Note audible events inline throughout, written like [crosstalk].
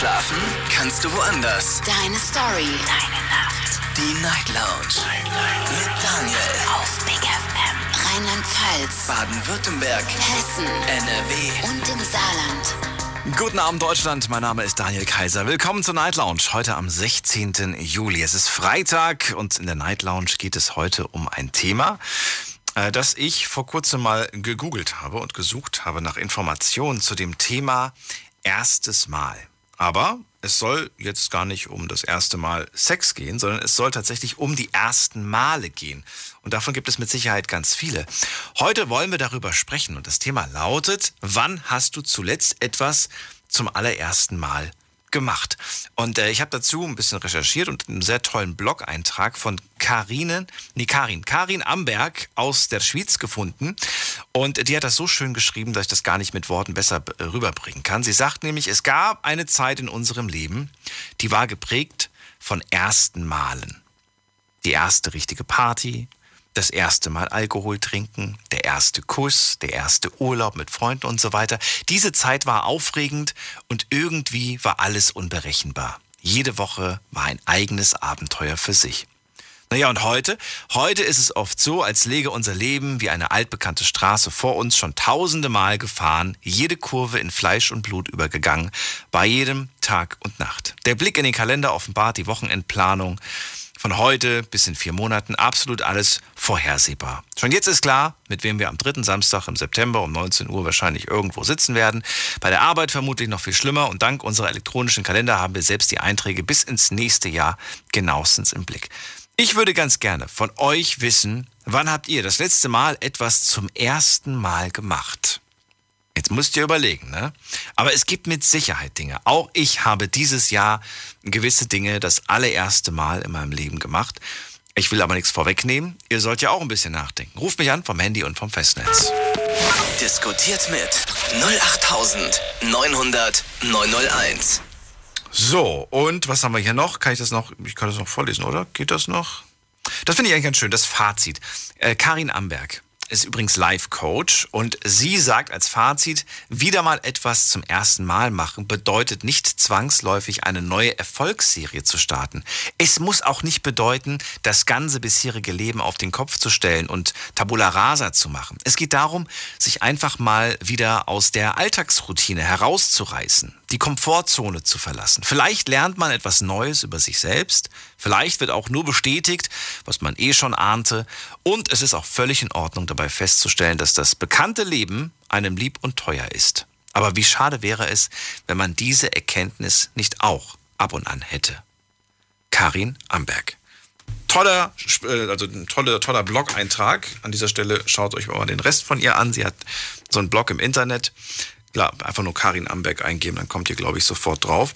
Schlafen kannst du woanders. Deine Story. Deine Nacht. Die Night Lounge. Night, Night. Mit Daniel. Auf Big FM. Rheinland-Pfalz. Baden-Württemberg. Hessen. NRW. Und im Saarland. Guten Abend Deutschland, mein Name ist Daniel Kaiser. Willkommen zur Night Lounge, heute am 16. Juli. Es ist Freitag und in der Night Lounge geht es heute um ein Thema, äh, das ich vor kurzem mal gegoogelt habe und gesucht habe nach Informationen zu dem Thema erstes Mal. Aber es soll jetzt gar nicht um das erste Mal Sex gehen, sondern es soll tatsächlich um die ersten Male gehen. Und davon gibt es mit Sicherheit ganz viele. Heute wollen wir darüber sprechen und das Thema lautet, wann hast du zuletzt etwas zum allerersten Mal gemacht. Und äh, ich habe dazu ein bisschen recherchiert und einen sehr tollen Blog-Eintrag von Karinen, nee, Karin, Karin Amberg aus der Schweiz gefunden. Und die hat das so schön geschrieben, dass ich das gar nicht mit Worten besser äh, rüberbringen kann. Sie sagt nämlich, es gab eine Zeit in unserem Leben, die war geprägt von ersten Malen. Die erste richtige Party, das erste Mal Alkohol trinken, der erste Kuss, der erste Urlaub mit Freunden und so weiter. Diese Zeit war aufregend und irgendwie war alles unberechenbar. Jede Woche war ein eigenes Abenteuer für sich. Naja, und heute? Heute ist es oft so, als läge unser Leben wie eine altbekannte Straße vor uns schon tausende Mal gefahren, jede Kurve in Fleisch und Blut übergegangen, bei jedem Tag und Nacht. Der Blick in den Kalender offenbart die Wochenendplanung von heute bis in vier Monaten absolut alles vorhersehbar. Schon jetzt ist klar, mit wem wir am dritten Samstag im September um 19 Uhr wahrscheinlich irgendwo sitzen werden. Bei der Arbeit vermutlich noch viel schlimmer und dank unserer elektronischen Kalender haben wir selbst die Einträge bis ins nächste Jahr genauestens im Blick. Ich würde ganz gerne von euch wissen, wann habt ihr das letzte Mal etwas zum ersten Mal gemacht? Jetzt müsst ihr überlegen, ne? Aber es gibt mit Sicherheit Dinge. Auch ich habe dieses Jahr gewisse Dinge das allererste Mal in meinem Leben gemacht. Ich will aber nichts vorwegnehmen. Ihr sollt ja auch ein bisschen nachdenken. Ruft mich an vom Handy und vom Festnetz. Diskutiert mit 08900 901. So, und was haben wir hier noch? Kann ich das noch? Ich kann das noch vorlesen, oder? Geht das noch? Das finde ich eigentlich ganz schön, das Fazit. Äh, Karin Amberg ist übrigens Life-Coach und sie sagt als Fazit, wieder mal etwas zum ersten Mal machen bedeutet nicht zwangsläufig eine neue Erfolgsserie zu starten. Es muss auch nicht bedeuten, das ganze bisherige Leben auf den Kopf zu stellen und Tabula rasa zu machen. Es geht darum, sich einfach mal wieder aus der Alltagsroutine herauszureißen, die Komfortzone zu verlassen. Vielleicht lernt man etwas Neues über sich selbst, vielleicht wird auch nur bestätigt, was man eh schon ahnte und es ist auch völlig in Ordnung dabei festzustellen, dass das bekannte Leben einem lieb und teuer ist. Aber wie schade wäre es, wenn man diese Erkenntnis nicht auch ab und an hätte. Karin Amberg. Toller, äh, also ein toller, toller Blog-Eintrag. An dieser Stelle schaut euch mal den Rest von ihr an. Sie hat so einen Blog im Internet. Klar, einfach nur Karin Amberg eingeben, dann kommt ihr, glaube ich, sofort drauf.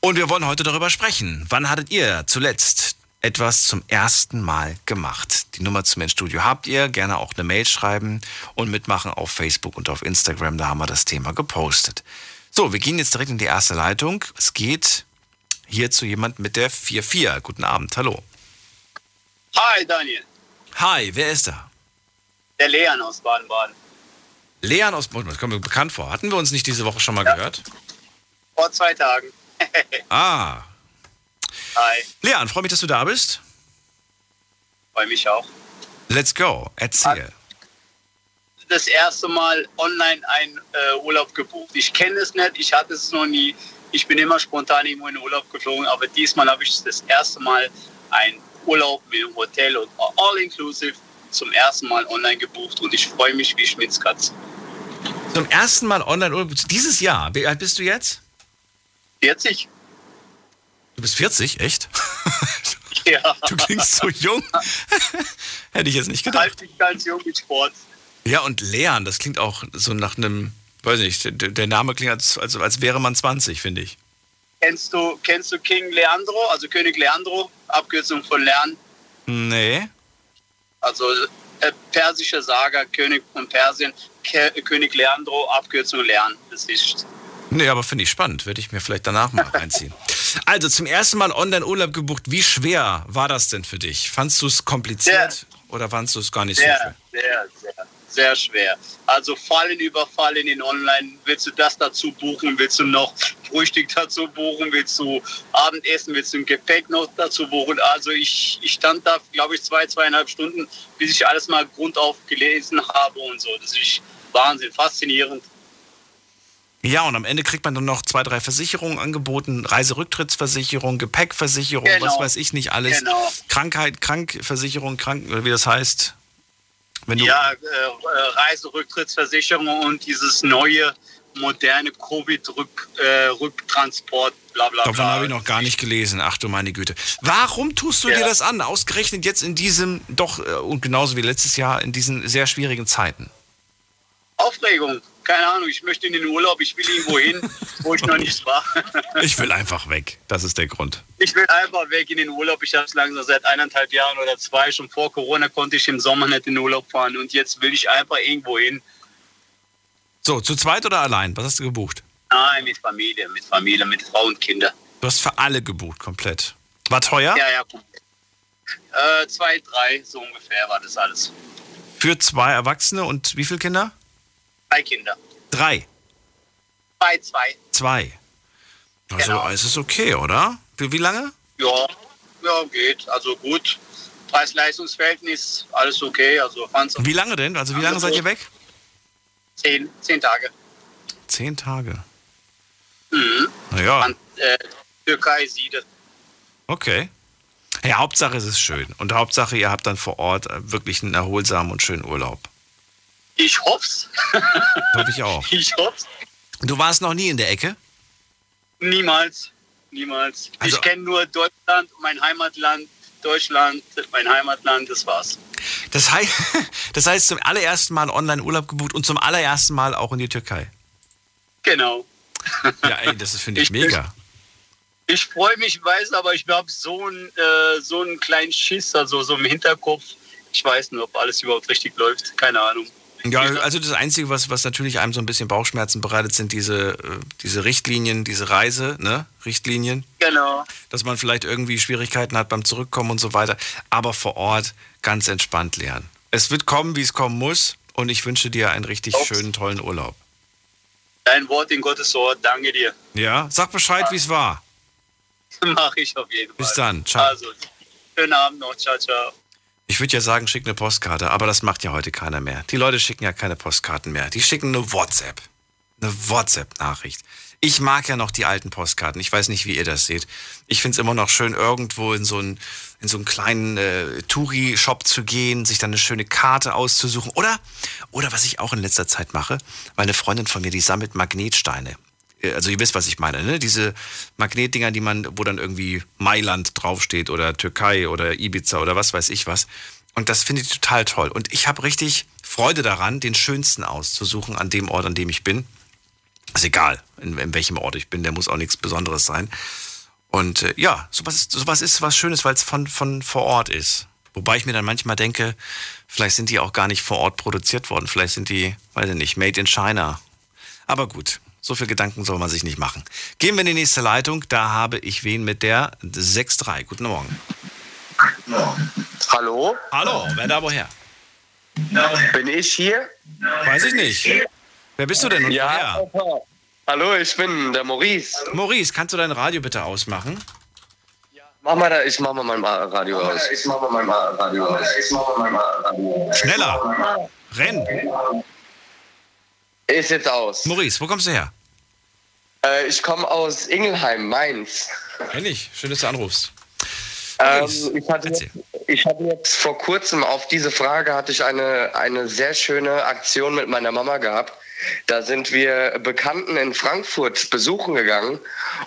Und wir wollen heute darüber sprechen. Wann hattet ihr zuletzt etwas zum ersten Mal gemacht? Die Nummer zum Studio habt ihr. Gerne auch eine Mail schreiben und mitmachen auf Facebook und auf Instagram. Da haben wir das Thema gepostet. So, wir gehen jetzt direkt in die erste Leitung. Es geht hier zu jemand mit der 44. Guten Abend, hallo. Hi, Daniel. Hi, wer ist da? Der Leon aus Baden-Baden. Leon aus Baden, das kommt mir bekannt vor. Hatten wir uns nicht diese Woche schon mal Ja. gehört? Vor zwei Tagen. [laughs] Ah, Hi, Leon, freue mich, dass du da bist. freue mich auch. Let's go, erzähl. Das erste Mal online einen äh, Urlaub gebucht. Ich kenne es nicht, ich hatte es noch nie. Ich bin immer spontan irgendwo in den Urlaub geflogen, aber diesmal habe ich das erste Mal einen Urlaub mit dem Hotel und all-inclusive zum ersten Mal online gebucht und ich freue mich wie Schmitzkatz. Zum ersten Mal online dieses Jahr. Wie alt bist du jetzt? 40? Du bist 40, echt? [laughs] Ja. Du klingst so jung. [laughs] Hätte ich jetzt nicht gedacht. Halt mich ganz jung mit Sport. Ja, und Leon, das klingt auch so nach einem, weiß nicht, der, der Name klingt, als, als, als wäre man 20, finde ich. Kennst du, kennst du King Leandro, also König Leandro, Abkürzung von Lern? Nee. Also äh, persische Saga, König von Persien, Ke König Leandro, Abkürzung Lern. Das ist Nee, aber finde ich spannend. Werde ich mir vielleicht danach mal reinziehen. [laughs] Also, zum ersten Mal Online-Urlaub gebucht. Wie schwer war das denn für dich? Fandst du es kompliziert oder fandst du es gar nicht so sehr, schwer? sehr, sehr, sehr schwer. Also Fallen über Fallen in Online. Willst du das dazu buchen? Willst du noch Frühstück dazu buchen? Willst du Abendessen? Willst du ein Gepäck noch dazu buchen? Also ich, ich stand da, glaube ich, zwei, zweieinhalb Stunden, bis ich alles mal grundauf gelesen habe und so. Das ist Wahnsinn, faszinierend. Ja, und am Ende kriegt man dann noch zwei, drei Versicherungen angeboten. Reiserücktrittsversicherung, Gepäckversicherung, Genau. was weiß ich nicht alles. Genau. Krankheit, Krankversicherung, Krank, oder wie das heißt. Ja, äh, äh, Reiserücktrittsversicherung und dieses neue, moderne Covid-Rücktransport, bla bla bla. Davon habe ich noch gar nicht gelesen. Ach du meine Güte. Warum tust du Ja. dir das an? Ausgerechnet jetzt in diesem, doch, äh, und genauso wie letztes Jahr, in diesen sehr schwierigen Zeiten. Aufregung. Keine Ahnung, ich möchte in den Urlaub, ich will irgendwo hin, wo ich noch nicht war. [laughs] Ich will einfach weg. Das ist der Grund. Ich will einfach weg in den Urlaub. Ich habe es langsam seit eineinhalb Jahren oder zwei. Schon vor Corona konnte ich im Sommer nicht in den Urlaub fahren. Und jetzt will ich einfach irgendwo hin. So, zu zweit oder allein? Was hast du gebucht? Nein, mit Familie, mit Familie, mit Frau und Kinder. Du hast für alle gebucht, komplett. War teuer? Ja, ja, gut. Äh, zwei, drei, so ungefähr war das alles. Für zwei Erwachsene und wie viele Kinder? Drei Kinder. Drei. Zwei, zwei. Zwei. Also Genau. es ist okay, oder? Für wie lange? Ja, ja, geht. Also gut. Preis-Leistungs-Verhältnis, alles okay. Also Wie lange denn? Also wie lange seid ihr weg? zehn, zehn Tage. Zehn Tage. Mhm. Naja, An, äh, Türkei, Siede. okay. Ja, Hauptsache es ist schön. Und Hauptsache ihr habt dann vor Ort äh, wirklich einen erholsamen und schönen Urlaub. Ich hoff's. Hoffe ich auch. [laughs] Ich hoff's. Du warst noch nie in der Ecke? Niemals. Niemals. Also- ich kenne nur Deutschland, mein Heimatland, Deutschland, mein Heimatland, das war's. Das heißt, [laughs] das heißt zum allerersten Mal Online-Urlaub gebucht und zum allerersten Mal auch in die Türkei. Genau. [laughs] Ja, ey, das ist, finde ich, Ich- mega. Ich freue mich, weiß, aber ich habe so einen äh, so einen kleinen Schiss, also so im Hinterkopf. Ich weiß nicht, ob alles überhaupt richtig läuft. Keine Ahnung. Ja, also das Einzige, was, was natürlich einem so ein bisschen Bauchschmerzen bereitet, sind diese, äh, diese Richtlinien, diese Reise, ne? Richtlinien, Genau. dass man vielleicht irgendwie Schwierigkeiten hat beim Zurückkommen und so weiter. Aber vor Ort ganz entspannt lernen. Es wird kommen, wie es kommen muss. Und ich wünsche dir einen richtig Ups. schönen, tollen Urlaub. Dein Wort in Gottes Wort. Danke dir. Ja, sag Bescheid, wie es war. [laughs] Mache ich auf jeden Fall. Bis dann. Ciao. Also, schönen Abend noch. Ciao, ciao. Ich würde ja sagen, schick eine Postkarte, aber das macht ja heute keiner mehr. Die Leute schicken ja keine Postkarten mehr. Die schicken eine WhatsApp. Eine WhatsApp-Nachricht. Ich mag ja noch die alten Postkarten. Ich weiß nicht, wie ihr das seht. Ich finde es immer noch schön, irgendwo in so einen, in so einen kleinen äh, Touri-Shop zu gehen, sich dann eine schöne Karte auszusuchen. Oder, oder was ich auch in letzter Zeit mache, weil eine Freundin von mir, die sammelt Magnetsteine. Äh, Also ihr wisst, was ich meine, ne? Diese Magnetdinger, die man, wo dann irgendwie Mailand draufsteht oder Türkei oder Ibiza oder was weiß ich was. Und das finde ich total toll. Und ich habe richtig Freude daran, den schönsten auszusuchen an dem Ort, an dem ich bin. Ist egal, in, in welchem Ort ich bin, der muss auch nichts Besonderes sein. Und äh, ja, sowas, ist- sowas ist was Schönes, weil es von, von vor Ort ist. Wobei ich mir dann manchmal denke, vielleicht sind die auch gar nicht vor Ort produziert worden. Vielleicht sind die, weiß ich nicht, made in China. Aber gut, so viel Gedanken soll man sich nicht machen. Gehen wir in die nächste Leitung. Da habe ich wen mit der 6.3. Guten Morgen. Hallo, Hallo, wer da woher? bin ich hier? Weiß ich nicht. Wer bist du denn und Ja. woher? Hallo, ich bin der Maurice. Maurice, kannst du dein Radio bitte ausmachen? Mach mal da, ich mach mal mein Radio aus. Ich mach mal mein Radio aus. Ich mach mal mein Radio aus. Schneller. Renn. Ist jetzt aus. Maurice, wo kommst du her? Äh, ich komme aus Ingelheim, Mainz. Ähnlich. Schön, dass du anrufst. Ähm, ich, hatte jetzt, ich hatte jetzt vor kurzem auf diese Frage hatte ich eine, eine sehr schöne Aktion mit meiner Mama gehabt. Da sind wir Bekannten in Frankfurt besuchen gegangen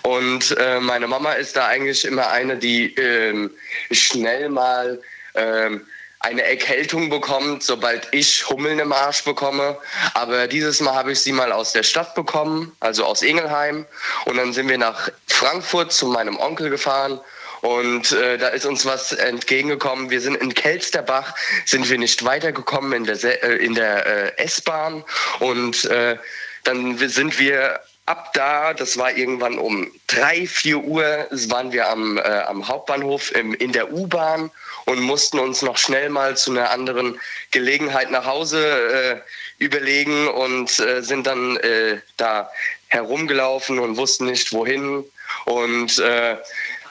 und äh, meine Mama ist da eigentlich immer eine, die ähm, schnell mal ähm, eine Erkältung bekommt, sobald ich Hummeln im Arsch bekomme. Aber dieses Mal habe ich sie mal aus der Stadt bekommen, also aus Ingelheim. Und dann sind wir nach Frankfurt zu meinem Onkel gefahren. Und äh, da ist uns was entgegengekommen. Wir sind in Kelsterbach, sind wir nicht weitergekommen in der, äh, der äh, S-Bahn. Und äh, dann sind wir ab da, das war irgendwann um drei, vier Uhr, waren wir am, äh, am Hauptbahnhof im, in der U-Bahn und mussten uns noch schnell mal zu einer anderen Gelegenheit nach Hause äh, überlegen und äh, sind dann äh, da herumgelaufen und wussten nicht wohin. Und äh,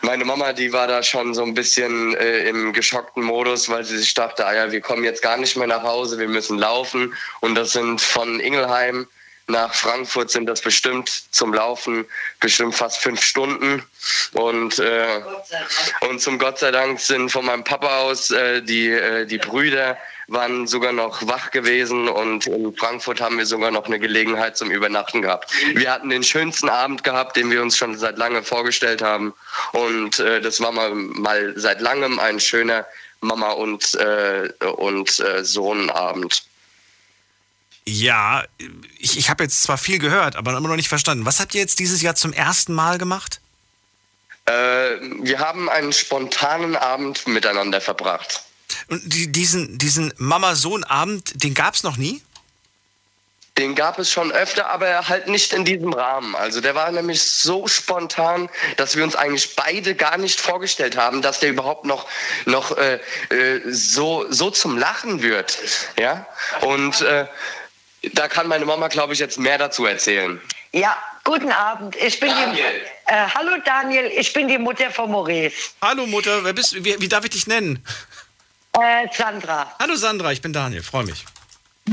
meine Mama, die war da schon so ein bisschen äh, im geschockten Modus, weil sie sich dachte, ah ja, wir kommen jetzt gar nicht mehr nach Hause, wir müssen laufen. Und das sind von Ingelheim nach Frankfurt sind das bestimmt zum Laufen bestimmt fast fünf Stunden. Und, äh, und zum Gott sei Dank sind von meinem Papa aus äh, die, äh, die Brüder waren sogar noch wach gewesen und in Frankfurt haben wir sogar noch eine Gelegenheit zum Übernachten gehabt. Wir hatten den schönsten Abend gehabt, den wir uns schon seit langem vorgestellt haben. Und äh, das war mal, mal seit langem ein schöner Mama und, äh, und äh, Sohnabend. Ja, ich, ich habe jetzt zwar viel gehört, aber immer noch nicht verstanden. Was habt ihr jetzt dieses Jahr zum ersten Mal gemacht? Äh, wir haben einen spontanen Abend miteinander verbracht. Und die, diesen, diesen Mama-Sohn-Abend, den gab es noch nie? Den gab es schon öfter, aber halt nicht in diesem Rahmen. Also der war nämlich so spontan, dass wir uns eigentlich beide gar nicht vorgestellt haben, dass der überhaupt noch, noch äh, äh, so, so zum Lachen wird. Ja? Und äh, da kann meine Mama, glaube ich, jetzt mehr dazu erzählen. Ja, guten Abend. Ich bin Daniel. die. Äh, hallo Daniel, ich bin die Mutter von Maurice. Hallo Mutter, wer bist wie, wie darf ich dich nennen? Äh, Sandra. Hallo Sandra, ich bin Daniel, freue mich.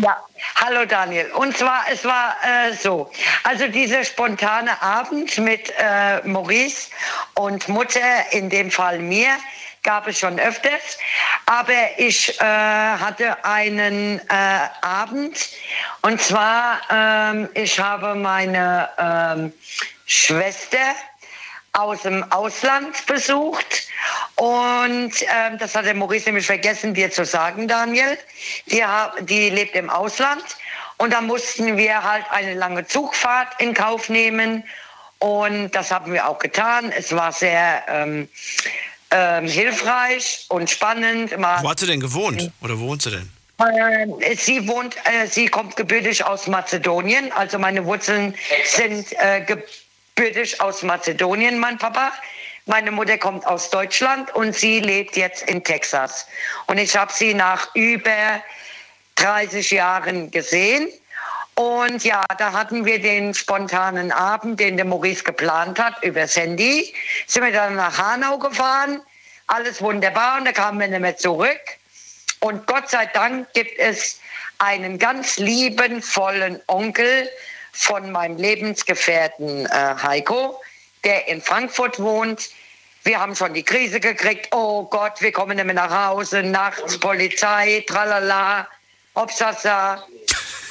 Ja, hallo Daniel. Und zwar, es war äh, so, also dieser spontane Abend mit äh, Maurice und Mutter, in dem Fall mir, gab es schon öfters. Aber ich äh, hatte einen äh, Abend und zwar, ähm, ich habe meine ähm, Schwester aus dem Ausland besucht. Und ähm, das hat der Maurice nämlich vergessen, dir zu sagen, Daniel. Die, die lebt im Ausland. Und da mussten wir halt eine lange Zugfahrt in Kauf nehmen. Und das haben wir auch getan. Es war sehr ähm, ähm, hilfreich und spannend. Wo hat sie denn gewohnt? Oder wo wohnt sie denn? Äh, sie wohnt, äh, sie kommt gebürtig aus Mazedonien. Also meine Wurzeln sind äh, gebürtig aus Mazedonien, mein Papa. Meine Mutter kommt aus Deutschland und sie lebt jetzt in Texas. Und ich habe sie nach über 30 Jahren gesehen. Und ja, da hatten wir den spontanen Abend, den der Maurice geplant hat, übers Handy. Sind wir dann nach Hanau gefahren. Alles wunderbar und da kamen wir nicht mehr zurück. Und Gott sei Dank gibt es einen ganz liebenvollen Onkel von meinem Lebensgefährten äh, Heiko, der in Frankfurt wohnt. Wir haben schon die Krise gekriegt. Oh Gott, wir kommen nicht mehr nach Hause. Nachts Polizei, tralala, Obsassa.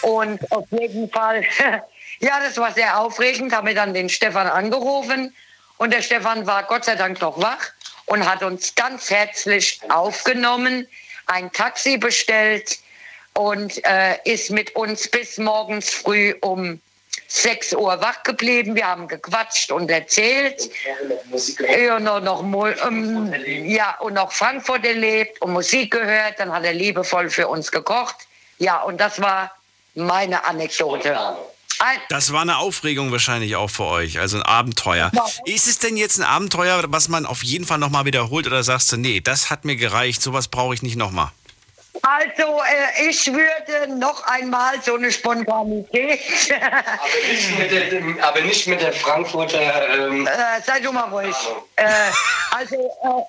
Und auf jeden Fall, [laughs] ja, das war sehr aufregend. Haben wir dann den Stefan angerufen. Und der Stefan war Gott sei Dank noch wach und hat uns ganz herzlich aufgenommen, ein Taxi bestellt und äh, ist mit uns bis morgens früh um 6 Uhr wach geblieben. Wir haben gequatscht und erzählt. Ja, noch, noch, ähm, ja, und noch Frankfurt erlebt und Musik gehört. Dann hat er liebevoll für uns gekocht. Ja, und das war meine Anekdote. Das war eine Aufregung wahrscheinlich auch für euch, also ein Abenteuer. Ist es denn jetzt ein Abenteuer, was man auf jeden Fall nochmal wiederholt oder sagst du, nee, das hat mir gereicht, sowas brauche ich nicht nochmal? Also, äh, ich würde noch einmal so eine Spontanität. aber, nicht mit der, aber nicht mit der Frankfurter. Ähm äh, sei du mal ruhig. Äh, also,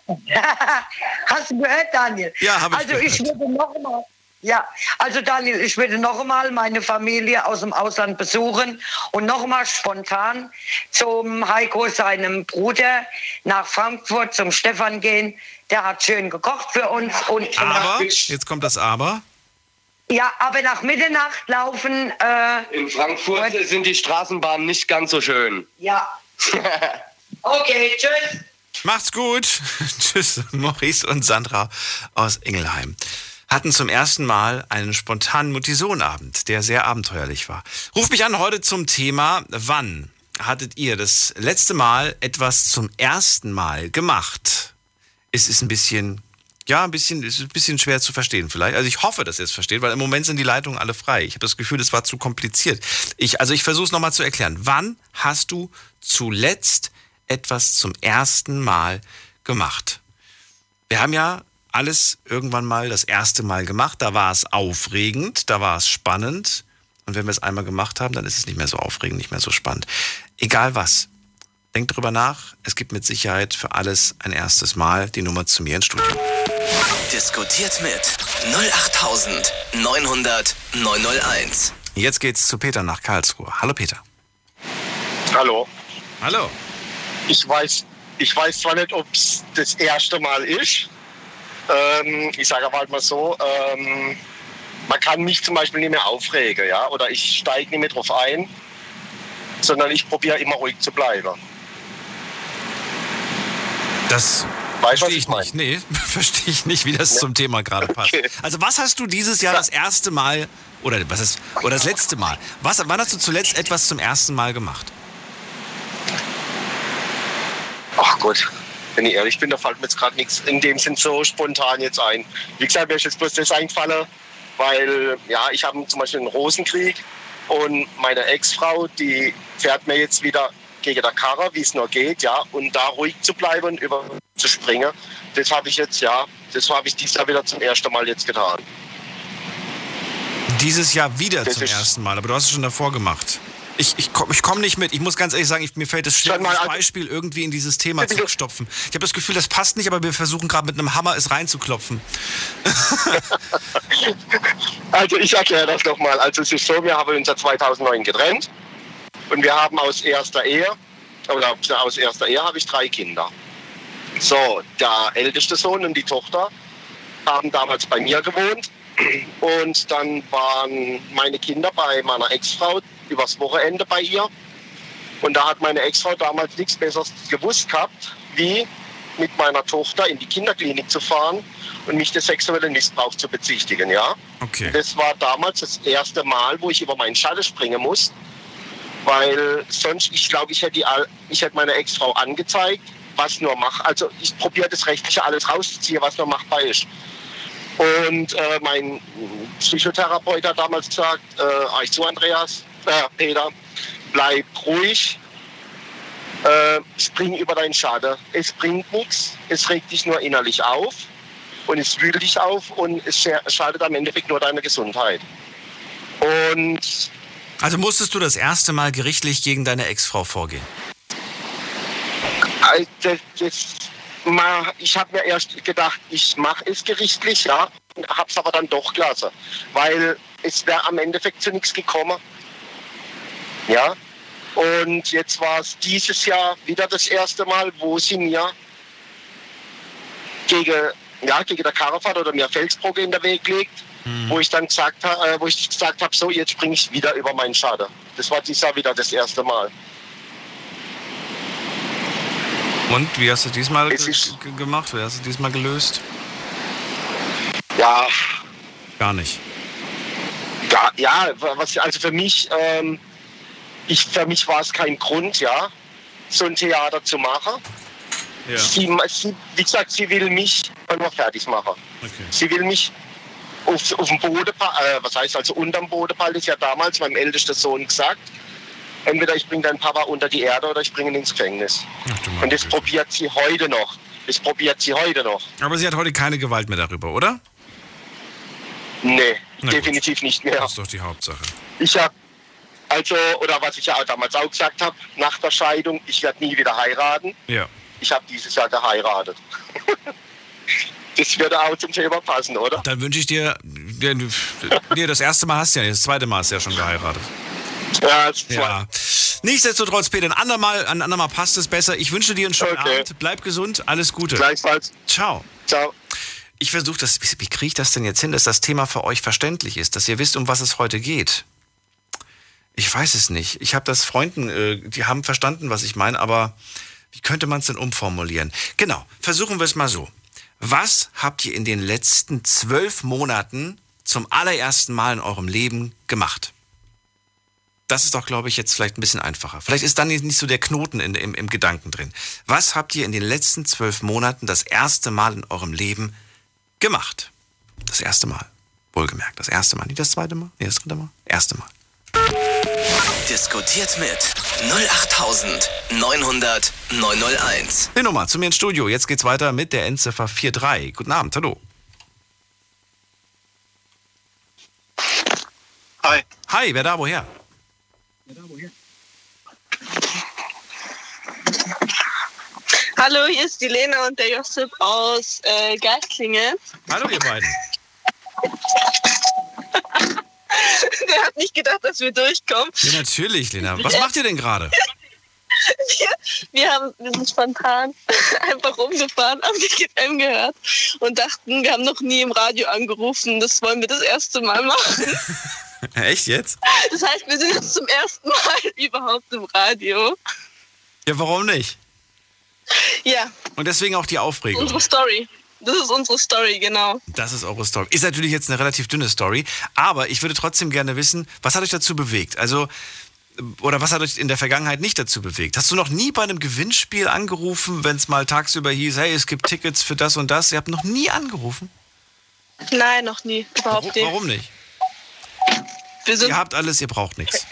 äh, [laughs] hast du gehört, Daniel? Ja, habe ich Also, ich würde noch mal. Ja, also Daniel, ich würde noch einmal meine Familie aus dem Ausland besuchen und noch mal spontan zum Heiko, seinem Bruder, nach Frankfurt zum Stefan gehen. Der hat schön gekocht für uns. Und aber, jetzt kommt das Aber. Ja, aber nach Mitternacht laufen. Äh, In Frankfurt sind die Straßenbahnen nicht ganz so schön. Ja. [laughs] okay, tschüss. Macht's gut. [laughs] tschüss, Maurice und Sandra aus Ingelheim hatten zum ersten Mal einen spontanen Mutti-Sohn-Abend, der sehr abenteuerlich war. Ruft mich an heute zum Thema, wann hattet ihr das letzte Mal etwas zum ersten Mal gemacht? Es ist ein bisschen Ja, ein bisschen, ist ein bisschen schwer zu verstehen vielleicht. Also ich hoffe, dass ihr es versteht, weil im Moment sind die Leitungen alle frei. Ich habe das Gefühl, es war zu kompliziert. Ich, also ich versuche es nochmal zu erklären. Wann hast du zuletzt etwas zum ersten Mal gemacht? Wir haben ja alles irgendwann mal das erste Mal gemacht. Da war es aufregend, da war es spannend. Und wenn wir es einmal gemacht haben, dann ist es nicht mehr so aufregend, nicht mehr so spannend. Egal was. Denkt drüber nach. Es gibt mit Sicherheit für alles ein erstes Mal die Nummer zu mir ins Studio. Diskutiert mit 08900 901. Jetzt geht's zu Peter nach Karlsruhe. Hallo Peter. Hallo. Hallo. Ich weiß, ich weiß zwar nicht, ob es das erste Mal ist. Ähm, ich sage aber halt mal so, ähm, man kann mich zum Beispiel nicht mehr aufregen, ja, oder ich steige nicht mehr drauf ein, sondern ich probiere immer ruhig zu bleiben. Das Weißt verstehe ich ich nicht. Nee, [laughs] verstehe ich nicht, wie das zum Thema gerade [laughs] passt. Okay. Also was hast du dieses Jahr das erste Mal oder was ist oder das letzte Mal? Was, wann hast du zuletzt etwas zum ersten Mal gemacht? Ach Gott, wenn ich ehrlich bin, da fällt mir jetzt gerade nichts in dem Sinn so spontan jetzt ein. Wie gesagt, mir ist jetzt bloß das eingefallen, weil ja, ich habe zum Beispiel einen Rosenkrieg und meine Ex-Frau, die fährt mir jetzt wieder gegen der Karre, wie es nur geht, ja, und da ruhig zu bleiben und über zu springen, das habe ich jetzt, ja, das habe ich dieses Jahr wieder zum ersten Mal jetzt getan. Dieses Jahr wieder Das zum ersten Mal, aber du hast es schon davor gemacht. Ich, ich komme ich komm nicht mit. Ich muss ganz ehrlich sagen, ich, mir fällt es schwer, dieses also- Beispiel irgendwie in dieses Thema zu stopfen. Ich habe das Gefühl, das passt nicht, aber wir versuchen gerade mit einem Hammer es reinzuklopfen. [laughs] Also ich erkläre das nochmal. Also es ist so, wir haben uns ja 2009 getrennt und wir haben aus erster Ehe, oder aus erster Ehe habe ich drei Kinder. So, der älteste Sohn und die Tochter haben damals bei mir gewohnt und dann waren meine Kinder bei meiner Ex-Frau übers Wochenende bei ihr und da hat meine Ex-Frau damals nichts Besseres gewusst gehabt, wie mit meiner Tochter in die Kinderklinik zu fahren und mich des sexuellen Missbrauchs zu bezichtigen, ja. Okay. Das war damals das erste Mal, wo ich über meinen Schatten springen muss, weil sonst, ich glaube, ich hätte, die, all- ich hätte meine Ex-Frau angezeigt, was nur mach. Also ich probiere das Rechtliche alles rauszuziehen, was nur machbar ist. Und äh, mein Psychotherapeut hat damals gesagt, äh, ah, ich zu Andreas, äh, Peter, bleib ruhig, äh, spring über deinen Schaden. Es bringt nichts, es regt dich nur innerlich auf und es wühlt dich auf und es scha- schadet am Endeffekt nur deiner Gesundheit. Und Also musstest du das erste Mal gerichtlich gegen deine Ex-Frau vorgehen? äh, das, das, ich habe mir erst gedacht, ich mache es gerichtlich, ja, habe es aber dann doch gelassen, weil es wäre am Endeffekt zu nichts gekommen. Ja, und jetzt war es dieses Jahr wieder das erste Mal, wo sie mir gegen, ja, gegen der Karre fährt oder mir Felsbrocken in den Weg legt, wo ich dann gesagt habe, äh, wo ich gesagt habe, so jetzt springe ich wieder über meinen Schaden. Das war dieses Jahr wieder das erste Mal. Und wie hast du diesmal gemacht? Wie hast du diesmal gelöst? Ja, Gar nicht. Ja, ja, was, also für mich, ähm, ich, für mich war es kein Grund, ja, so ein Theater zu machen. Ja. Sie, sie, wie gesagt, sie will mich nur fertig machen. Okay. Sie will mich auf, auf dem Boden, äh, was heißt also unterm Boden pallen, ist ja damals meinem ältesten Sohn gesagt. Entweder ich bringe deinen Papa unter die Erde oder ich bringe ihn ins Gefängnis. Ach, Und das Güte. probiert sie heute noch. Das probiert sie heute noch. Aber sie hat heute keine Gewalt mehr darüber, oder? Nee, Na gut. definitiv nicht mehr. Das ist doch die Hauptsache. Ich habe, also, oder was ich ja auch damals auch gesagt habe, nach der Scheidung, ich werde nie wieder heiraten. Ja. Ich habe dieses Jahr geheiratet. [laughs] das würde auch zum Thema passen, oder? Dann wünsche ich dir. Nee, [laughs] das erste Mal hast du ja das zweite Mal hast du ja schon geheiratet. Ja, Ja. Nichtsdestotrotz, Peter, ein andermal, ein andermal passt es besser. Ich wünsche dir einen schönen Okay. Abend. Bleib gesund, alles Gute. Gleichfalls. Ciao. Ciao. Ich versuche das, wie kriege ich das denn jetzt hin, dass das Thema für euch verständlich ist, dass ihr wisst, um was es heute geht? Ich weiß es nicht. Ich habe das Freunden, äh, die haben verstanden, was ich meine, aber wie könnte man es denn umformulieren? Genau, versuchen wir es mal so. Was habt ihr in den letzten zwölf Monaten zum allerersten Mal in eurem Leben gemacht? Das ist doch, glaube ich, jetzt vielleicht ein bisschen einfacher. Vielleicht ist dann nicht so der Knoten in, im, im Gedanken drin. Was habt ihr in den letzten zwölf Monaten das erste Mal in eurem Leben gemacht. Das erste Mal. Wohlgemerkt, das erste Mal. Nicht das zweite Mal, nicht das dritte Mal. Erste Mal. Diskutiert mit 08900 901. Die Nummer zu mir ins Studio. Jetzt geht's weiter mit der Endziffer 43. Guten Abend, hallo. Hi. Hi, wer da, woher? Hallo, hier ist die Lena und der Josip aus äh, Geistlingen. Hallo, ihr beiden. [laughs] Der hat nicht gedacht, dass wir durchkommen. Ja, natürlich, Lena. Was macht ihr denn gerade? Wir, wir, haben, wir sind spontan [laughs] einfach rumgefahren, haben die GFM gehört und dachten, wir haben noch nie im Radio angerufen. Das wollen wir das erste Mal machen. [laughs] [laughs] Echt jetzt? Das heißt, wir sind jetzt zum ersten Mal [laughs] überhaupt im Radio. Ja, warum nicht? Ja, Und deswegen auch die Aufregung. unsere Story. Das ist unsere Story, genau. Das ist eure Story. Ist natürlich jetzt eine relativ dünne Story, aber ich würde trotzdem gerne wissen, was hat euch dazu bewegt? Also, oder was hat euch in der Vergangenheit nicht dazu bewegt? Hast du noch nie bei einem Gewinnspiel angerufen, wenn es mal tagsüber hieß, hey, es gibt Tickets für das und das? Ihr habt noch nie angerufen? Nein, noch nie. Überhaupt Warum, nicht. warum nicht? Ihr habt alles, ihr braucht nichts.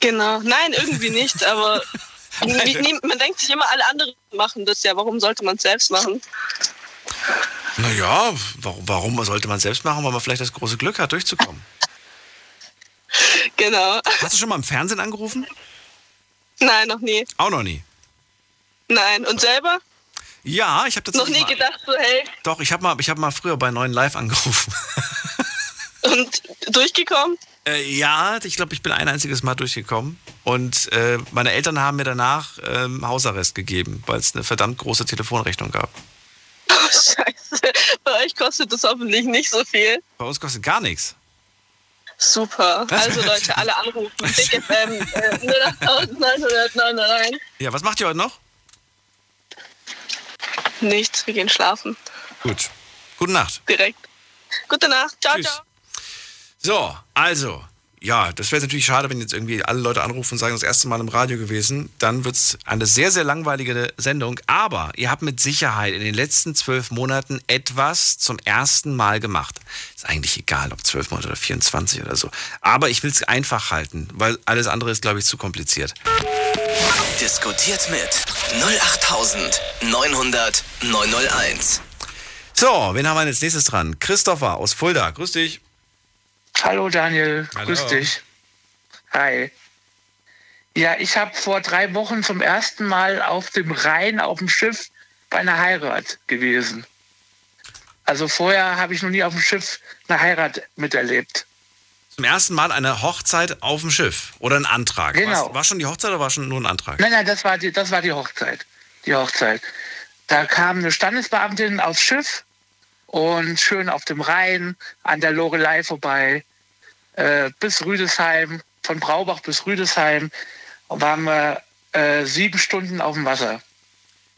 genau. Nein, irgendwie nicht, aber [laughs] man denkt sich immer, alle anderen machen das ja. Warum sollte man es selbst machen? Naja, warum, warum sollte man selbst machen, weil man vielleicht das große Glück hat, durchzukommen? Genau. Hast du schon mal im Fernsehen angerufen? Nein, noch nie. Auch noch nie. Nein. Und selber? Ja, ich habe Noch tatsächlich nie gedacht, so, hey, Doch, ich habe mal, ich hab mal früher bei 9 Live angerufen. [laughs] und durchgekommen? Äh, ja, ich glaube, ich bin ein einziges Mal durchgekommen. Und äh, meine Eltern haben mir danach ähm, Hausarrest gegeben, weil es eine verdammt große Telefonrechnung gab. [laughs] Oh, scheiße. Bei euch kostet das hoffentlich nicht so viel. Bei uns kostet gar nichts. Super. Also Leute, alle anrufen. Big FM äh, 08900 Ja, was macht ihr heute noch? Nichts, wir gehen schlafen. Gut. Gute Nacht. Direkt. Gute Nacht. Ciao, Tschüss. ciao. So, also, ja, das wäre jetzt natürlich schade, wenn jetzt irgendwie alle Leute anrufen und sagen, das erste Mal im Radio gewesen. Dann wird es eine sehr, sehr langweilige Sendung. Aber ihr habt mit Sicherheit in den letzten zwölf Monaten etwas zum ersten Mal gemacht. Ist eigentlich egal, ob zwölf Monate oder 24 oder so. Aber ich will es einfach halten, weil alles andere ist, glaube ich, zu kompliziert. Diskutiert mit 08900 901. So, wen haben wir jetzt nächstes dran? Christopher aus Fulda. Grüß dich. Hallo Daniel, Hallo. grüß dich. Hi. Ja, ich habe vor drei Wochen zum ersten Mal auf dem Rhein auf dem Schiff bei einer Heirat gewesen. Also vorher habe ich noch nie auf dem Schiff eine Heirat miterlebt. Zum ersten Mal eine Hochzeit auf dem Schiff oder ein Antrag. Genau. War, war schon die Hochzeit oder war schon nur ein Antrag? Nein, nein, das war die, das war die Hochzeit. Die Hochzeit. Da kam eine Standesbeamtin aufs Schiff und schön auf dem Rhein an der Lorelei vorbei äh, bis Rüdesheim, von Braubach bis Rüdesheim waren wir äh, sieben Stunden auf dem Wasser.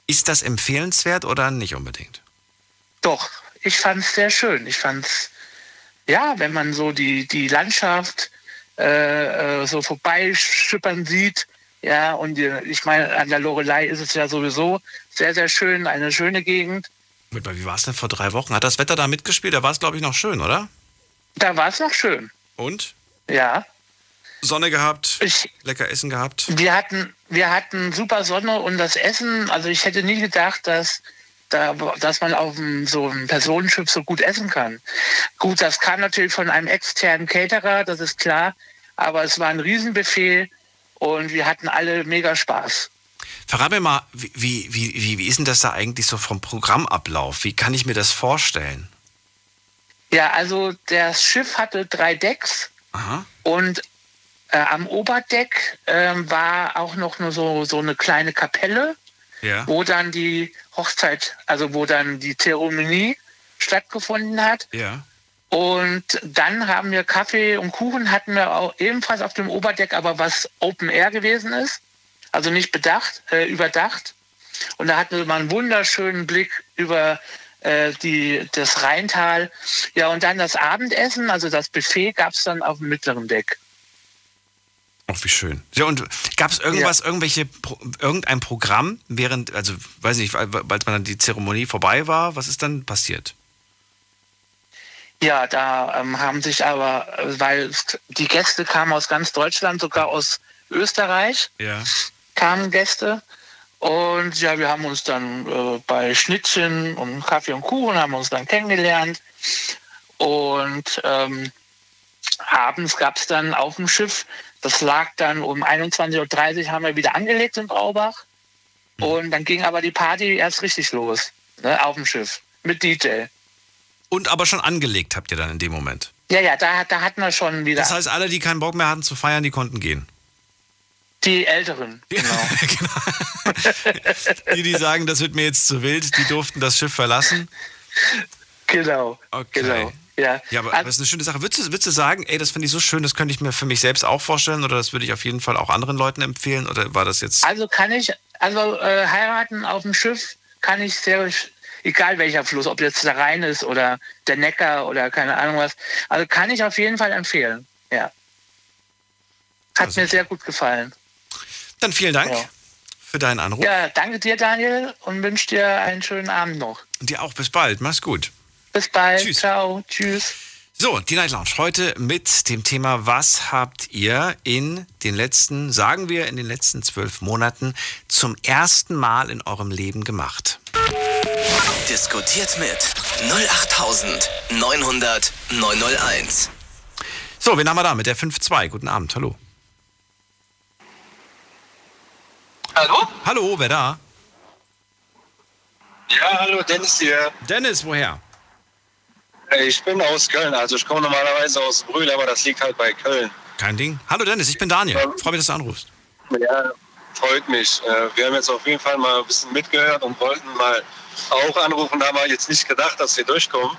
Ist das empfehlenswert oder nicht unbedingt? Doch, ich fand es sehr schön. Ich fand es, ja, wenn man so die, die Landschaft äh, äh, so vorbeischippern sieht, ja, und die, ich meine, an der Lorelei ist es ja sowieso sehr, sehr schön, eine schöne Gegend. Wie war es denn vor drei Wochen? Hat das Wetter da mitgespielt? Da war es, glaube ich, noch schön, oder? Da war es noch schön, Und? ja. Sonne gehabt, Ich, lecker Essen gehabt. wir hatten, wir hatten super Sonne und das Essen, also ich hätte nie gedacht, dass, da, dass man auf einem, so einem Personenschiff so gut essen kann. Gut, das kam natürlich von einem externen Caterer, das ist klar, aber es war ein Riesenbuffet und wir hatten alle mega Spaß. Verrat mir mal, wie, wie, wie, wie ist denn das da eigentlich so vom Programmablauf? Wie kann ich mir das vorstellen? Ja, also das Schiff hatte drei Decks Aha. und äh, am Oberdeck ähm, war auch noch nur so, so eine kleine Kapelle. Ja. wo dann die Hochzeit, also wo dann die Zeremonie stattgefunden hat. Ja. Und dann haben wir Kaffee und Kuchen hatten wir auch ebenfalls auf dem Oberdeck, aber was Open Air gewesen ist, also nicht bedacht, äh, überdacht. Und da hatten wir mal einen wunderschönen Blick über äh, die, das Rheintal. Ja, und dann das Abendessen, also das Buffet gab es dann auf dem mittleren Deck. Ach, wie schön. Ja, und gab es irgendwas, irgendwelche, Pro- irgendein Programm, während, also weiß nicht, als dann die Zeremonie vorbei war, was ist dann passiert? Ja, da ähm, haben sich aber, äh, weil die Gäste kamen aus ganz Deutschland, sogar aus Österreich, Ja. Kamen Gäste. Und ja, wir haben uns dann äh, bei Schnittchen und Kaffee und Kuchen haben uns dann kennengelernt. Und ähm, abends gab es dann auf dem Schiff, das lag dann um 21.30 Uhr, haben wir wieder angelegt in Braubach. Und dann ging aber die Party erst richtig los, ne, auf dem Schiff, mit DJ. Und aber schon angelegt habt ihr dann in dem Moment. Ja, ja, da, da hatten wir schon wieder Das heißt, alle, die keinen Bock mehr hatten zu feiern, die konnten gehen. Die Älteren. [laughs] [laughs] Genau. Die, die sagen, das wird mir jetzt zu wild, die durften das Schiff verlassen. genau. Okay. Genau. Ja. Ja, aber das ist eine schöne Sache. Würdest du, würdest du sagen, ey, das finde ich so schön, das könnte ich mir für mich selbst auch vorstellen oder das würde ich auf jeden Fall auch anderen Leuten empfehlen? Oder war das jetzt. Also kann ich, also äh, heiraten auf dem Schiff kann ich sehr, egal welcher Fluss, ob jetzt der Rhein ist oder der Neckar oder keine Ahnung was, also kann ich auf jeden Fall empfehlen. Ja. Hat Also- mir sehr gut gefallen. Dann vielen Dank Ja. für deinen Anruf. Ja, danke dir, Daniel, und wünsche dir einen schönen Abend noch. Und dir auch bis bald. Mach's gut. Bis bald. Tschüss. Ciao. Tschüss. So, die Night Lounge heute mit dem Thema, was habt ihr in den letzten, sagen wir in den letzten zwölf Monaten zum ersten Mal in eurem Leben gemacht? Diskutiert mit 08900 901. So, wen haben wir da mit der 5-2? Guten Abend, hallo. Hallo? Hallo, wer da? Ja, hallo, Dennis hier. Dennis, woher? Ich bin aus Köln, also ich komme normalerweise aus Brühl, aber das liegt halt bei Köln. Kein Ding. Hallo Dennis, ich bin Daniel. Freue mich, dass du anrufst. Ja, freut mich. Äh, Wir haben jetzt auf jeden Fall mal ein bisschen mitgehört und wollten mal auch anrufen, da haben wir jetzt nicht gedacht, dass wir durchkommen.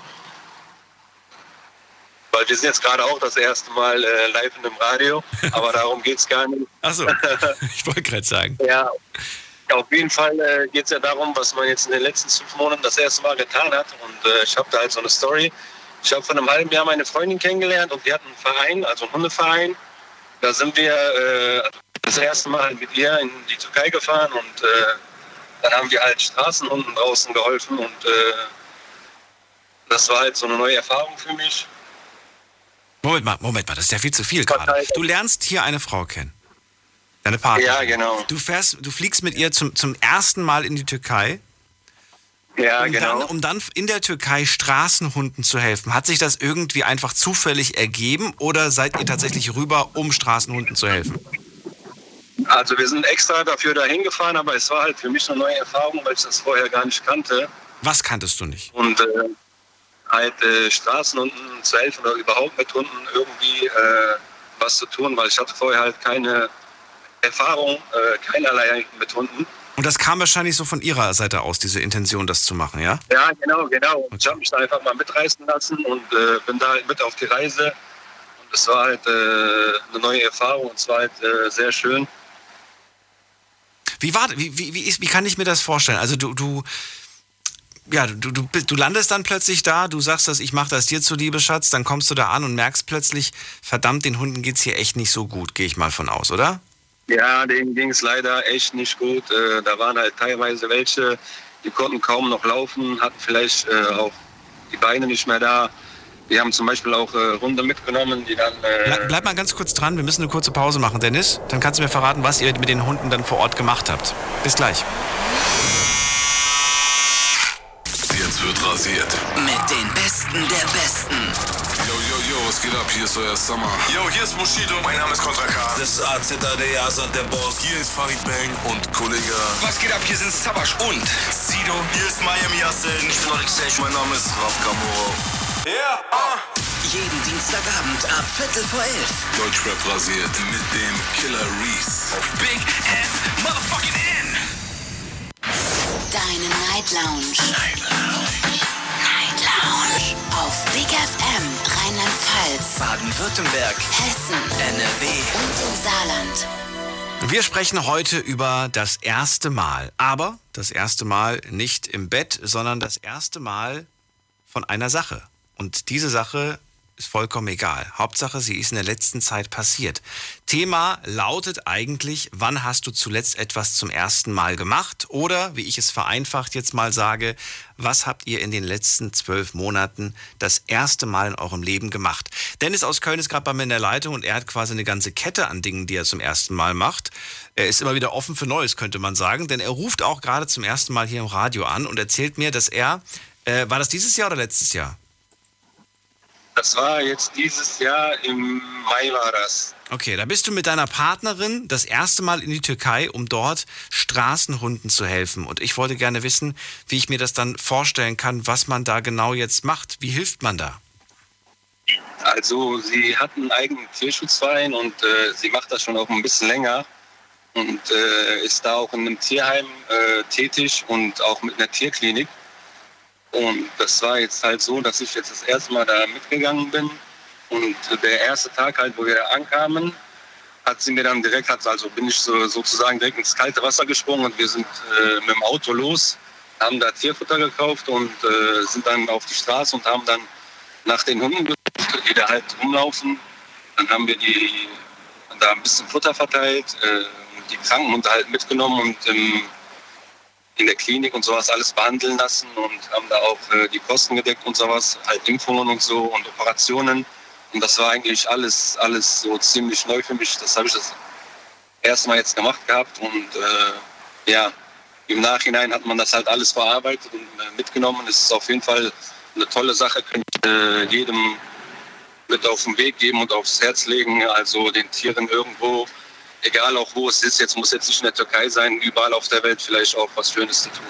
Weil wir sind jetzt gerade auch das erste Mal äh, live in dem Radio, aber darum geht es gar nicht. [laughs] Achso, ich wollte gerade sagen. [laughs] Ja, auf jeden Fall äh, geht es ja darum, was man jetzt in den letzten fünf Monaten das erste Mal getan hat. Und äh, ich habe da halt so eine Story. Ich habe vor einem halben Jahr meine Freundin kennengelernt und die hat einen Verein, also einen Hundeverein. Da sind wir äh, das erste Mal mit ihr in die Türkei gefahren und äh, dann haben wir halt Straßenhunden draußen geholfen und äh, das war halt so eine neue Erfahrung für mich. Moment mal, Moment mal, das ist ja viel zu viel gerade. Du lernst hier eine Frau kennen. Deine Partnerin. Ja, genau. Du fährst, du fliegst mit ihr zum, zum ersten Mal in die Türkei, Ja, um, genau. dann, um dann in der Türkei Straßenhunden zu helfen. Hat sich das irgendwie einfach zufällig ergeben oder seid ihr tatsächlich rüber, um Straßenhunden zu helfen? Also wir sind extra dafür dahin gefahren, aber es war halt für mich eine neue Erfahrung, weil ich das vorher gar nicht kannte. Was kanntest du nicht? Und äh, halt äh, Straßenhunden zu helfen oder überhaupt mit Hunden irgendwie äh, was zu tun, weil ich hatte vorher halt keine Erfahrung, äh, keinerlei mit Hunden. Und das kam wahrscheinlich so von ihrer Seite aus, diese Intention, das zu machen, ja? Ja, genau, genau. Und ich habe mich da einfach mal mitreißen lassen und äh, bin da halt mit auf die Reise. Und es war halt äh, eine neue Erfahrung und es war halt äh, sehr schön. Wie war, wie, wie, wie, ist, wie kann ich mir das vorstellen? Also du, du, ja, du, du, du landest dann plötzlich da, du sagst, dass ich mache das dir zuliebe, Schatz, dann kommst du da an und merkst plötzlich, verdammt, den Hunden geht's hier echt nicht so gut, gehe ich mal von aus, oder? Ja, denen ging es leider echt nicht gut. Äh, da waren halt teilweise welche, die konnten kaum noch laufen, hatten vielleicht äh, auch die Beine nicht mehr da. Wir haben zum Beispiel auch äh, Hunde mitgenommen, die dann. Äh, Bleib, bleib mal ganz kurz dran, wir müssen eine kurze Pause machen, Dennis. Dann kannst du mir verraten, was ihr mit den Hunden dann vor Ort gemacht habt. Bis gleich. Rasiert. Mit den Besten der Besten. Yo, yo, yo, was geht ab? Hier ist euer Summer. Yo, hier ist Bushido. Mein Name ist Kontra K. Das ist AZAD, der Boss. Hier ist Farid Bang und Kollege. Was geht ab? Hier sind Sabash und Sido. Hier ist Miami Yassin. Ich bin Alexej. Mein Name ist Raf Kamoro. Ja, ah. Jeden Dienstagabend ab Viertel vor elf. Deutschrap rasiert mit dem Killer Reese. Auf Big Ass Motherfucking N. Deine Night Lounge. Night Lounge. Lounge. Auf Big FM Rheinland-Pfalz, Baden-Württemberg, Hessen NRW. und im Saarland. Wir sprechen heute über das erste Mal. Aber das erste Mal nicht im Bett, sondern das erste Mal von einer Sache. Und diese Sache ist vollkommen egal. Hauptsache, sie ist in der letzten Zeit passiert. Thema lautet eigentlich, wann hast du zuletzt etwas zum ersten Mal gemacht? Oder, wie ich es vereinfacht jetzt mal sage, was habt ihr in den letzten zwölf Monaten das erste Mal in eurem Leben gemacht? Dennis aus Köln ist gerade bei mir in der Leitung und er hat quasi eine ganze Kette an Dingen, die er zum ersten Mal macht. Er ist immer wieder offen für Neues, könnte man sagen, denn er ruft auch gerade zum ersten Mal hier im Radio an und erzählt mir, dass er, äh, war das dieses Jahr oder letztes Jahr? Das war jetzt dieses Jahr im Mai war das. Okay, da bist du mit deiner Partnerin das erste Mal in die Türkei, um dort Straßenhunden zu helfen. Und ich wollte gerne wissen, wie ich mir das dann vorstellen kann, was man da genau jetzt macht. Wie hilft man da? Also sie hat einen eigenen Tierschutzverein und äh, sie macht das schon auch ein bisschen länger und äh, ist da auch in einem Tierheim äh, tätig und auch mit einer Tierklinik. Und das war jetzt halt so, dass ich jetzt das erste Mal da mitgegangen bin. Und der erste Tag halt, wo wir ankamen, hat sie mir dann direkt, also bin ich so, sozusagen direkt ins kalte Wasser gesprungen und wir sind äh, mit dem Auto los, haben da Tierfutter gekauft und äh, sind dann auf die Straße und haben dann nach den Hunden gesucht, die da halt rumlaufen. Dann haben wir die da ein bisschen Futter verteilt, äh, die Krankenhunde halt mitgenommen und im in der Klinik und sowas alles behandeln lassen und haben da auch äh, die Kosten gedeckt und sowas, halt Impfungen und so und Operationen. Und das war eigentlich alles, alles so ziemlich neu für mich. Das habe ich das erste Mal jetzt gemacht gehabt und äh, ja, im Nachhinein hat man das halt alles verarbeitet und äh, mitgenommen. Es ist auf jeden Fall eine tolle Sache, könnte ich äh, jedem mit auf den Weg geben und aufs Herz legen, also den Tieren irgendwo egal auch wo es ist, jetzt muss jetzt nicht in der Türkei sein, überall auf der Welt vielleicht auch was Schönes zu tun.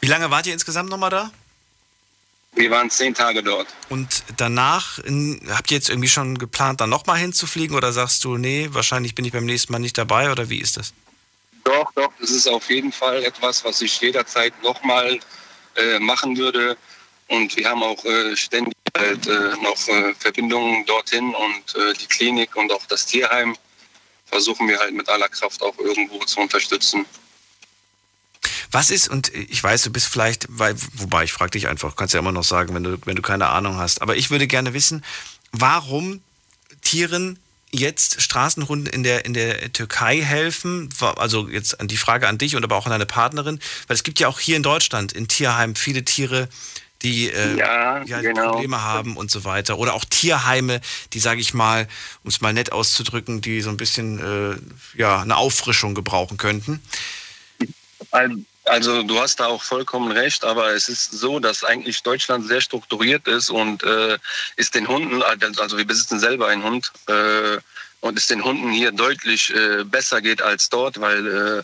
Wie lange wart ihr insgesamt nochmal da? Wir waren zehn Tage dort. Und danach in, habt ihr jetzt irgendwie schon geplant, da nochmal hinzufliegen oder sagst du, nee, wahrscheinlich bin ich beim nächsten Mal nicht dabei oder wie ist das? Doch, doch, das ist auf jeden Fall etwas, was ich jederzeit nochmal äh, machen würde. Und wir haben auch äh, ständig halt, äh, noch äh, Verbindungen dorthin und äh, die Klinik und auch das Tierheim versuchen wir halt mit aller Kraft auch irgendwo zu unterstützen. Was ist, und ich weiß, du bist vielleicht, weil, wobei ich frage dich einfach, kannst ja immer noch sagen, wenn du, wenn du keine Ahnung hast, aber ich würde gerne wissen, warum Tieren jetzt Straßenhunden in der, in der Türkei helfen? Also jetzt an die Frage an dich und aber auch an deine Partnerin, weil es gibt ja auch hier in Deutschland in Tierheimen viele Tiere, die, äh, ja, die halt genau. Probleme haben und so weiter. Oder auch Tierheime, die, sage ich mal, um es mal nett auszudrücken, die so ein bisschen äh, ja, eine Auffrischung gebrauchen könnten. Also du hast da auch vollkommen recht, aber es ist so, dass eigentlich Deutschland sehr strukturiert ist und äh, ist den Hunden, also wir besitzen selber einen Hund, äh, und es den Hunden hier deutlich äh, besser geht als dort, weil äh,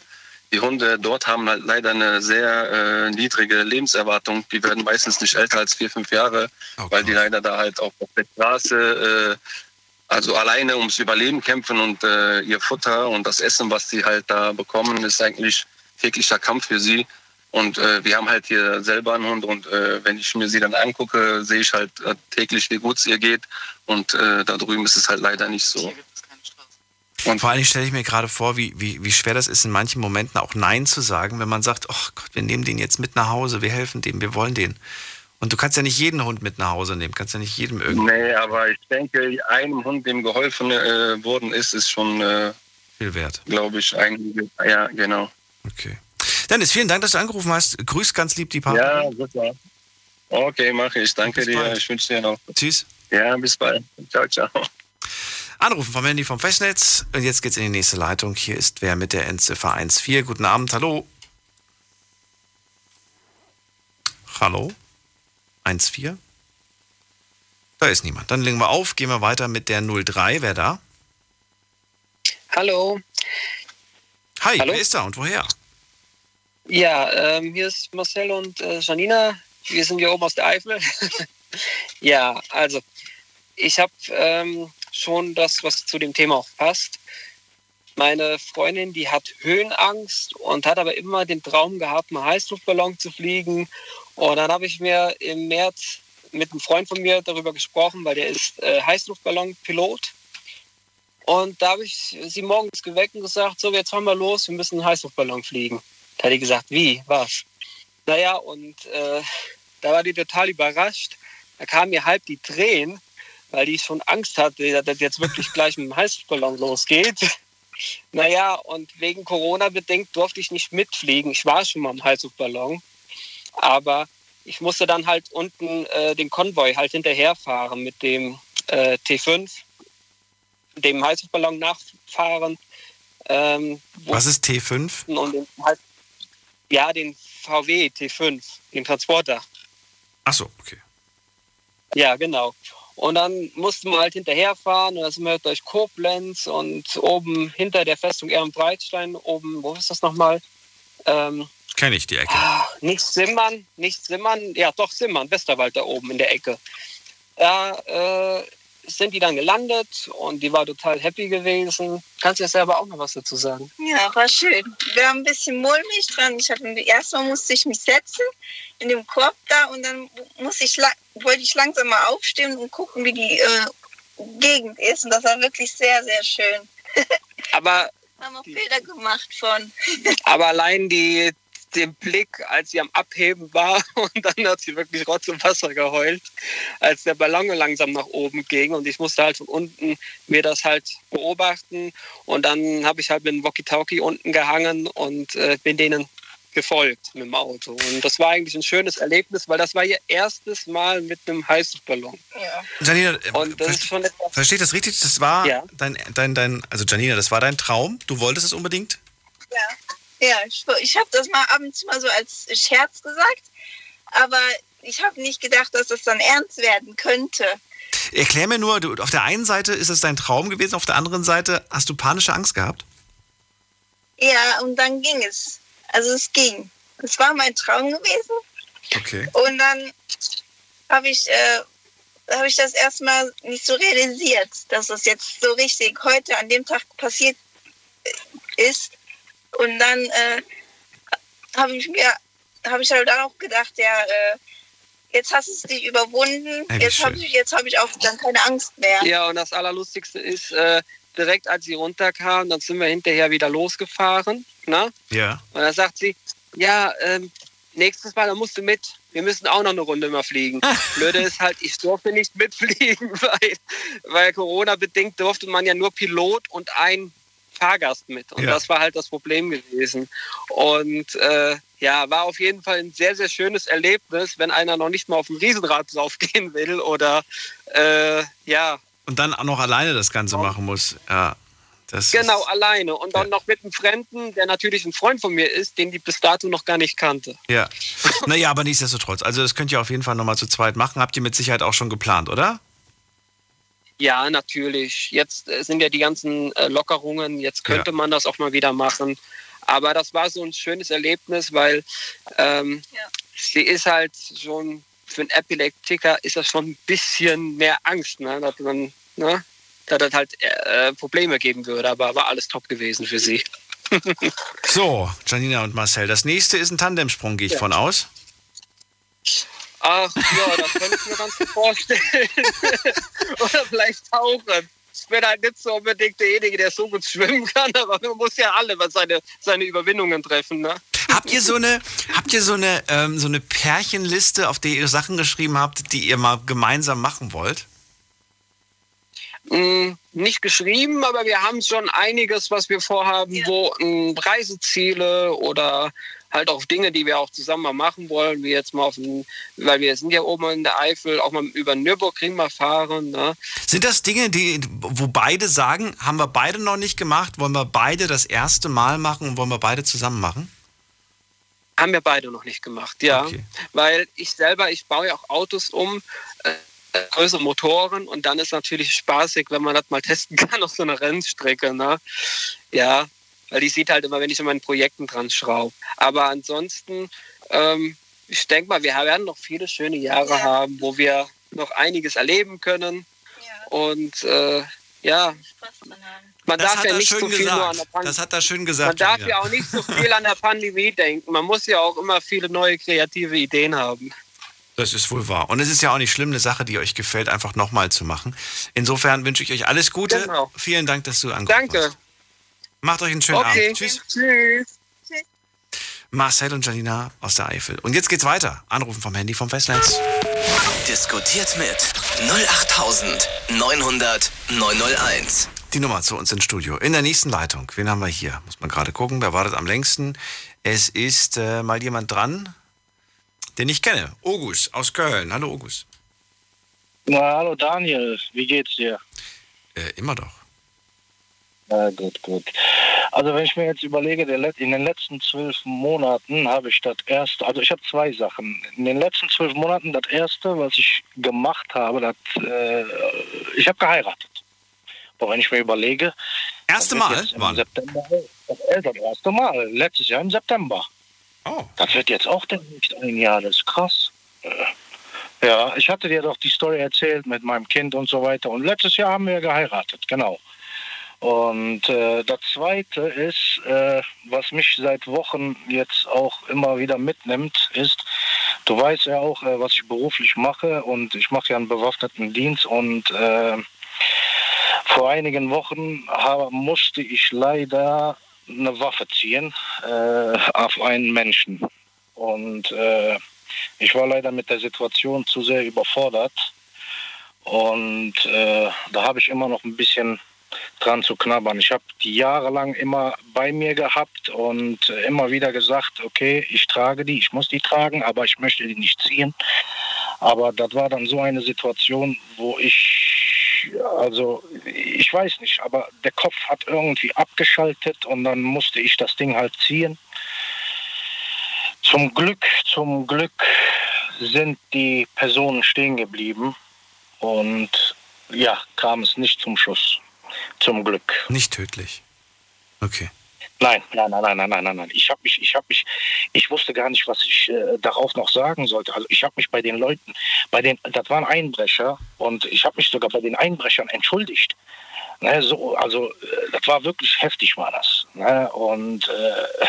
die Hunde dort haben halt leider eine sehr äh, niedrige Lebenserwartung. Die werden meistens nicht älter als vier, fünf Jahre. Oh weil die leider da halt auch auf der Straße, äh, also alleine ums Überleben kämpfen und äh, ihr Futter und das Essen, was sie halt da bekommen, ist eigentlich täglicher Kampf für sie. Und äh, wir haben halt hier selber einen Hund und äh, wenn ich mir sie dann angucke, sehe ich halt äh, täglich, wie gut es ihr geht. Und da drüben ist es halt leider nicht so. Und vor allem stelle ich mir gerade vor, wie, wie, wie schwer das ist, in manchen Momenten auch Nein zu sagen, wenn man sagt, oh Gott, wir nehmen den jetzt mit nach Hause, wir helfen dem, wir wollen den. Und du kannst ja nicht jeden Hund mit nach Hause nehmen, kannst ja nicht jedem irgendwie. Nee, aber ich denke, einem Hund, dem geholfen äh, worden ist, ist schon äh, viel wert. Glaube ich, eigentlich. Ja, genau. Okay. Dennis, vielen Dank, dass du angerufen hast. Grüß ganz lieb die Partner. Ja, super. Okay, mache ich. Danke dir. Ich wünsche dir noch. Tschüss. Ja, bis bald. Ciao, ciao. Anrufen vom Handy vom Festnetz. Und jetzt geht's in die nächste Leitung. Hier ist wer mit der Endziffer 14. Guten Abend, hallo. Hallo? 14? Da ist niemand. Dann legen wir auf, gehen wir weiter mit der 03. Wer da? Hallo. Hi, Hallo? wer ist da und woher? Ja, ähm, hier ist Marcel und äh, Janina. Wir sind hier oben aus der Eifel. [laughs] ja, also ich habe ähm, schon das, was zu dem Thema auch passt. Meine Freundin, die hat Höhenangst und hat aber immer den Traum gehabt, einen Heißluftballon zu fliegen. Und dann habe ich mir im März mit einem Freund von mir darüber gesprochen, weil der ist äh, Heißluftballonpilot. Und da habe ich sie morgens geweckt und gesagt, so, jetzt fahren wir los, wir müssen einen Heißluftballon fliegen. Da hat die gesagt, wie, was? Naja, und äh, da war die total überrascht, Da kamen mir halb die Tränen, weil die schon Angst hatte, dass das jetzt wirklich gleich mit dem Heißluftballon losgeht. Naja, und wegen Corona bedingt durfte ich nicht mitfliegen. Ich war schon mal im Heißluftballon, aber ich musste dann halt unten äh, den Konvoi halt hinterherfahren mit dem äh, T5, dem Heißluftballon nachfahren. Ähm, Was ist T5? Und den, ja, den VW T5, den Transporter. Ach so, okay. Ja, genau. Und dann mussten wir halt hinterherfahren und dann sind wir halt durch Koblenz und oben hinter der Festung Ehrenbreitstein, oben, wo ist das nochmal? Ähm, Kenne ich die Ecke. nicht Simmern, nicht Simmern, ja doch Simmern, Westerwald da oben in der Ecke. Da äh, sind die dann gelandet und die war total happy gewesen. Kannst du ja selber auch noch was dazu sagen? Ja, war schön. Wir haben ein bisschen mulmig dran. Ich hatte, erstmal musste ich mich setzen in dem Korb da und dann muss ich, wollte ich langsam mal aufstehen und gucken, wie die äh, Gegend ist. Und das war wirklich sehr, sehr schön. [laughs] Aber haben auch Bilder gemacht von. Aber allein die, den Blick, als sie am Abheben war [laughs] und dann hat sie wirklich Rotz und Wasser geheult, als der Ballon langsam nach oben ging und ich musste halt von unten mir das halt beobachten und dann habe ich halt mit dem Walkie-Talkie unten gehangen und äh, bin denen gefolgt mit dem Auto. Und das war eigentlich ein schönes Erlebnis, weil das war ihr erstes Mal mit einem Heißluftballon. Ja. Janina, Und das ist schon etwas, versteht das richtig? Das war Ja. dein, dein, dein, also Janina, das war dein Traum? Du wolltest es unbedingt? Ja, ja ich, ich habe das mal abends mal so als Scherz gesagt, aber ich habe nicht gedacht, dass das dann ernst werden könnte. Erklär mir nur, du, auf der einen Seite ist es dein Traum gewesen, auf der anderen Seite hast du panische Angst gehabt? Ja, und dann ging es. Also es ging. Es war mein Traum gewesen. Okay. Und dann habe ich, äh, habe ich das erstmal nicht so realisiert, dass das jetzt so richtig heute an dem Tag passiert äh, ist. Und dann äh, habe ich mir, habe ich halt auch gedacht, ja, äh, jetzt hast du es dich überwunden. Ey, jetzt habe ich, jetzt habe ich auch dann keine Angst mehr. Ja, und das Allerlustigste ist, äh, direkt als sie runterkam, dann sind wir hinterher wieder losgefahren. Ne? Ja. Und dann sagt sie, ja, ähm, nächstes Mal, dann musst du mit. Wir müssen auch noch eine Runde mal fliegen. [laughs] Blöde ist halt, ich durfte nicht mitfliegen, [laughs] weil, weil Corona-bedingt durfte man ja nur Pilot und ein Fahrgast mit. Und Ja. das war halt das Problem gewesen. Und äh, ja, war auf jeden Fall ein sehr, sehr schönes Erlebnis, wenn einer noch nicht mal auf dem Riesenrad draufgehen will oder äh, ja, Und dann auch noch alleine das Ganze machen muss. Ja. Das genau alleine. Und dann noch mit einem Fremden, der natürlich ein Freund von mir ist, den die bis dato noch gar nicht kannte. ja. [laughs] Naja, aber nichtsdestotrotz. Also, das könnt ihr auf jeden Fall nochmal zu zweit machen. Habt ihr mit Sicherheit auch schon geplant, oder? Ja, natürlich. Jetzt äh, sind ja die ganzen äh, Lockerungen. Jetzt könnte Ja. man das auch mal wieder machen. Aber das war so ein schönes Erlebnis, weil ähm, sie ist halt schon für einen Epileptiker ist das schon ein bisschen mehr Angst, ne? dass man, ne? dass das halt äh, Probleme geben würde. Aber war alles top gewesen für sie. [laughs] So, Janina und Marcel. Das nächste ist ein Tandemsprung, gehe ich Ja. von aus. Ach ja, das könnte ich mir ganz gut vorstellen. [laughs] Oder vielleicht tauchen. Ich bin halt nicht so unbedingt derjenige, der so gut schwimmen kann, aber man muss ja alle mal seine, seine Überwindungen treffen. Ne? Habt ihr so eine, habt ihr so eine, ähm, so eine Pärchenliste, auf der ihr Sachen geschrieben habt, die ihr mal gemeinsam machen wollt? Mm, nicht geschrieben, aber wir haben schon einiges, was wir vorhaben, wo mm, Reiseziele oder halt auch Dinge, die wir auch zusammen mal machen wollen, wie jetzt mal auf den, weil wir sind ja oben in der Eifel, auch mal über Nürburgring mal fahren. Ne? Sind das Dinge, die, wo beide sagen, haben wir beide noch nicht gemacht, wollen wir beide das erste Mal machen und wollen wir beide zusammen machen? Haben wir beide noch nicht gemacht, ja. Weil ich selber, ich baue ja auch Autos um, äh, äh, größere Motoren und dann ist natürlich spaßig, wenn man das mal testen [laughs] kann auf so einer Rennstrecke. Ne? Ja, weil die sieht halt immer, wenn ich an meinen Projekten dran schraube. Aber ansonsten, ähm, ich denke mal, wir werden noch viele schöne Jahre haben, wo wir noch einiges erleben können. Und äh, ja, man Das darf hat ja er nicht so viel nur an gesagt. der Pandemie. Das hat er schön Man gesagt. darf Janina. ja auch nicht so viel an der Pandemie denken. Man muss ja auch immer viele neue kreative Ideen haben. Das ist wohl wahr. Und es ist ja auch nicht schlimm, eine Sache, die euch gefällt, einfach nochmal zu machen. Insofern wünsche ich euch alles Gute. Genau. Vielen Dank, dass du angerufen Danke. hast. Macht euch einen schönen okay. Abend. Tschüss. Tschüss. Marcel und Janina aus der Eifel. Und jetzt geht's weiter. Anrufen vom Handy vom Festnetz. Diskutiert mit 08900 901. Die Nummer zu uns ins Studio. In der nächsten Leitung. Wen haben wir hier? Muss man gerade gucken. Wer wartet am längsten? Es ist äh, mal jemand dran, den ich kenne. August aus Köln. Hallo August. Na, hallo Daniel, wie geht's dir? Äh, immer doch. Na gut, gut. Also wenn ich mir jetzt überlege, in den letzten zwölf Monaten habe ich das erste, also ich habe zwei Sachen. In den letzten zwölf Monaten das erste, was ich gemacht habe, das, äh, ich habe geheiratet. Aber wenn ich mir überlege, erste Mal, im September, das, das erste Mal, letztes Jahr im September. Oh. Das wird jetzt auch demnächst ein Jahr, das ist krass. Äh, ja, ich hatte dir doch die Story erzählt mit meinem Kind und so weiter. Und letztes Jahr haben wir geheiratet, genau. Und äh, das Zweite ist, äh, was mich seit Wochen jetzt auch immer wieder mitnimmt, ist, du weißt ja auch, äh, was ich beruflich mache und ich mache ja einen bewaffneten Dienst und äh, vor einigen Wochen habe, musste ich leider eine Waffe ziehen äh, auf einen Menschen. Und äh, ich war leider mit der Situation zu sehr überfordert. Und äh, da habe ich immer noch ein bisschen dran zu knabbern. Ich habe die jahrelang immer bei mir gehabt und immer wieder gesagt, okay, ich trage die, ich muss die tragen, aber ich möchte die nicht ziehen. Aber das war dann so eine Situation, wo ich, also ich weiß nicht, aber der Kopf hat irgendwie abgeschaltet und dann musste ich das Ding halt ziehen. Zum Glück, zum Glück sind die Personen stehen geblieben und ja, kam es nicht zum Schuss. Zum Glück. Nicht tödlich. Okay. Nein, nein, nein, nein, nein, nein, nein, nein. Ich habe mich, ich habe mich, ich wusste gar nicht, was ich äh, darauf noch sagen sollte. Also ich habe mich bei den Leuten, bei den, das waren Einbrecher und ich habe mich sogar bei den Einbrechern entschuldigt. Ne, so, also äh, das war wirklich heftig, war das. Ne? Und äh,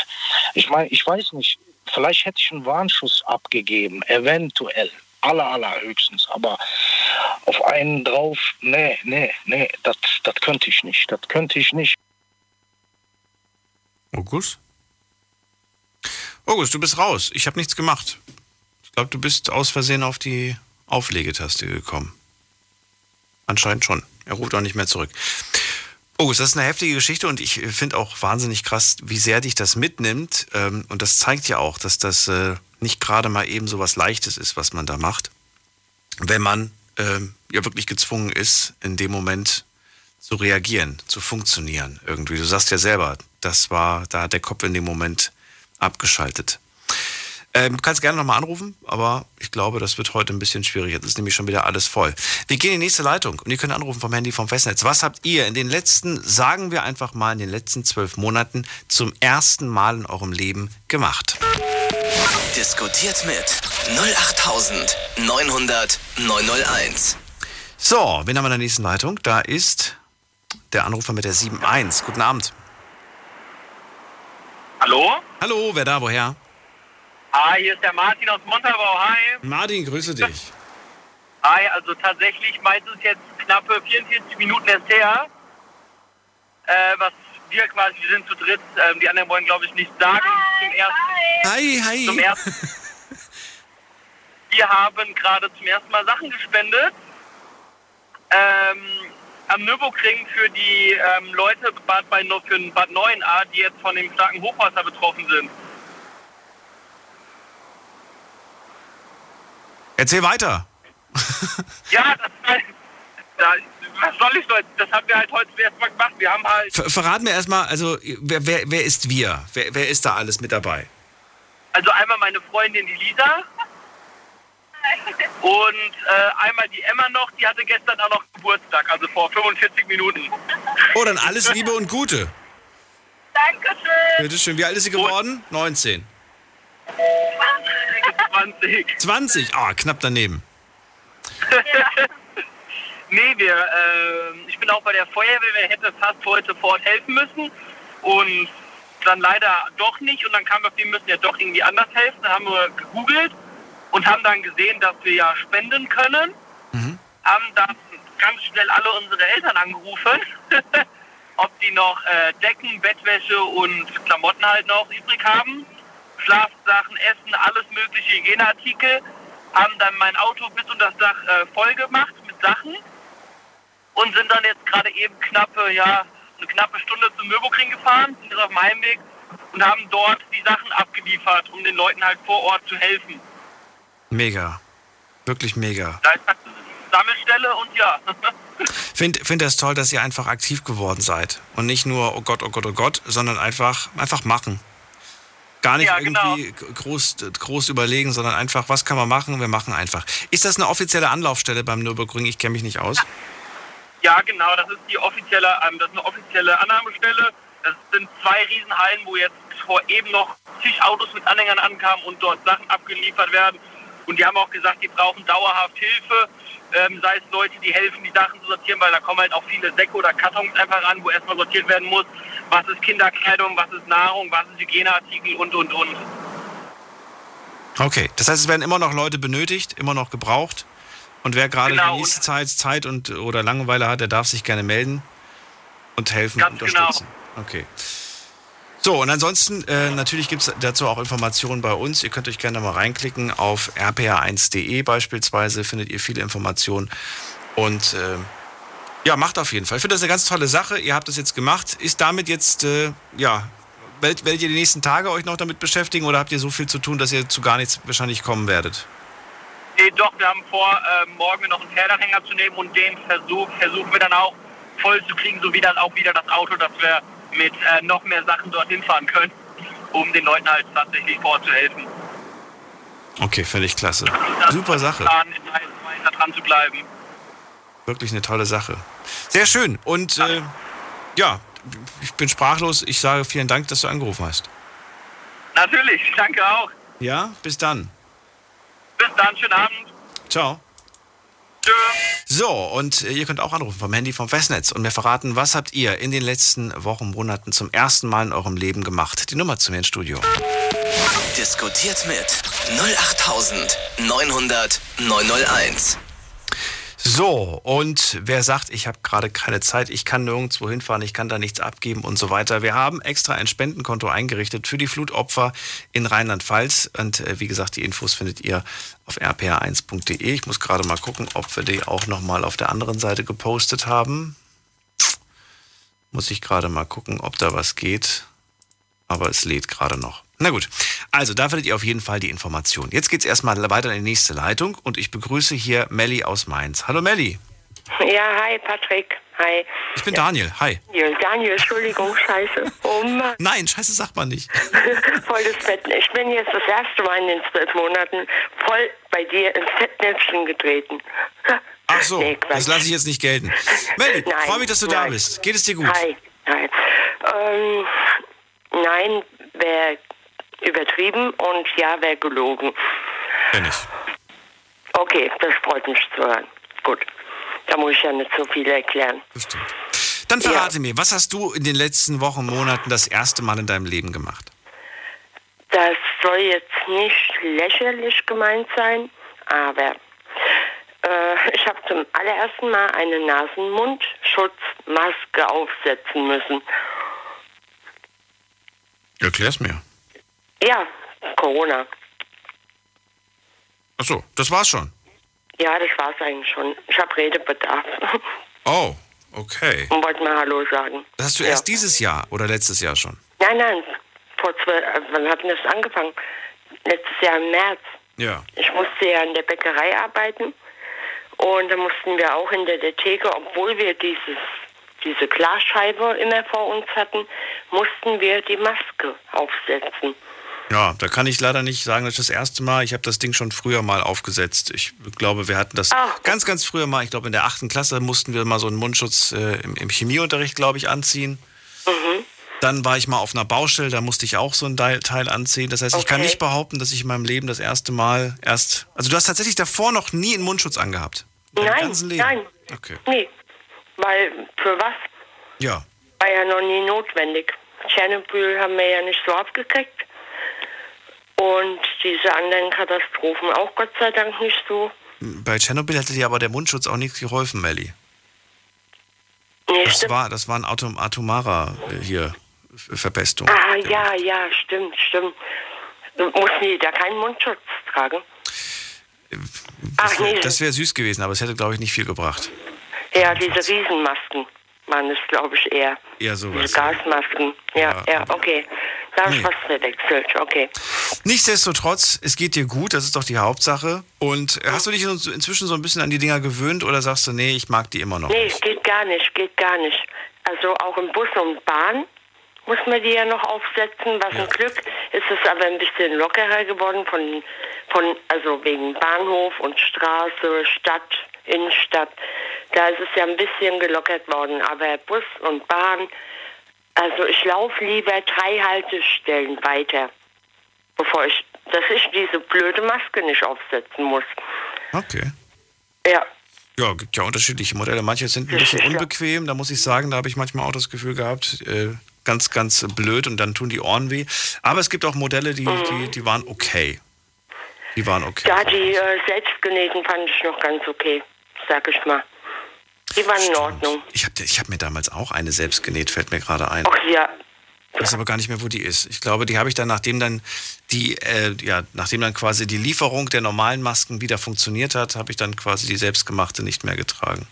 ich meine, ich weiß nicht, vielleicht hätte ich einen Warnschuss abgegeben, eventuell aller, allerhöchstens. Aber auf einen drauf, nee, nee, nee, das, könnte ich nicht. Das könnte ich nicht. August? August, du bist raus. Ich habe nichts gemacht. Ich glaube, du bist aus Versehen auf die Auflegetaste gekommen. Anscheinend schon. Er ruft auch nicht mehr zurück. August, das ist eine heftige Geschichte und ich finde auch wahnsinnig krass, wie sehr dich das mitnimmt. Ähm, und das zeigt ja auch, dass das äh, nicht gerade mal eben so was Leichtes ist, was man da macht. Wenn man ähm, ja wirklich gezwungen ist, in dem Moment zu reagieren, zu funktionieren irgendwie. Du sagst ja selber, das war, da hat der Kopf in dem Moment abgeschaltet. Ähm, du kannst gerne nochmal anrufen, aber ich glaube, das wird heute ein bisschen schwierig. Jetzt ist nämlich schon wieder alles voll. Wir gehen in die nächste Leitung und ihr könnt anrufen vom Handy vom Festnetz. Was habt ihr in den letzten, sagen wir einfach mal, in den letzten zwölf Monaten zum ersten Mal in eurem Leben gemacht? Diskutiert mit 08900 901. So, wen haben wir in der nächsten Leitung? Da ist der Anrufer mit der 71. Guten Abend. Hallo? Hallo, wer da, woher? Hi, hier ist der Martin aus Montabaur. Hi. Martin, grüße dich. Hi, also tatsächlich meint es jetzt knappe 44 Minuten erst her, äh, was wir quasi, wir sind zu dritt, ähm, die anderen wollen glaube ich nicht sagen. Hi, zum ersten, hi, hi. Zum ersten, [laughs] wir haben gerade zum ersten Mal Sachen gespendet. Ähm, am Nürburgring für die ähm, Leute Bad bei, für Bad 9a, die jetzt von dem starken Hochwasser betroffen sind. Erzähl weiter. [laughs] ja, das, das, was soll ich Leute? Das haben wir halt heute zuerst mal gemacht. Wir haben halt. Ver verraten wir erstmal, also wer, wer, wer ist wir? Wer, wer ist da alles mit dabei? Also einmal meine Freundin, die Lisa. Und äh, einmal die Emma noch, die hatte gestern auch noch Geburtstag, also vor 45 Minuten. Oh, dann alles Liebe und Gute. Dankeschön. Bitteschön. Wie alt ist sie geworden? 19. 20. 20? Ah, oh, knapp daneben. [laughs] nee, wir, äh, ich bin auch bei der Feuerwehr, wer hätte fast heute vor Ort helfen müssen. Und dann leider doch nicht. Und dann kam wir, wir müssen ja doch irgendwie anders helfen. Dann haben wir gegoogelt und haben dann gesehen, dass wir ja spenden können. Mhm. Haben dann ganz schnell alle unsere Eltern angerufen, [laughs] ob die noch äh, Decken, Bettwäsche und Klamotten halt noch übrig haben Schlafsachen, Essen, alles mögliche Hygieneartikel, haben dann mein Auto bis unter das Dach äh, voll gemacht mit Sachen und sind dann jetzt gerade eben knappe, ja, eine knappe Stunde zum Nürburgring gefahren, sind auf dem Heimweg und haben dort die Sachen abgeliefert, um den Leuten halt vor Ort zu helfen. Mega. Wirklich mega. Da ist halt eine Sammelstelle und ja. [laughs] Finde find das toll, dass ihr einfach aktiv geworden seid. Und nicht nur, oh Gott, oh Gott, oh Gott, sondern einfach, einfach machen. Gar nicht Ja, genau. irgendwie groß, groß überlegen, sondern einfach, was kann man machen? Wir machen einfach. Ist das eine offizielle Anlaufstelle beim Nürburgring? Ich kenne mich nicht aus. Ja, genau, das ist die offizielle, ähm, das ist eine offizielle Annahmestelle. Das sind zwei Riesenhallen, wo jetzt vor eben noch zig Autos mit Anhängern ankamen und dort Sachen abgeliefert werden. Und die haben auch gesagt, die brauchen dauerhaft Hilfe, ähm, sei es Leute, die helfen, die Sachen zu sortieren, weil da kommen halt auch viele Säcke oder Kartons einfach ran, wo erstmal sortiert werden muss. Was ist Kinderkleidung, was ist Nahrung, was ist Hygieneartikel und, und, und. Okay, das heißt, es werden immer noch Leute benötigt, immer noch gebraucht. Und wer gerade Genau, die nächste Zeit Zeit und oder Langeweile hat, der darf sich gerne melden und helfen Ganz und unterstützen. Okay. So, und ansonsten, äh, natürlich gibt es dazu auch Informationen bei uns. Ihr könnt euch gerne mal reinklicken. Auf rpa1.de beispielsweise findet ihr viele Informationen. Und äh, ja, macht auf jeden Fall. Ich finde das eine ganz tolle Sache. Ihr habt das jetzt gemacht. Ist damit jetzt, äh, ja, werdet, werdet ihr die nächsten Tage euch noch damit beschäftigen oder habt ihr so viel zu tun, dass ihr zu gar nichts wahrscheinlich kommen werdet? Nee, doch, wir haben vor, äh, morgen noch einen Pferdanhänger zu nehmen und den Versuch, versuchen wir dann auch voll zu kriegen, so wie dann auch wieder das Auto, dass wir mit äh, noch mehr Sachen dorthin fahren können, um den Leuten halt tatsächlich vor Ort zu helfen. Okay, finde ich klasse. Das Super Sache. Plan, weiter dran zu bleiben. Wirklich eine tolle Sache. Sehr schön. Und äh, ja, ich bin sprachlos. Ich sage vielen Dank, dass du angerufen hast. Natürlich, danke auch. Ja, bis dann. Bis dann, schönen Abend. Ciao. So, und äh, ihr könnt auch anrufen vom Handy vom Festnetz und mir verraten, was habt ihr in den letzten Wochen, Monaten zum ersten Mal in eurem Leben gemacht? Die Nummer zu mir ins Studio. Diskutiert mit 08900 901. So, und wer sagt, ich habe gerade keine Zeit, ich kann nirgendwo hinfahren, ich kann da nichts abgeben und so weiter. Wir haben extra ein Spendenkonto eingerichtet für die Flutopfer in Rheinland-Pfalz. Und äh, wie gesagt, die Infos findet ihr auf rpa1.de. Ich muss gerade mal gucken, ob wir die auch nochmal auf der anderen Seite gepostet haben. Muss ich gerade mal gucken, ob da was geht. Aber es lädt gerade noch. Na gut, also da findet ihr auf jeden Fall die Information. Jetzt geht's erstmal weiter in die nächste Leitung und ich begrüße hier Melli aus Mainz. Hallo Melli. Ja, hi Patrick. Hi. Ich bin Daniel. Hi. Daniel, Daniel, Entschuldigung, scheiße. Oh Mann. Nein, scheiße sagt man nicht. [laughs] voll das Fett. Ich bin jetzt das erste Mal in den zwölf Monaten voll bei dir ins Fettnäpfchen getreten. Ach so, Nee, das lasse ich jetzt nicht gelten. Melli, [laughs] freue mich, dass du da nein. bist. Geht es dir gut? Hi. Hi. Ähm, nein, wäre übertrieben und ja, wäre gelogen. Kenn ich. Okay, das freut mich zu hören. Gut. Da muss ich ja nicht so viel erklären. Dann verrate mir, was hast du in den letzten Wochen, Monaten das erste Mal in deinem Leben gemacht? Das soll jetzt nicht lächerlich gemeint sein, aber äh, ich habe zum allerersten Mal eine Nasen-Mund-Schutzmaske aufsetzen müssen. Erklär's mir. Ja, Corona. Ach so, das war's schon. Ja, das war's eigentlich schon. Ich habe Redebedarf Oh, okay. und wollte mal Hallo sagen. Das hast du Ja. erst dieses Jahr oder letztes Jahr schon? Nein, nein, vor zwölf, äh, wann hat denn das angefangen? Letztes Jahr im März. Ja. Ich musste ja in der Bäckerei arbeiten und da mussten wir auch hinter der Theke, obwohl wir dieses, diese Glasscheibe immer vor uns hatten, mussten wir die Maske aufsetzen. Ja, da kann ich leider nicht sagen, das ist das erste Mal. Ich habe das Ding schon früher mal aufgesetzt. Ich glaube, wir hatten das ganz, ganz früher mal. Ich glaube, in der achten Klasse mussten wir mal so einen Mundschutz äh, im, im Chemieunterricht, glaube ich, anziehen. Dann war ich mal auf einer Baustelle, da musste ich auch so ein Teil anziehen. Das heißt, ich kann Okay. nicht behaupten, dass ich in meinem Leben das erste Mal erst. Also, du hast tatsächlich davor noch nie einen Mundschutz angehabt. Nein, nein, Okay. nee. Weil für was? Ja. War ja noch nie notwendig. Tschernobyl haben wir ja nicht so abgekriegt. Und diese anderen Katastrophen auch Gott sei Dank nicht so. Bei Tschernobyl hätte dir aber der Mundschutz auch nichts geholfen, Melli. Nee, Das stimmt. war, das war ein Atom, atomarer äh, hier F- Verpestung. Ah, ja, ja, stimmt, stimmt. Mussten die da keinen Mundschutz tragen? Das wäre wär süß gewesen, aber es hätte, glaube ich, nicht viel gebracht. Ja, diese Riesenmasken waren es, glaube ich, eher. Eher sowas. Diese Gasmasken. Ja, ja, okay. Da habe ich was verwechselt, okay. Nichtsdestotrotz, es geht dir gut, das ist doch die Hauptsache. Und hast du dich inzwischen so ein bisschen an die Dinger gewöhnt oder sagst du, nee, ich mag die immer noch? Nee, nicht? geht gar nicht, geht gar nicht. Also auch im Bus und Bahn muss man die ja noch aufsetzen. Was ein Glück ist es aber ein bisschen lockerer geworden von, von also wegen Bahnhof und Straße, Stadt, Innenstadt. Da ist es ja ein bisschen gelockert worden. Aber Bus und Bahn, also ich laufe lieber drei Haltestellen weiter, bevor ich, dass ich diese blöde Maske nicht aufsetzen muss. Okay. Ja. Ja, gibt ja unterschiedliche Modelle. Manche sind ein bisschen unbequem, da muss ich sagen, da habe ich manchmal auch das Gefühl gehabt, äh, ganz, ganz blöd und dann tun die Ohren weh. Aber es gibt auch Modelle, die, Mhm. die, die waren okay. Die waren okay. Ja, die äh, selbstgenähten fand ich noch ganz okay, sag ich mal. Die waren in Ordnung. Ich habe ich hab mir damals auch eine selbst genäht, fällt mir gerade ein. Ach ja, Ich weiß aber gar nicht mehr, wo die ist. Ich glaube, die habe ich dann, nachdem dann die, äh, ja, nachdem dann quasi die Lieferung der normalen Masken wieder funktioniert hat, habe ich dann quasi die selbstgemachte nicht mehr getragen.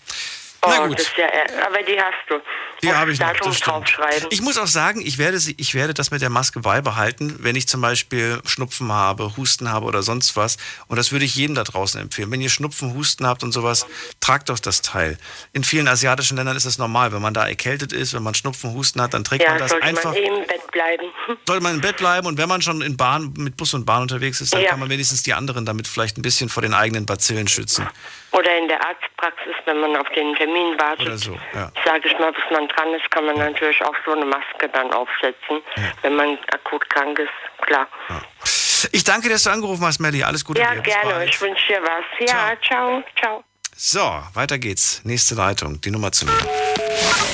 Oh, Na gut. das ist ja, äh, aber die hast du. Die habe ich noch, Datum das stimmt. draufschreiben. Ich muss auch sagen, ich werde, sie, ich werde das mit der Maske beibehalten, wenn ich zum Beispiel Schnupfen habe, Husten habe oder sonst was. Und das würde ich jedem da draußen empfehlen. Wenn ihr Schnupfen, Husten habt und sowas, tragt doch das Teil. In vielen asiatischen Ländern ist es normal. Wenn man da erkältet ist, wenn man Schnupfen, Husten hat, dann trägt ja, man das sollte einfach. man eh im Bett bleiben. [laughs] Sollte man im Bett bleiben und wenn man schon in Bahn, mit Bus und Bahn unterwegs ist, dann Ja. kann man wenigstens die anderen damit vielleicht ein bisschen vor den eigenen Bazillen schützen. Oder in der Arztpraxis, wenn man auf den Termin wartet. Oder so, ja. Sage ich mal, bis man dran ist, kann man natürlich auch so eine Maske dann aufsetzen, wenn man akut krank ist. Klar. Ich danke, dass du angerufen hast, Melly. Alles Gute ja, dir. Bis gerne. Ich wünsche dir was. Ja, ciao, ciao. So, weiter geht's. Nächste Leitung, die Nummer zu mir.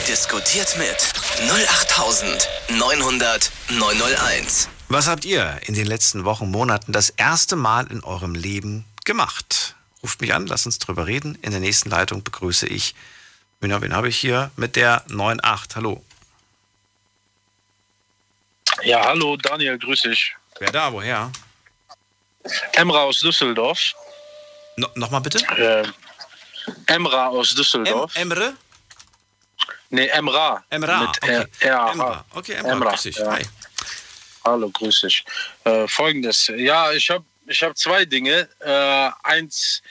Diskutiert mit 08900 901. Was habt ihr in den letzten Wochen, Monaten das erste Mal in eurem Leben gemacht? Ruft mich an, lasst uns drüber reden. In der nächsten Leitung begrüße ich, wen, wen habe ich hier? Mit der 98. Hallo. Ja, hallo Daniel, grüß dich. Wer da, woher? Emra aus Düsseldorf. No, Nochmal bitte? Äh, Emra aus Düsseldorf. Em Emre? Nee, Emra. Emra, Mit okay. R- Emra. Okay, Emra, grüß dich. ja. Hi. Hallo, grüß dich. Äh, Folgendes. Ja, ich habe ich hab zwei Dinge. Äh, eins,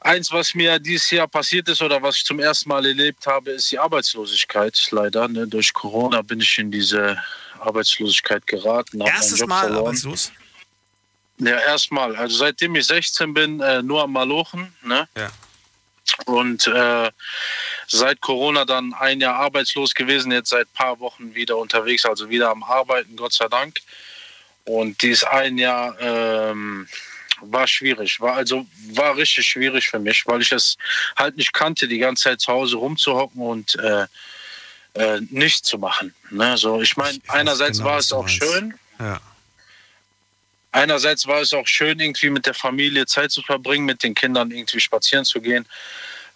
eins, was mir dieses Jahr passiert ist oder was ich zum ersten Mal erlebt habe, ist die Arbeitslosigkeit. Leider. Ne? Durch Corona bin ich in diese Arbeitslosigkeit geraten. Erstes Mal verloren. arbeitslos? Ja, erstmal. Also seitdem ich 16 bin, äh, nur am Malochen. Ne? Ja. Und äh, seit Corona dann ein Jahr arbeitslos gewesen, jetzt seit ein paar Wochen wieder unterwegs, also wieder am Arbeiten, Gott sei Dank. Und dieses ein Jahr ähm, war schwierig, war also war richtig schwierig für mich, weil ich es halt nicht kannte, die ganze Zeit zu Hause rumzuhocken und äh, äh, nichts zu machen. Ne? So, ich meine, einerseits genau, war es auch schön, Ja. einerseits war es auch schön, irgendwie mit der Familie Zeit zu verbringen, mit den Kindern irgendwie spazieren zu gehen.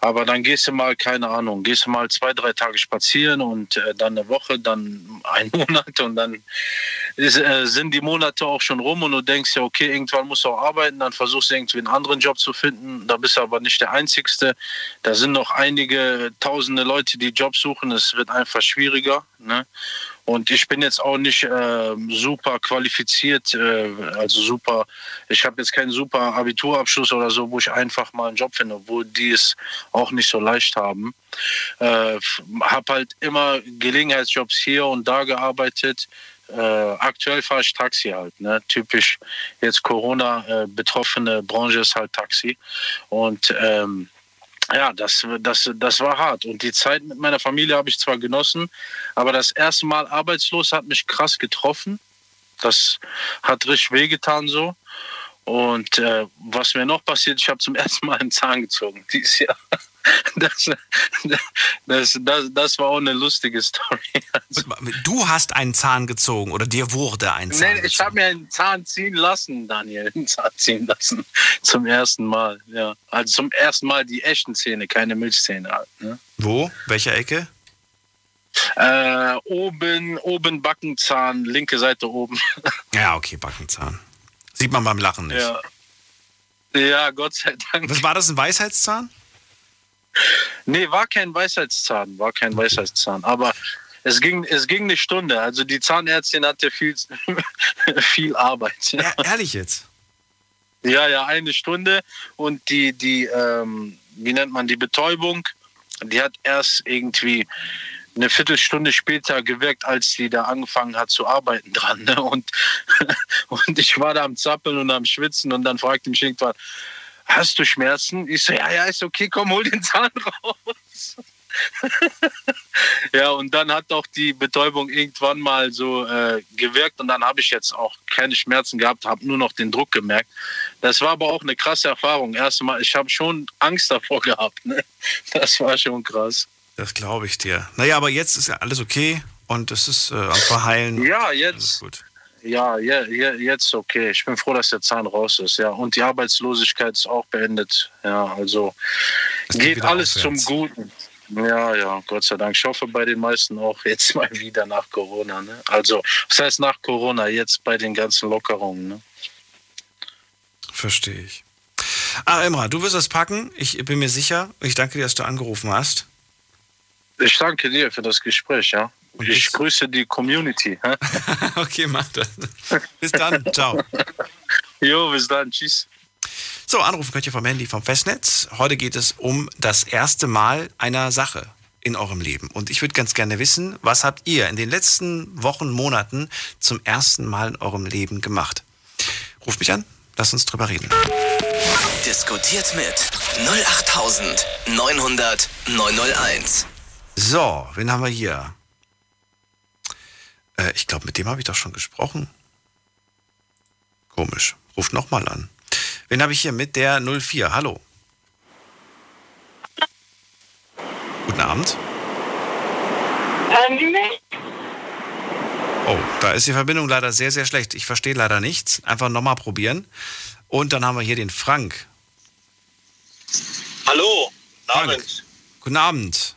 Aber dann gehst du mal, keine Ahnung, gehst du mal zwei, drei Tage spazieren und äh, dann eine Woche, dann ein [laughs] Monat und dann ist, äh, sind die Monate auch schon rum und du denkst ja, okay, irgendwann musst du auch arbeiten, dann versuchst du irgendwie einen anderen Job zu finden. Da bist du aber nicht der Einzigste. Da sind noch einige tausende Leute, die Jobs suchen. Es wird einfach schwieriger. Ne? Und ich bin jetzt auch nicht äh, super qualifiziert, äh, also super, ich habe jetzt keinen super Abiturabschluss oder so, wo ich einfach mal einen Job finde, obwohl die es auch nicht so leicht haben. Äh, habe halt immer Gelegenheitsjobs hier und da gearbeitet. Äh, aktuell fahre ich Taxi halt, ne? typisch jetzt Corona äh, Branche ist halt Taxi und ähm, ja, das, das, das war hart. Und die Zeit mit meiner Familie habe ich zwar genossen, aber das erste Mal arbeitslos hat mich krass getroffen. Das hat richtig wehgetan so. Und äh, was mir noch passiert, ich habe zum [laughs] ersten Mal einen Zahn gezogen dieses Jahr. [laughs] Das, das, das, das war auch eine lustige Story. Du hast einen Zahn gezogen oder dir wurde ein Zahn Nee, ich habe mir einen Zahn ziehen lassen, Daniel. [laughs] Einen Zahn ziehen lassen. Zum ersten Mal, ja. Also zum ersten Mal die echten Zähne, keine Milchzähne halt. Ne? Wo? Welche Ecke? Äh, oben, oben Backenzahn, linke Seite oben. [laughs] Ja, okay, Backenzahn. Sieht man beim Lachen nicht. Ja. Ja, Gott sei Dank. Was war das, ein Weisheitszahn? Nee, war kein Weisheitszahn, war kein Weisheitszahn. Aber es ging, es ging eine Stunde. Also die Zahnärztin hatte viel, [laughs] viel Arbeit. Ja, ehrlich jetzt? Ja, ja, eine Stunde. Und die, die, ähm, wie nennt man die Betäubung, die hat erst irgendwie eine Viertelstunde später gewirkt, als sie da angefangen hat zu arbeiten dran. Ne? Und, [laughs] und ich war da am Zappeln und am Schwitzen und dann fragte mich irgendwann, hast du Schmerzen? Ich so, ja, ja, ist okay, komm, hol den Zahn [laughs] raus. ja, und dann hat auch die Betäubung irgendwann mal so äh, gewirkt und dann habe ich jetzt auch keine Schmerzen gehabt, habe nur noch den Druck gemerkt. Das war aber auch eine krasse Erfahrung. Erstmal, ich habe schon Angst davor [laughs] gehabt. Ne? Das war schon krass. Das glaube ich dir. Naja, aber jetzt ist ja alles okay und es ist äh, am Verheilen. Ja, jetzt. Gut. Ja, ja, ja, jetzt okay. Ich bin froh, dass der Zahn raus ist. Ja, und die Arbeitslosigkeit ist auch beendet. Ja, also es geht, geht alles aufwärts. zum Guten. Ja, ja, Gott sei Dank. Ich hoffe bei den meisten auch jetzt mal wieder nach Corona. Ne? Also, was heißt nach Corona? Jetzt bei den ganzen Lockerungen. Ne? Verstehe ich. Ah, Emra, du wirst es packen. Ich bin mir sicher. Ich danke dir, dass du angerufen hast. Ich danke dir für das Gespräch, ja. Und ich grüße die Community. [laughs] okay, mach das. Bis dann. Ciao. Jo, bis dann. Tschüss. So, anrufen könnt ihr vom Handy vom Festnetz. Heute geht es um das erste Mal einer Sache in eurem Leben. Und ich würde ganz gerne wissen, was habt ihr in den letzten Wochen, Monaten zum ersten Mal in eurem Leben gemacht? Ruft mich an, lasst uns drüber reden. Diskutiert mit 08900 901. So, wen haben wir hier? Äh, ich glaube, mit dem habe ich doch schon gesprochen. Komisch. Ruft nochmal an. Wen habe ich hier mit der 04? Hallo. Guten Abend. Oh, da ist die Verbindung leider sehr, sehr schlecht. Ich verstehe leider nichts. Einfach nochmal probieren. Und dann haben wir hier den Frank. Hallo, guten Abend. Guten Abend.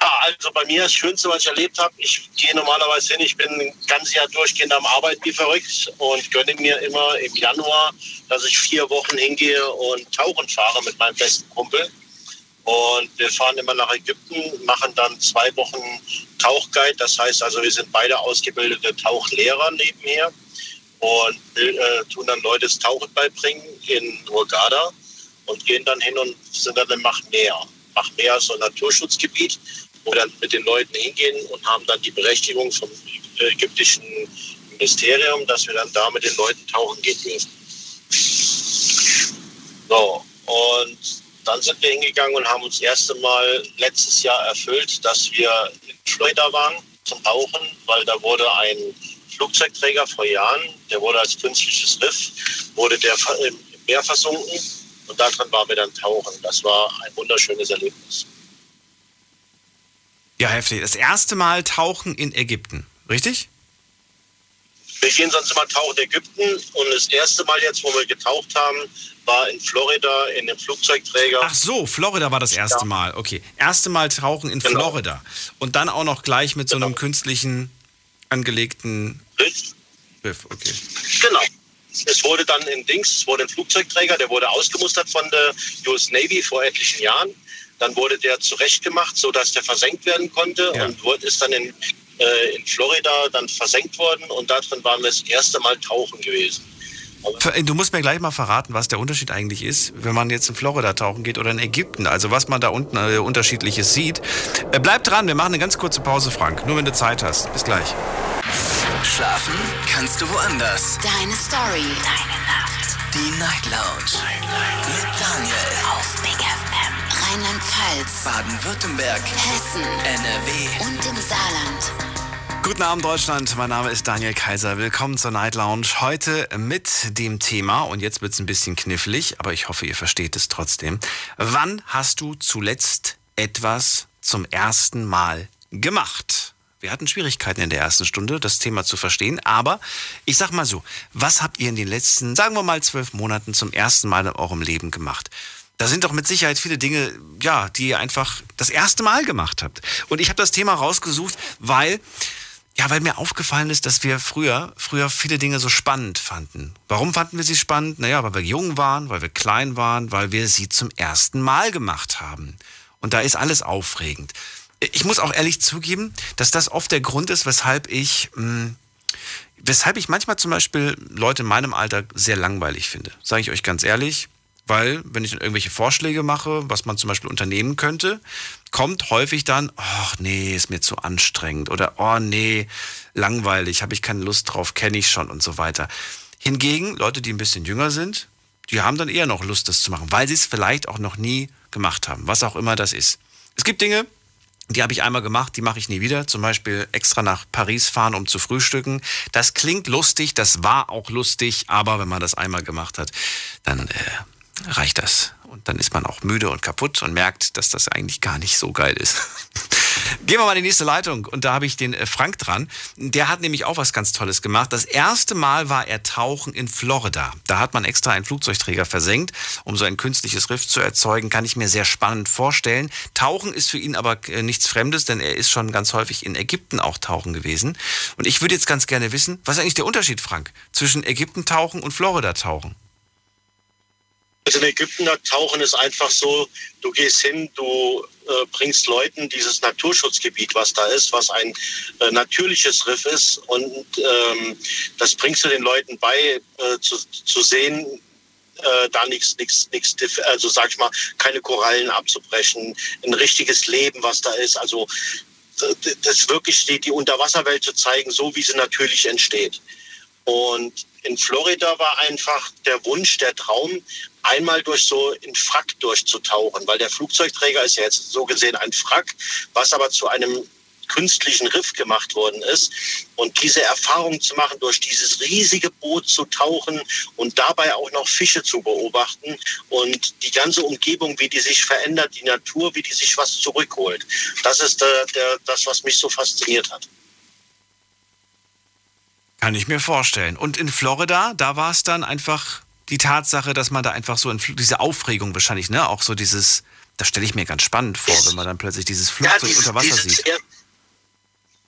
Also bei mir das Schönste, was ich erlebt habe, ich gehe normalerweise hin, ich bin ein ganzes Jahr durchgehend am Arbeiten wie verrückt und gönne mir immer im Januar, dass ich vier Wochen hingehe und tauchen fahre mit meinem besten Kumpel. Und wir fahren immer nach Ägypten, machen dann zwei Wochen Tauchguide. Das heißt also, wir sind beide ausgebildete Tauchlehrer nebenher und äh, tun dann Leute das Tauchen beibringen in Hurghada und gehen dann hin und sind dann im Machmeer. Machmeer ist so ein Naturschutzgebiet wo wir dann mit den Leuten hingehen und haben dann die Berechtigung vom ägyptischen Ministerium, dass wir dann da mit den Leuten tauchen gehen dürfen. So, und dann sind wir hingegangen und haben uns das erste Mal letztes Jahr erfüllt, dass wir in Florida waren zum Tauchen, weil da wurde ein Flugzeugträger vor Jahren, der wurde als künstliches Riff, wurde der im Meer versunken und daran waren wir dann tauchen. Das war ein wunderschönes Erlebnis. Ja, heftig. Das erste Mal tauchen in Ägypten, richtig? Wir gehen sonst immer tauchen in Ägypten und das erste Mal jetzt, wo wir getaucht haben, war in Florida in dem Flugzeugträger. Ach so, Florida war das erste ja. Mal. Okay, erste Mal tauchen in genau. Florida und dann auch noch gleich mit genau. so einem genau. künstlichen angelegten Riff. Riff. Okay. Genau. Es wurde dann in Dings, es wurde ein Flugzeugträger, der wurde ausgemustert von der US Navy vor etlichen Jahren. Dann wurde der zurechtgemacht, sodass der versenkt werden konnte ja. und wurde, ist dann in, äh, in Florida dann versenkt worden und darin waren wir das erste Mal tauchen gewesen. Du musst mir gleich mal verraten, was der Unterschied eigentlich ist, wenn man jetzt in Florida tauchen geht oder in Ägypten. Also was man da unten äh, unterschiedliches sieht. Äh, bleib dran, wir machen eine ganz kurze Pause, Frank. Nur wenn du Zeit hast. Bis gleich. Schlafen kannst du woanders. Deine Story. Deine Nacht. Die Night Lounge. Night, Night. Mit Daniel. Auf. Rheinland-Pfalz, Baden-Württemberg, Hessen, NRW und im Saarland. Guten Abend Deutschland, mein Name ist Daniel Kaiser. Willkommen zur Night Lounge. Heute mit dem Thema, und jetzt wird es ein bisschen knifflig, aber ich hoffe, ihr versteht es trotzdem. Wann hast du zuletzt etwas zum ersten Mal gemacht? Wir hatten Schwierigkeiten in der ersten Stunde, das Thema zu verstehen, aber ich sag mal so, was habt ihr in den letzten, sagen wir mal, zwölf Monaten zum ersten Mal in eurem Leben gemacht? Da sind doch mit Sicherheit viele Dinge, ja, die ihr einfach das erste Mal gemacht habt. Und ich habe das Thema rausgesucht, weil ja, weil mir aufgefallen ist, dass wir früher, früher viele Dinge so spannend fanden. Warum fanden wir sie spannend? Naja, weil wir jung waren, weil wir klein waren, weil wir sie zum ersten Mal gemacht haben. Und da ist alles aufregend. Ich muss auch ehrlich zugeben, dass das oft der Grund ist, weshalb ich, mh, hm, weshalb ich manchmal zum Beispiel Leute in meinem Alter sehr langweilig finde. Sage ich euch ganz ehrlich. Weil, wenn ich dann irgendwelche Vorschläge mache, was man zum Beispiel unternehmen könnte, kommt häufig dann, ach nee, ist mir zu anstrengend oder oh nee, langweilig, habe ich keine Lust drauf, kenne ich schon und so weiter. Hingegen Leute, die ein bisschen jünger sind, die haben dann eher noch Lust, das zu machen, weil sie es vielleicht auch noch nie gemacht haben, was auch immer das ist. Es gibt Dinge, die habe ich einmal gemacht, die mache ich nie wieder. Zum Beispiel extra nach Paris fahren, um zu frühstücken. Das klingt lustig, das war auch lustig, aber wenn man das einmal gemacht hat, dann äh, reicht das. Und dann ist man auch müde und kaputt und merkt, dass das eigentlich gar nicht so geil ist. [laughs] Gehen wir mal in die nächste Leitung. Und da habe ich den äh, Frank dran. Der hat nämlich auch was ganz Tolles gemacht. Das erste Mal war er tauchen in Florida. Da hat man extra einen Flugzeugträger versenkt, um so ein künstliches Riff zu erzeugen. Kann ich mir sehr spannend vorstellen. Tauchen ist für ihn aber äh, nichts Fremdes, denn er ist schon ganz häufig in Ägypten auch tauchen gewesen. Und ich würde jetzt ganz gerne wissen, was ist eigentlich der Unterschied, Frank, zwischen Ägypten tauchen und Florida tauchen? Also in Ägypten tauchen ist einfach so, du gehst hin, du äh, bringst Leuten dieses Naturschutzgebiet, was da ist, was ein äh, natürliches Riff ist und ähm, das bringst du den Leuten bei, äh, zu, zu sehen, äh, da nichts, nichts, nichts, also sag ich mal, keine Korallen abzubrechen, ein richtiges Leben, was da ist, also das wirklich die, die Unterwasserwelt zu zeigen, so wie sie natürlich entsteht. Und in Florida war einfach der Wunsch, der Traum, einmal durch so ein Frack durchzutauchen, weil der Flugzeugträger ist ja jetzt so gesehen ein Frack, was aber zu einem künstlichen Riff gemacht worden ist. Und diese Erfahrung zu machen, durch dieses riesige Boot zu tauchen und dabei auch noch Fische zu beobachten und die ganze Umgebung, wie die sich verändert, die Natur, wie die sich was zurückholt. Das ist der, der, das, was mich so fasziniert hat. Kann ich mir vorstellen. Und in Florida, da war es dann einfach die Tatsache, dass man da einfach so in, diese Aufregung wahrscheinlich, ne, auch so dieses, das stelle ich mir ganz spannend vor, wenn man dann plötzlich dieses Flugzeug ja, dieses, unter Wasser sieht.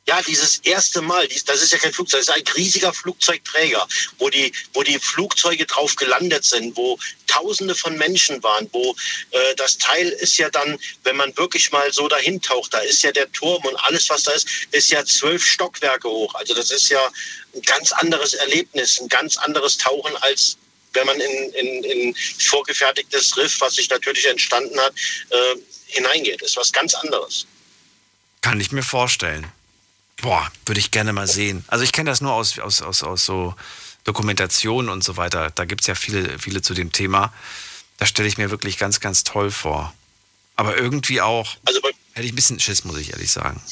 Ja, dieses erste Mal, das ist ja kein Flugzeug, das ist ein riesiger Flugzeugträger, wo die, wo die Flugzeuge drauf gelandet sind, wo Tausende von Menschen waren, wo äh, das Teil ist ja dann, wenn man wirklich mal so dahin taucht, da ist ja der Turm und alles, was da ist, ist ja zwölf Stockwerke hoch. Also das ist ja ein ganz anderes Erlebnis, ein ganz anderes Tauchen als wenn man in, in, in vorgefertigtes Riff, was sich natürlich entstanden hat, äh, hineingeht. Ist was ganz anderes. Kann ich mir vorstellen. Boah, würde ich gerne mal sehen. Also ich kenne das nur aus, aus, aus, aus so Dokumentationen und so weiter. Da gibt es ja viele, viele zu dem Thema. Das stelle ich mir wirklich ganz, ganz toll vor. Aber irgendwie auch also hätte ich ein bisschen Schiss, muss ich ehrlich sagen.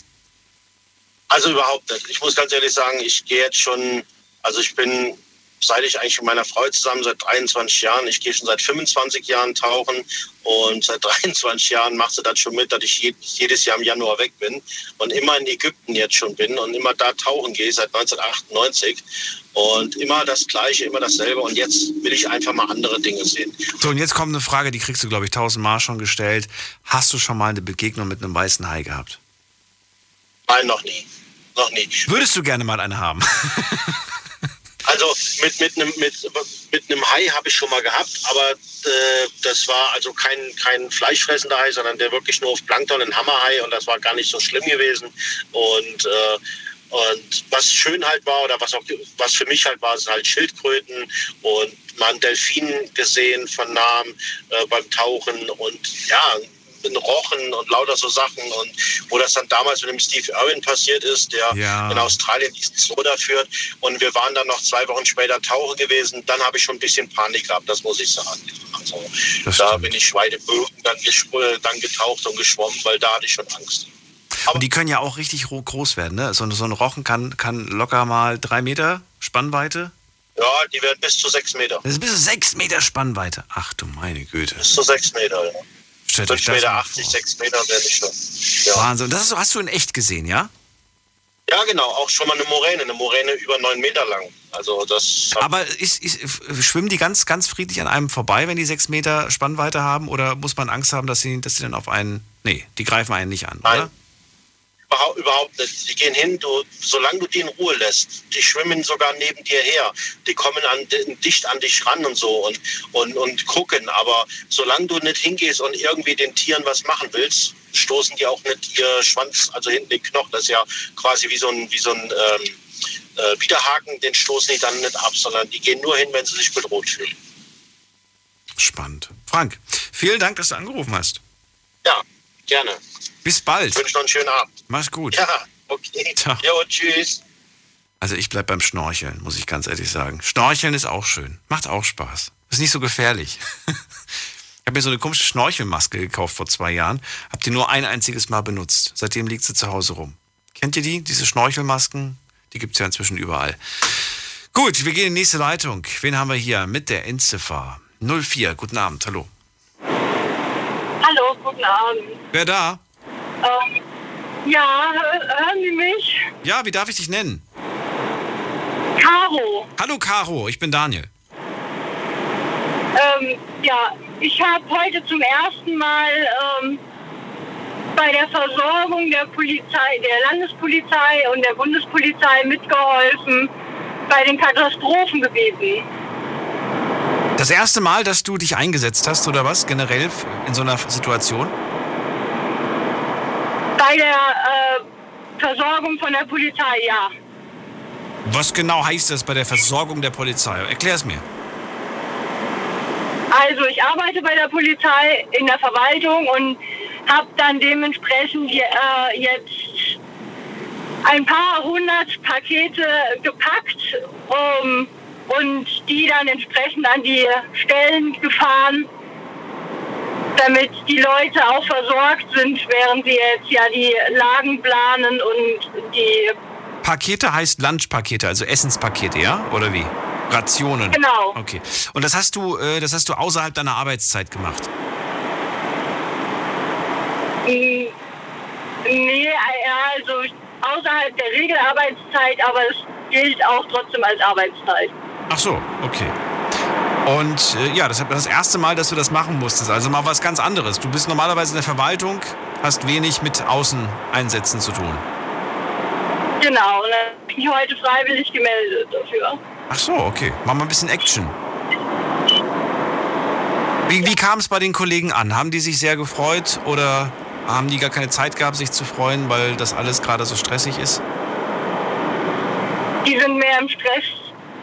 Also überhaupt nicht. Ich muss ganz ehrlich sagen, ich gehe jetzt schon, also ich bin seit ich eigentlich mit meiner Frau zusammen seit 23 Jahren, ich gehe schon seit 25 Jahren tauchen und seit [laughs] 23 Jahren macht sie das schon mit, dass ich jedes Jahr im Januar weg bin und immer in Ägypten jetzt schon bin und immer da tauchen gehe seit 1998 und immer das Gleiche, immer dasselbe und jetzt will ich einfach mal andere Dinge sehen. So und jetzt kommt eine Frage, die kriegst du glaube ich tausendmal schon gestellt. Hast du schon mal eine Begegnung mit einem weißen Hai gehabt? Nein, noch nie. Noch nie. Würdest du gerne mal eine haben? [laughs] Also mit, mit, einem, mit, mit einem Hai habe ich schon mal gehabt, aber äh, das war also kein, kein fleischfressender Hai, sondern der wirklich nur auf Plankton, ein Hammerhai und das war gar nicht so schlimm gewesen. Und, äh, und was schön halt war oder was, auch, was für mich halt war, sind halt Schildkröten und man Delfinen gesehen von nahem äh, beim Tauchen und ja, in Rochen und lauter so Sachen und wo das dann damals mit dem Steve Irwin passiert ist, der ja. in Australien diesen Zoo da führt und wir waren dann noch zwei Wochen später tauchen gewesen, dann habe ich schon ein bisschen Panik gehabt, das muss ich sagen. Also das da stimmt. bin ich Schweidebögen dann, dann getaucht und geschwommen, weil da hatte ich schon Angst. Aber und die können ja auch richtig groß werden, ne? So, so ein Rochen kann, kann locker mal drei Meter Spannweite. Ja, die werden bis zu sechs Meter. Das ist bis zu sechs Meter Spannweite. Ach du meine Güte. Bis zu sechs Meter, ja. Stellt euch das Meter 80, 6 Meter werde ich schon. Ja. Wahnsinn. Das hast du in echt gesehen, ja? Ja, genau, auch schon mal eine Moräne, eine Moräne über neun Meter lang. Also das. Aber ist, ist, schwimmen die ganz, ganz friedlich an einem vorbei, wenn die sechs Meter Spannweite haben? Oder muss man Angst haben, dass sie, dass sie dann auf einen. Nee, die greifen einen nicht an, Nein. oder? Überhaupt, nicht. Die gehen hin, du, solange du die in Ruhe lässt. Die schwimmen sogar neben dir her. Die kommen an, dicht an dich ran und so und, und, und gucken. Aber solange du nicht hingehst und irgendwie den Tieren was machen willst, stoßen die auch nicht ihr Schwanz, also hinten den Knochen. Das ist ja quasi wie so ein, wie so ein ähm, äh, Widerhaken, den stoßen die dann nicht ab, sondern die gehen nur hin, wenn sie sich bedroht fühlen. Spannend. Frank, vielen Dank, dass du angerufen hast. Ja, gerne. Bis bald. Ich wünsche noch einen schönen Abend. Mach's gut. Ja, okay. Ciao. Jo, tschüss. Also ich bleib beim Schnorcheln, muss ich ganz ehrlich sagen. Schnorcheln ist auch schön. Macht auch Spaß. Ist nicht so gefährlich. [laughs] Ich habe mir so eine komische Schnorchelmaske gekauft vor zwei Jahren. Hab die nur ein einziges Mal benutzt. Seitdem liegt sie zu Hause rum. Kennt ihr die? Diese Schnorchelmasken? Die gibt's ja inzwischen überall. Gut, wir gehen in die nächste Leitung. Wen haben wir hier mit der Endziffer? 04. Guten Abend, hallo. Hallo, guten Abend. Wer da? Ähm, ja, hö- hören Sie mich? Ja, wie darf ich dich nennen? Caro. Hallo Caro, ich bin Daniel. Ähm, ja, ich habe heute zum ersten Mal ähm, bei der Versorgung der Polizei, der Landespolizei und der Bundespolizei mitgeholfen bei den Katastrophengebieten. Das erste Mal, dass du dich eingesetzt hast, oder was? Generell in so einer Situation? Bei der äh, Versorgung von der Polizei, ja. Was genau heißt das bei der Versorgung der Polizei? Erklär es mir. Also ich arbeite bei der Polizei in der Verwaltung und habe dann dementsprechend äh, jetzt ein paar hundert Pakete gepackt ähm, und die dann entsprechend an die Stellen gefahren, damit die Leute auch versorgt sind, während sie jetzt ja die Lagen planen und die Pakete heißt Lunchpakete, also Essenspakete, ja? Oder wie? Rationen. Genau. Okay. Und das hast du, äh, das hast du außerhalb deiner Arbeitszeit gemacht. Nee, also außerhalb der Regelarbeitszeit, aber es gilt auch trotzdem als Arbeitszeit. Ach so, okay. Und äh, ja, das ist das erste Mal, dass du das machen musstest. Also mal was ganz anderes. Du bist normalerweise in der Verwaltung, hast wenig mit Außeneinsätzen zu tun. Genau, und dann bin ich heute freiwillig gemeldet dafür. Ach so, okay. Mach mal ein bisschen Action. Wie, wie kam es bei den Kollegen an? Haben die sich sehr gefreut oder haben die gar keine Zeit gehabt, sich zu freuen, weil das alles gerade so stressig ist? Die sind mehr im Stress,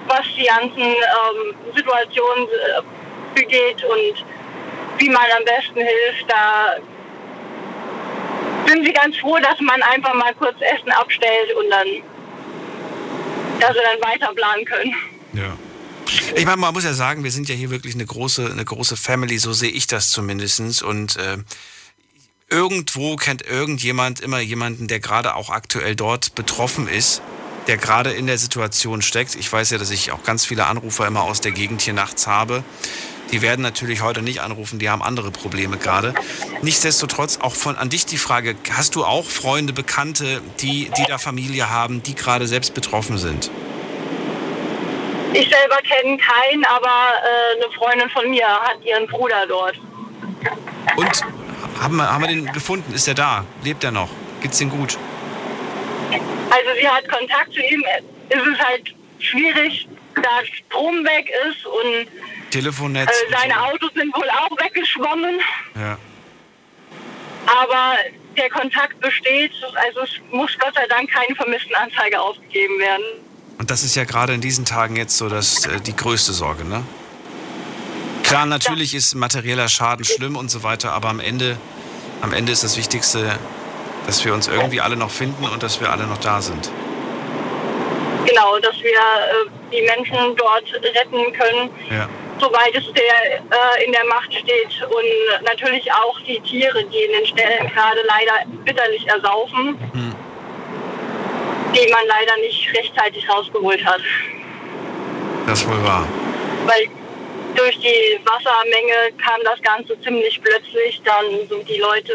was die ganzen ähm, Situationen äh, begeht und wie man am besten hilft. Da sind sie ganz froh, dass man einfach mal kurz Essen abstellt und dann, dass sie dann weiter planen können. Ja. Ich meine, man muss ja sagen, wir sind ja hier wirklich eine große, eine große Family, so sehe ich das zumindest. Und äh, irgendwo kennt irgendjemand immer jemanden, der gerade auch aktuell dort betroffen ist, der gerade in der Situation steckt. Ich weiß ja, dass ich auch ganz viele Anrufer immer aus der Gegend hier nachts habe. Die werden natürlich heute nicht anrufen, die haben andere Probleme gerade. Nichtsdestotrotz auch von an dich die Frage, hast du auch Freunde, Bekannte, die, die da Familie haben, die gerade selbst betroffen sind? Ich selber kenne keinen, aber äh, eine Freundin von mir hat ihren Bruder dort. Und haben wir, haben wir den gefunden? Ist er da? Lebt er noch? Geht's ihm gut? Also sie hat Kontakt zu ihm. Es ist halt schwierig, da Strom weg ist und Telefonnetz? äh, seine Autos sind wohl auch weggeschwommen. Ja. Aber der Kontakt besteht. Also es muss Gott sei Dank keine Vermisstenanzeige ausgegeben werden. Und das ist ja gerade in diesen Tagen jetzt so das, äh, die größte Sorge, ne? Klar, natürlich ist materieller Schaden schlimm und so weiter, aber am Ende, am Ende ist das Wichtigste, dass wir uns irgendwie alle noch finden und dass wir alle noch da sind. Genau, dass wir äh, die Menschen dort retten können, Ja. soweit es der äh, in der Macht steht. Und natürlich auch die Tiere, die in den Ställen gerade leider bitterlich ersaufen, Hm. die man leider nicht rechtzeitig rausgeholt hat. Das ist wohl wahr. Weil durch die Wassermenge kam das Ganze ziemlich plötzlich. Dann sind die Leute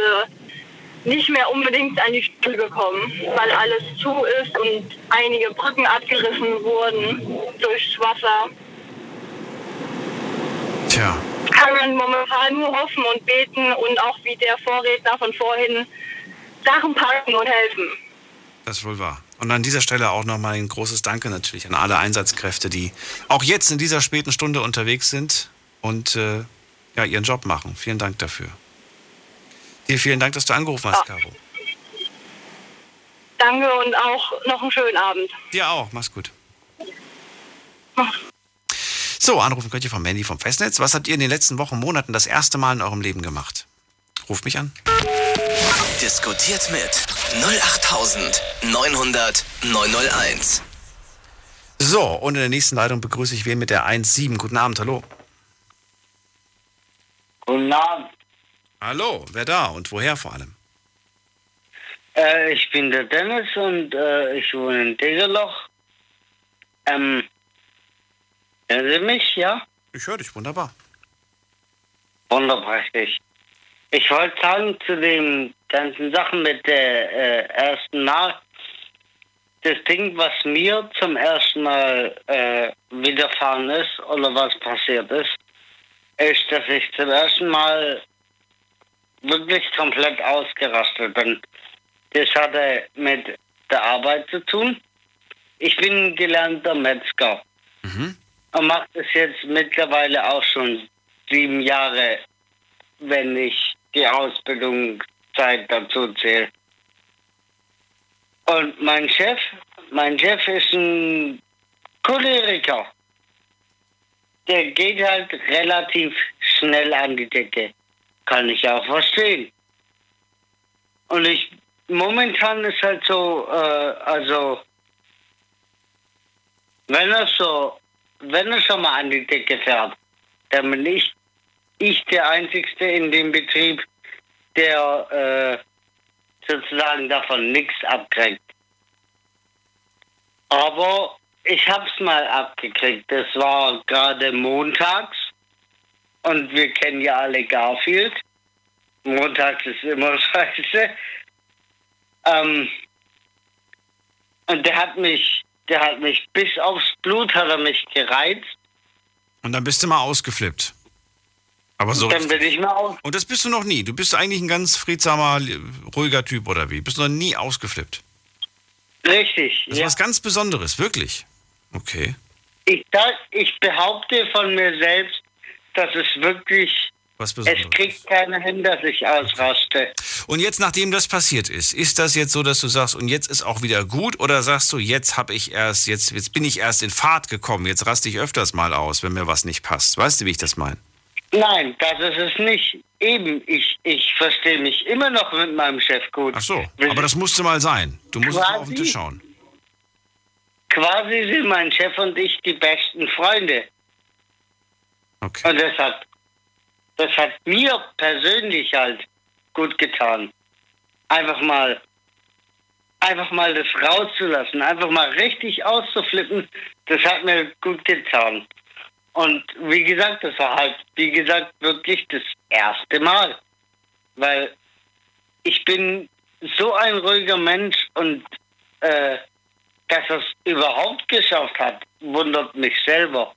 nicht mehr unbedingt an die Schule gekommen, weil alles zu ist und einige Brücken abgerissen wurden durchs Wasser. Tja. Kann man momentan nur hoffen und beten und auch wie der Vorredner von vorhin Sachen packen und helfen. Das ist wohl wahr. Und an dieser Stelle auch nochmal ein großes Danke natürlich an alle Einsatzkräfte, die auch jetzt in dieser späten Stunde unterwegs sind und äh, ja, ihren Job machen. Vielen Dank dafür. Dir vielen Dank, dass du angerufen hast, Caro. Danke und auch noch einen schönen Abend. Dir auch. Mach's gut. So, anrufen könnt ihr vom Mandy vom Festnetz. Was habt ihr in den letzten Wochen, Monaten das erste Mal in eurem Leben gemacht? Ruft mich an. Diskutiert mit 08900 901. So, und in der nächsten Leitung begrüße ich wen mit der 1.7. Guten Abend, hallo. Guten Abend. Hallo, wer da und woher vor allem? Äh, ich bin der Dennis und äh, ich wohne in Degerloch. Ähm, hören Sie mich, ja? Ich höre dich, wunderbar. Wunderbar, ich. Ich wollte sagen zu den ganzen Sachen mit der äh, ersten Mal, das Ding, was mir zum ersten Mal äh, widerfahren ist oder was passiert ist, ist, dass ich zum ersten Mal wirklich komplett ausgerastet bin. Das hatte mit der Arbeit zu tun. Ich bin ein gelernter Metzger Mhm. und mache das jetzt mittlerweile auch schon sieben Jahre, wenn ich die Ausbildungszeit dazu zähle. Und mein Chef, mein Chef ist ein Choleriker. Der geht halt relativ schnell an die Decke. Kann ich auch verstehen. Und ich, momentan ist halt so, äh, also, wenn er so, wenn er schon mal an die Decke fährt, dann bin ich, ich der Einzigste in dem Betrieb, der äh, sozusagen davon nichts abkriegt. Aber ich hab's mal abgekriegt. Das war gerade montags und wir kennen ja alle Garfield. Montags ist immer [laughs] scheiße. Ähm, und der hat mich, der hat mich bis aufs Blut hat er mich gereizt. Und dann bist du mal ausgeflippt. Aber so. Dann bin ich mal aus. Und das bist du noch nie. Du bist eigentlich ein ganz friedsamer, ruhiger Typ oder wie? Bist du noch nie ausgeflippt? Richtig. Das ist was ganz Besonderes, wirklich. Okay. Ich, sag, ich behaupte von mir selbst, dass es wirklich, es kriegt keiner hin, dass ich ausraste. Und jetzt, nachdem das passiert ist, ist das jetzt so, dass du sagst, und jetzt ist auch wieder gut? Oder sagst du, jetzt habe ich erst, jetzt, jetzt bin ich erst in Fahrt gekommen, jetzt raste ich öfters mal aus, wenn mir was nicht passt? Weißt du, wie ich das meine? Nein, das ist es nicht. Eben, ich, ich verstehe mich immer noch mit meinem Chef gut. Ach so, aber das musste mal sein. Du musst mal auf den Tisch schauen. Quasi sind mein Chef und ich die besten Freunde. Okay. Und das hat, das hat mir persönlich halt gut getan. Einfach mal, einfach mal das rauszulassen, einfach mal richtig auszuflippen, das hat mir gut getan. Und wie gesagt, das war halt, wie gesagt, wirklich das erste Mal. Weil ich bin so ein ruhiger Mensch und äh, dass er es überhaupt geschafft hat, wundert mich selber.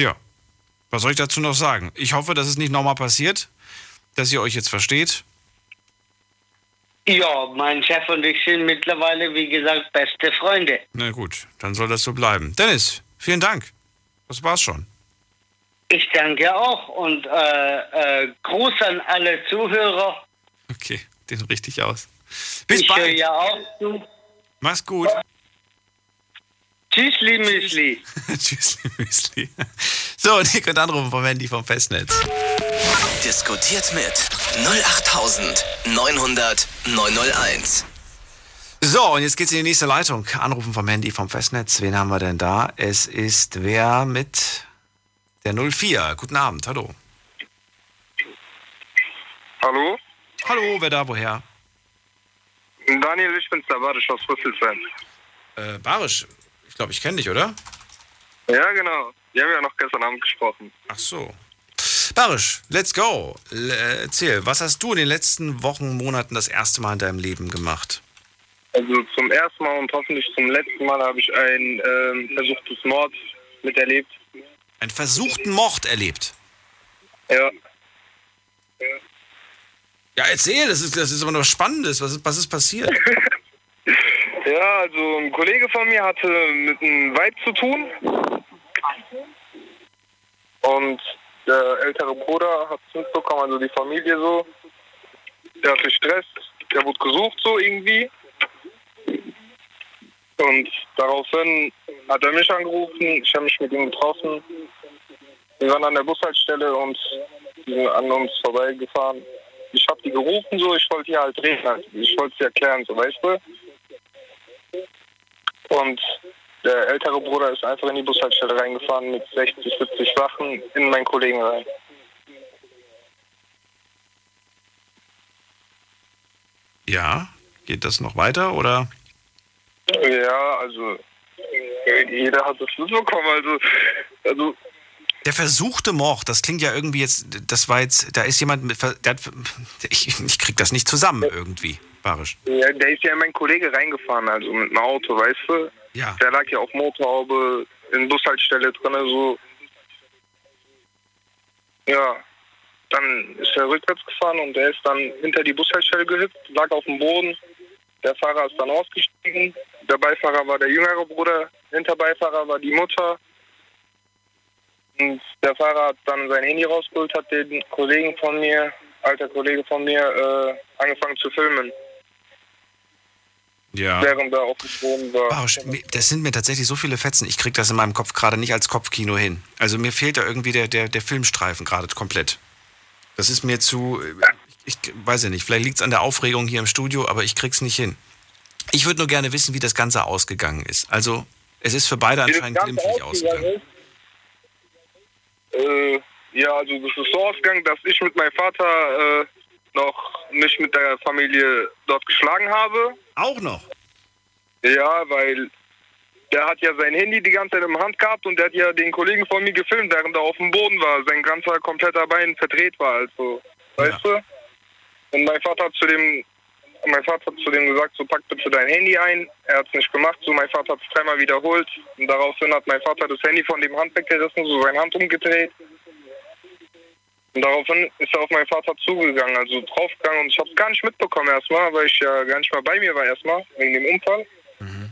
Ja. Was soll ich dazu noch sagen? Ich hoffe, dass es nicht nochmal passiert, dass ihr euch jetzt versteht. Ja, mein Chef und ich sind mittlerweile, wie gesagt, beste Freunde. Na gut, dann soll das so bleiben. Dennis, vielen Dank. Das war's schon. Ich danke auch und äh, äh, Gruß an alle Zuhörer. Okay, den richte ich aus. Bis ich höre bald. ja auch zu. Mach's gut. Tschüssli, Müsli. [laughs] Tschüssli, Müsli. So, und ihr könnt anrufen vom Handy vom Festnetz. Diskutiert mit 08900 901. So, und jetzt geht's in die nächste Leitung. Anrufen vom Handy vom Festnetz. Wen haben wir denn da? Es ist wer mit der 04. Guten Abend, hallo. Hallo? Hallo, wer da, woher? Daniel, ich bin's, der Barisch aus Rüsselsheim. Äh, Barisch, glaube, ich kenne dich, oder? Ja, genau. Wir haben ja noch gestern Abend gesprochen. Ach so. Barisch, let's go. L äh, erzähl, was hast du in den letzten Wochen, Monaten das erste Mal in deinem Leben gemacht? Also zum ersten Mal und hoffentlich zum letzten Mal habe ich ein ähm, versuchtes Mord miterlebt. Einen versuchten Mord erlebt? Ja. Ja, erzähl, das ist, das ist aber noch Spannendes. Was ist, was ist passiert? [laughs] Ja, also ein Kollege von mir hatte mit einem Weib zu tun. Und der ältere Bruder hat es mitbekommen, also die Familie so. Der hatte Stress, der wurde gesucht so irgendwie. Und daraufhin hat er mich angerufen, ich habe mich mit ihm getroffen. Wir waren an der Bushaltestelle und die sind an uns vorbeigefahren. Ich habe die gerufen so, ich wollte hier halt reden, halt. ich wollte sie erklären, so weißt du. Und der ältere Bruder ist einfach in die Bushaltestelle reingefahren mit 60, 70 Wachen in meinen Kollegen rein. Ja, geht das noch weiter oder? Ja, also jeder hat das mitbekommen. Also, also Der versuchte Mord, das klingt ja irgendwie jetzt, das war jetzt, da ist jemand mit, der hat, ich, ich krieg das nicht zusammen irgendwie, Barisch. ja, der ist ja in meinen Kollege reingefahren, also mit einem Auto, weißt du? Ja. Der lag ja auf Motorhaube in Bushaltestelle drin, so. Ja. Dann ist er rückwärts gefahren und der ist dann hinter die Bushaltestelle gehüpft, lag auf dem Boden. Der Fahrer ist dann ausgestiegen. Der Beifahrer war der jüngere Bruder, hinter Beifahrer war die Mutter. Und der Fahrer hat dann sein Handy rausgeholt, hat den Kollegen von mir, alter Kollege von mir, äh, angefangen zu filmen, Ja. während er auf dem Boden war. Barisch, mir- das sind mir tatsächlich so viele Fetzen, ich krieg das in meinem Kopf gerade nicht als Kopfkino hin. Also mir fehlt da irgendwie der, der, der Filmstreifen gerade komplett. Das ist mir zu, ich, ich weiß ja nicht, vielleicht liegt es an der Aufregung hier im Studio, aber ich krieg's nicht hin. Ich würde nur gerne wissen, wie das Ganze ausgegangen ist. Also, es ist für beide anscheinend glimpflich ausgegangen. Äh, ja, also das ist so ausgegangen, dass ich mit meinem Vater äh, noch mich mit der Familie dort geschlagen habe. Auch noch? Ja, weil der hat ja sein Handy die ganze Zeit in der Hand gehabt und der hat ja den Kollegen von mir gefilmt, während er auf dem Boden war. Sein ganzer kompletter Bein verdreht war, also, weißt du? Und mein Vater hat zu dem, mein Vater hat zu dem gesagt, so pack bitte dein Handy ein. Er hat es nicht gemacht, so mein Vater hat es dreimal wiederholt. Und daraufhin hat mein Vater das Handy von dem Hand weggerissen, so seine Hand umgedreht. Und daraufhin ist er auf meinen Vater zugegangen, also draufgegangen und ich habe es gar nicht mitbekommen erstmal, weil ich ja gar nicht mal bei mir war erstmal, wegen dem Unfall.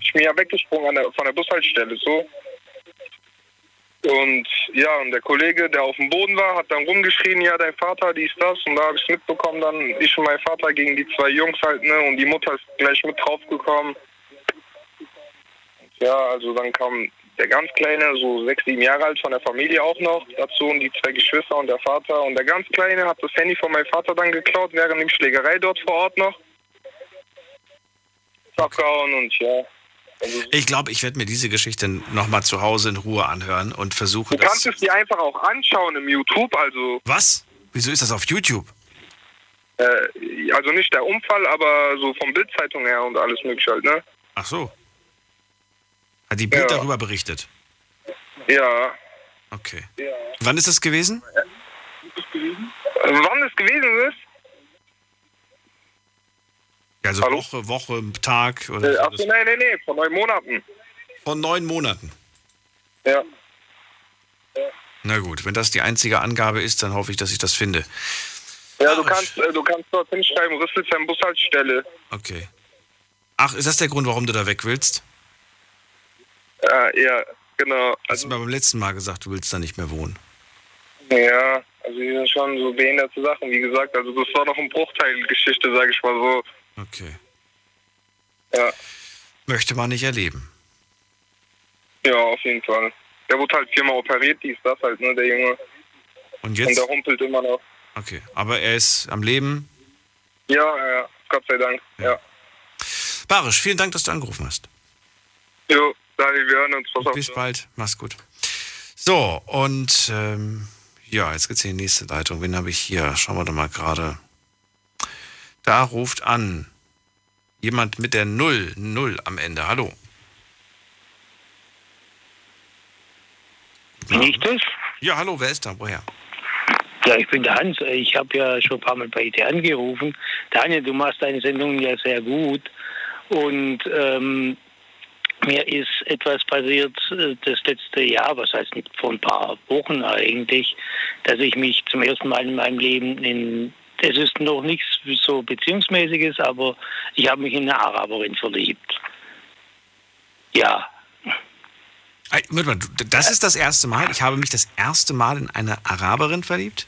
Ich bin ja weggesprungen an der, von der Bushaltestelle, so. Und ja, und der Kollege, der auf dem Boden war, hat dann rumgeschrien, ja, dein Vater, dies, das. Und da habe ich mitbekommen, dann ich und mein Vater gegen die zwei Jungs halt, ne, und die Mutter ist gleich mit draufgekommen. Ja, also dann kam der ganz Kleine, so sechs, sieben Jahre alt, von der Familie auch noch dazu und die zwei Geschwister und der Vater. Und der ganz Kleine hat das Handy von meinem Vater dann geklaut, während der Schlägerei dort vor Ort noch. Abgehauen und ja. Also, Ich glaube, ich werde mir diese Geschichte nochmal zu Hause in Ruhe anhören und versuche du kannst das. es dir einfach auch anschauen im YouTube, also. Was? Wieso ist das auf YouTube? Äh, also nicht der Unfall, aber so vom Bildzeitung her und alles mögliche halt, ne? Ach so. Hat die Bild darüber berichtet? Ja. Okay. Wann ist das gewesen? Also wann es gewesen ist? Also Woche, Woche, Tag oder Äh, ach nee, nee, nee, vor neun Monaten. Von neun Monaten. Ja. Na gut, wenn das die einzige Angabe ist, dann hoffe ich, dass ich das finde. Ja, du kannst, äh, du kannst dort hinschreiben, Rüsselsheim Bushaltestelle. Okay. Ach, ist das der Grund, warum du da weg willst? Äh, ja, genau. Hast du mir beim letzten Mal gesagt, du willst da nicht mehr wohnen. Ja, also die sind schon so behinderte Sachen, wie gesagt. Also das war noch ein Bruchteil Geschichte, sag ich mal so. Okay. Ja. Möchte man nicht erleben. Ja, auf jeden Fall. Der wurde halt viermal operiert, dies, das halt, ne, der Junge. Und Und jetzt? der humpelt immer noch. Okay. Aber er ist am Leben. Ja, ja, Gott sei Dank, ja. Barisch, vielen Dank, dass du angerufen hast. Jo, Daniel, wir hören uns. Pass auf. Bis bald. Mach's gut. So, und ähm, ja, jetzt geht's in die nächste Leitung. Wen habe ich hier? Schauen wir doch mal gerade. Da ruft an jemand mit der Null, Null am Ende. Hallo. Bin ich das? Ja, hallo, wer ist da? Woher? Ja, ich bin der Hans. Ich habe ja schon ein paar Mal bei dir angerufen. Daniel, du machst deine Sendungen ja sehr gut. Und ähm, mir ist etwas passiert äh, das letzte Jahr, was heißt nicht vor ein paar Wochen eigentlich, dass ich mich zum ersten Mal in meinem Leben in es ist noch nichts so beziehungsmäßiges, aber ich habe mich in eine Araberin verliebt. Ja. Warte mal, Das ist das erste Mal. Ich habe mich das erste Mal in eine Araberin verliebt.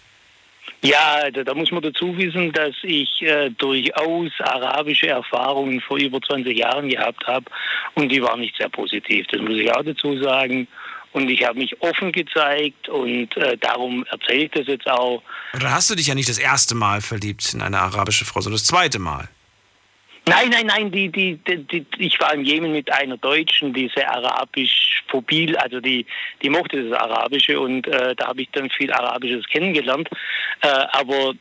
Ja, also da muss man dazu wissen, dass ich äh, durchaus arabische Erfahrungen vor über 20 Jahren gehabt habe und die waren nicht sehr positiv. Das muss ich auch dazu sagen. Und ich habe mich offen gezeigt und äh, darum erzähle ich das jetzt auch. Oder hast du dich ja nicht das erste Mal verliebt in eine arabische Frau, sondern das zweite Mal? Nein, nein, nein, die, die, die, die, ich war im Jemen mit einer Deutschen, die sehr arabisch phobil, also die, die mochte das Arabische und äh, da habe ich dann viel Arabisches kennengelernt, äh, aber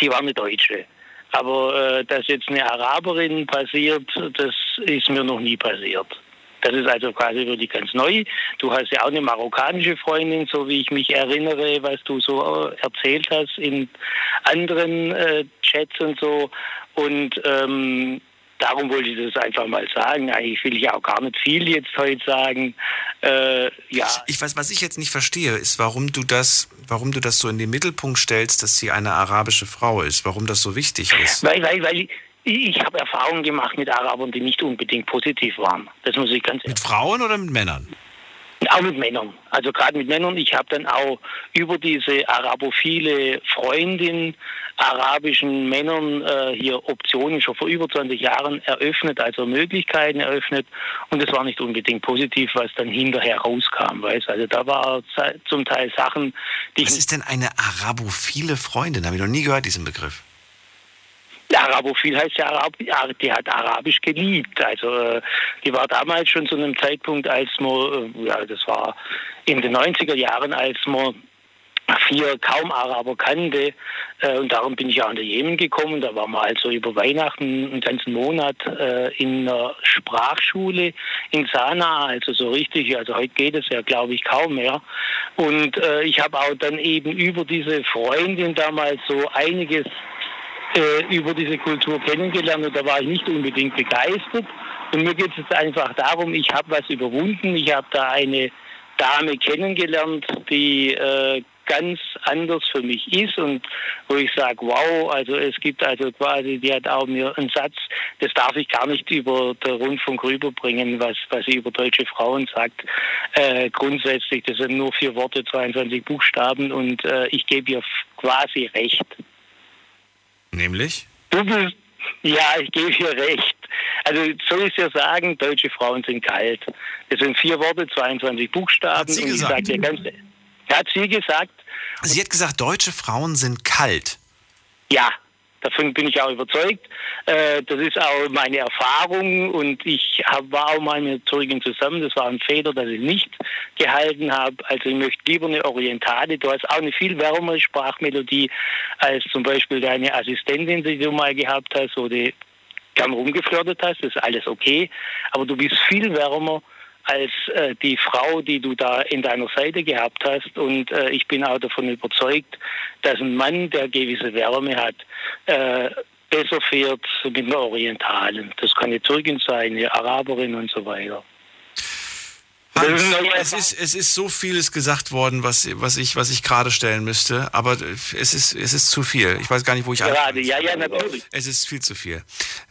die war eine Deutsche. Aber äh, dass jetzt eine Araberin passiert, das ist mir noch nie passiert. Das ist also quasi wirklich ganz neu. Du hast ja auch eine marokkanische Freundin, so wie ich mich erinnere, was du so äh, erzählt hast in anderen äh, Chats und so. Und ähm, darum wollte ich das einfach mal sagen. Eigentlich will ich auch gar nicht viel jetzt heute sagen. Äh, ja. Ich weiß, was ich jetzt nicht verstehe, ist, warum du das, warum du das so in den Mittelpunkt stellst, dass sie eine arabische Frau ist, warum das so wichtig ist. Weil, weil, weil ich, habe Erfahrungen gemacht mit Arabern, die nicht unbedingt positiv waren. Das muss ich ganz Mit Frauen oder mit Männern? Auch mit Männern. Also gerade mit Männern. Ich habe dann auch über diese arabophile Freundin arabischen Männern äh, hier Optionen schon vor über 20 Jahren eröffnet, also Möglichkeiten eröffnet. Und es war nicht unbedingt positiv, was dann hinterher rauskam. Weißt? Also da war zum Teil Sachen, die Was ist denn eine arabophile Freundin? Habe ich noch nie gehört, diesen Begriff. Arabophil heißt ja, Arab, ja, die hat Arabisch geliebt. Also äh, die war damals schon zu einem Zeitpunkt, als man, äh, ja, das war in den 90er Jahren, als man vier kaum Araber kannte. Äh, und darum bin ich auch in den Jemen gekommen. Da waren wir also über Weihnachten einen ganzen Monat in einer Sprachschule in Sanaa, also so richtig. Also heute geht es ja, glaube ich, kaum mehr. Und ich habe auch dann eben über diese Freundin damals so einiges über diese Kultur kennengelernt und da war ich nicht unbedingt begeistert. Und mir geht es jetzt einfach darum, ich habe was überwunden. Ich habe da eine Dame kennengelernt, die äh, ganz anders für mich ist und wo ich sage, wow, also es gibt also quasi, die hat auch mir einen Satz, das darf ich gar nicht über den Rundfunk rüberbringen, was, was sie über deutsche Frauen sagt. Äh, grundsätzlich, das sind nur vier Worte, 22 Buchstaben und äh, ich gebe ihr quasi recht. Nämlich? Du bist, ja, ich gebe hier recht. Also soll ich ja sagen, deutsche Frauen sind kalt. Das sind vier Worte, 22 Buchstaben. Hat sie und ich gesagt? sag dir ganz, hat sie gesagt? Sie hat gesagt, deutsche Frauen sind kalt. Ja, davon bin ich auch überzeugt. Äh, das ist auch meine Erfahrung und ich war auch mal mit Zeugin zusammen. Das war ein Fehler, dass ich nicht gehalten habe. Also ich möchte lieber eine Orientale. Du hast auch eine viel wärmere Sprachmelodie als zum Beispiel deine Assistentin, die du mal gehabt hast, wo du gern rumgeflirtet hast. Das ist alles okay. Aber du bist viel wärmer als äh, die Frau, die du da in deiner Seite gehabt hast. Und äh, ich bin auch davon überzeugt, dass ein Mann, der gewisse Wärme hat, äh, besser fährt mit einer Orientalen. Das kann eine Türkin sein, eine Araberin und so weiter. Hans, es ist, es ist so vieles gesagt worden, was, was ich, was ich gerade stellen müsste, aber es ist, es ist zu viel. Ich weiß gar nicht, wo ich Gerade, anfangen ja, soll. ja, natürlich. Es ist viel zu viel.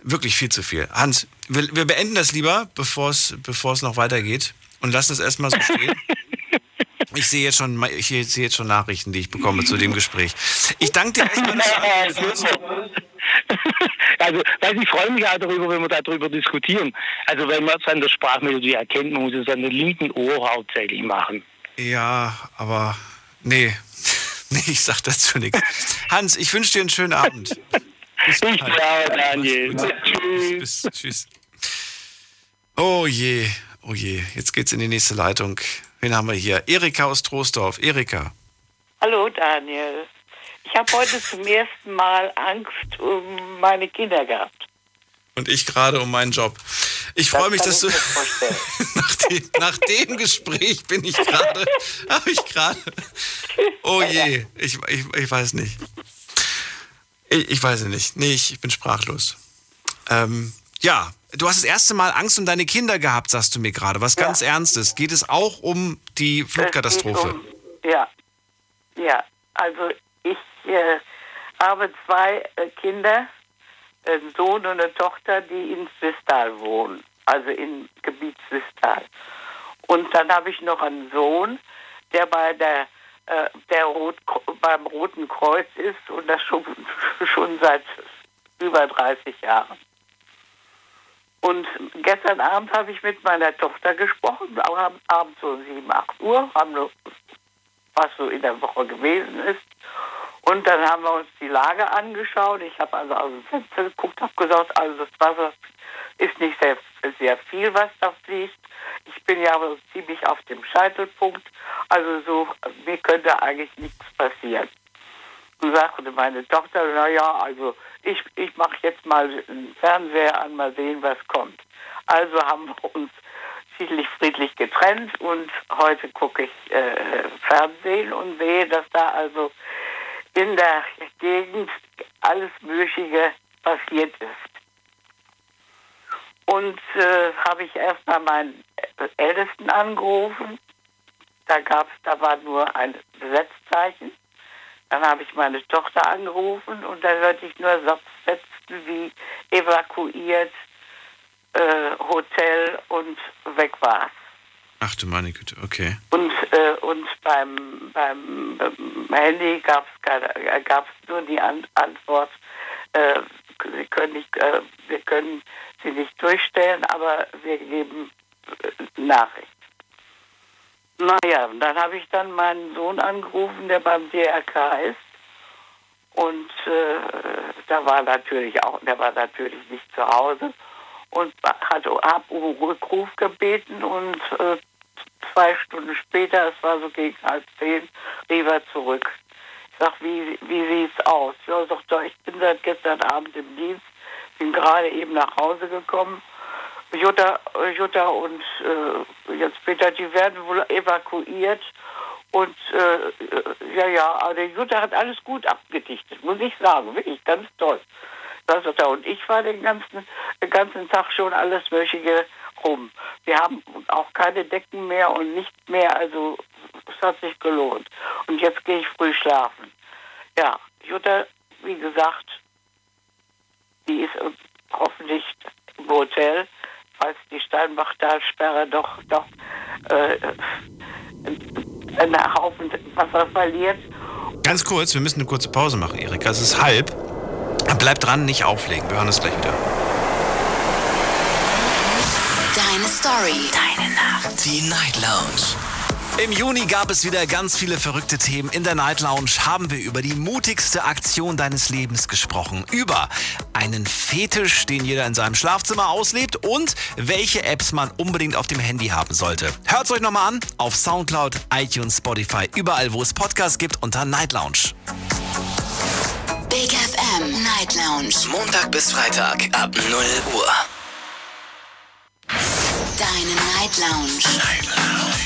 Wirklich viel zu viel. Hans, wir, wir beenden das lieber, bevor es, bevor es noch weitergeht und lassen es erstmal so stehen. [laughs] Ich sehe jetzt schon, ich sehe jetzt schon Nachrichten, die ich bekomme zu dem Gespräch. Ich danke dir erstmal, [laughs] [laughs] Also, weil ich freue mich auch darüber, wenn wir darüber diskutieren. Also, wenn man es an der Sprachmelodie erkennt, man muss es an dem linken Ohr hauptsächlich machen. Ja, aber nee. [laughs] Nee, ich sag dazu nichts. Hans, ich wünsche dir einen schönen Abend. [laughs] Ich ja, Daniel. Tschüss. Bis, tschüss. Oh je, oh je. Jetzt geht's in die nächste Leitung. Wen haben wir hier? Erika aus Troisdorf. Erika. Hallo Daniel. Ich habe heute zum ersten Mal Angst um meine Kinder gehabt. Und ich gerade um meinen Job. Ich freue mich, dass du. [laughs] Nach dem, nach dem Gespräch bin ich gerade, [laughs] habe ich gerade, oh je, ich, ich, ich weiß nicht. Ich, ich weiß es nicht. Nee, ich, ich bin sprachlos. Ähm, ja, du hast das erste Mal Angst um deine Kinder gehabt, sagst du mir gerade. Was ganz Ernstes. Geht es auch um die Flutkatastrophe? Um, ja, ja. Also ich äh, habe zwei äh, Kinder, einen Sohn und eine Tochter, die in Swistal wohnen, also im Gebiet Swistal. Und dann habe ich noch einen Sohn, der bei der, äh, der Rot, beim Roten Kreuz ist und das schon, [laughs] schon seit über 30 Jahren. Und gestern Abend habe ich mit meiner Tochter gesprochen, abends so 7, 8 Uhr, haben wir, was so in der Woche gewesen ist. Und dann haben wir uns die Lage angeschaut. Ich habe also aus dem Fenster geguckt, habe gesagt, also das Wasser ist nicht sehr, sehr viel, was da fließt. Ich bin ja aber ziemlich auf dem Scheitelpunkt. Also so, mir könnte eigentlich nichts passieren. Und sagte meine Tochter, naja, also ich, ich mache jetzt mal den Fernseher an, mal sehen, was kommt. Also haben wir uns friedlich, friedlich getrennt und heute gucke ich äh, Fernsehen und sehe, dass da also in der Gegend alles Mögliche passiert ist. Und äh, habe ich erstmal meinen Ältesten angerufen. Da gab's, da war nur ein Besetzzeichen. Dann habe ich meine Tochter angerufen und da hörte ich nur Sätze wie evakuiert, äh, Hotel und weg war's. Ach du meine Güte, okay. Und, äh, und beim, beim, beim Handy gab es nur die An Antwort, äh, wir, können nicht, äh, wir können sie nicht durchstellen, aber wir geben äh, Nachricht. Naja, dann habe ich dann meinen Sohn angerufen, der beim DRK ist. Und äh, da war natürlich auch, der war natürlich nicht zu Hause und hat hab um Rückruf gebeten und äh, zwei Stunden später, es war so gegen halb zehn, rief er zurück. Ich sag, wie, wie sieht's aus? Ja, sagt er, ich bin seit gestern Abend im Dienst, bin gerade eben nach Hause gekommen Jutta, Jutta und äh, jetzt Peter, die werden wohl evakuiert. Und äh, ja, ja, aber der Jutta hat alles gut abgedichtet, muss ich sagen. Wirklich ganz toll. Das er. Und ich war den ganzen, den ganzen Tag schon alles Mögliche rum. Wir haben auch keine Decken mehr und nicht mehr. Also es hat sich gelohnt. Und jetzt gehe ich früh schlafen. Ja, Jutta, wie gesagt, die ist hoffentlich im Hotel falls die Steinbachtalsperre doch, doch äh, einen Haufen Wasser verliert. Ganz kurz, wir müssen eine kurze Pause machen, Erika. Es ist halb. Bleib dran, nicht auflegen. Wir hören uns gleich wieder. Deine Story. Deine Nacht. Die Night Lounge. Im Juni gab es wieder ganz viele verrückte Themen. In der Night Lounge haben wir über die mutigste Aktion deines Lebens gesprochen. Über einen Fetisch, den jeder in seinem Schlafzimmer auslebt und welche Apps man unbedingt auf dem Handy haben sollte. Hört's euch nochmal an auf Soundcloud, iTunes, Spotify, überall wo es Podcasts gibt unter Night Lounge. Big FM Night Lounge. Montag bis Freitag ab 0 Uhr. Deine Night Lounge. Night Lounge.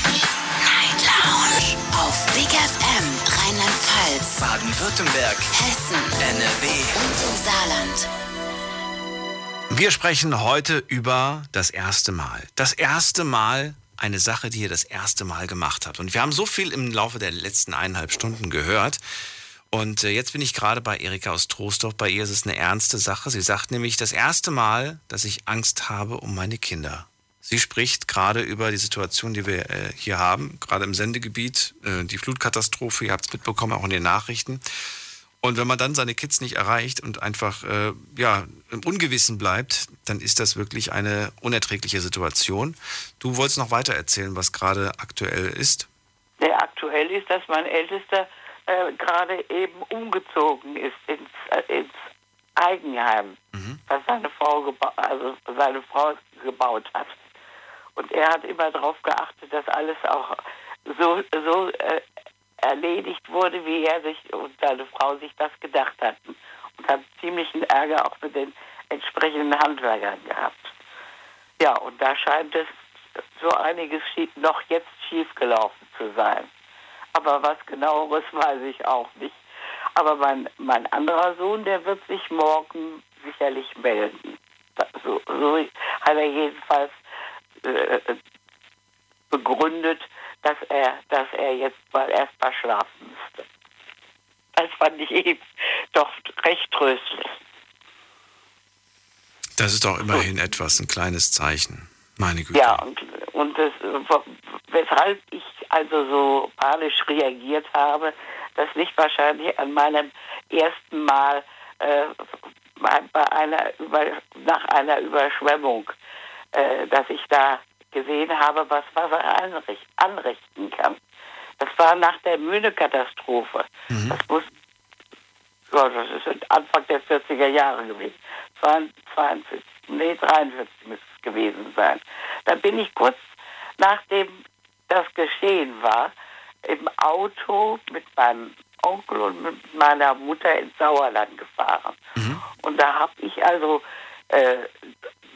Night Lounge. Auf Big FM Rheinland-Pfalz, Baden-Württemberg, Hessen, NRW. und im Saarland. Wir sprechen heute über das erste Mal. Das erste Mal eine Sache, die ihr das erste Mal gemacht habt. Und wir haben so viel im Laufe der letzten eineinhalb Stunden gehört. Und äh, jetzt bin ich gerade bei Erika aus Troisdorf. Bei ihr ist es eine ernste Sache. Sie sagt nämlich das erste Mal, dass ich Angst habe um meine Kinder. Sie spricht gerade über die Situation, die wir äh, hier haben, gerade im Sendegebiet, äh, die Flutkatastrophe. Ihr habt es mitbekommen, auch in den Nachrichten. Und wenn man dann seine Kids nicht erreicht und einfach äh, ja, im Ungewissen bleibt, dann ist das wirklich eine unerträgliche Situation. Du wolltest noch weiter erzählen, was gerade aktuell ist. Nee, aktuell ist, dass mein Ältester äh, gerade eben umgezogen ist ins, äh, ins Eigenheim, was seine Frau, also seine Frau gebaut hat. Und er hat immer darauf geachtet, dass alles auch so, so äh, erledigt wurde, wie er sich und seine Frau sich das gedacht hatten. Und hat ziemlichen Ärger auch mit den entsprechenden Handwerkern gehabt. Ja, und da scheint es so einiges noch jetzt schiefgelaufen zu sein. Aber was genaueres weiß ich auch nicht. Aber mein, mein anderer Sohn, der wird sich morgen sicherlich melden. So, so hat er jedenfalls äh, begründet, dass er, dass er jetzt mal erst mal schlafen müsste. Das fand ich eben doch recht tröstlich. Das ist doch immerhin etwas, ein kleines Zeichen. Meine Güte. Ja, und, und das, weshalb ich also so panisch reagiert habe, das liegt wahrscheinlich an meinem ersten Mal äh, bei einer Über, nach einer Überschwemmung, äh, dass ich da gesehen habe, was Wasser anricht, anrichten kann. Das war nach der Mühne-Katastrophe. Mhm. Das muss, ja, das ist Anfang der 40er Jahre gewesen. 42, nee, 43 müsste es gewesen sein. Da bin ich kurz nachdem das geschehen war, im Auto mit meinem Onkel und mit meiner Mutter ins Sauerland gefahren. Mhm. Und da habe ich also äh,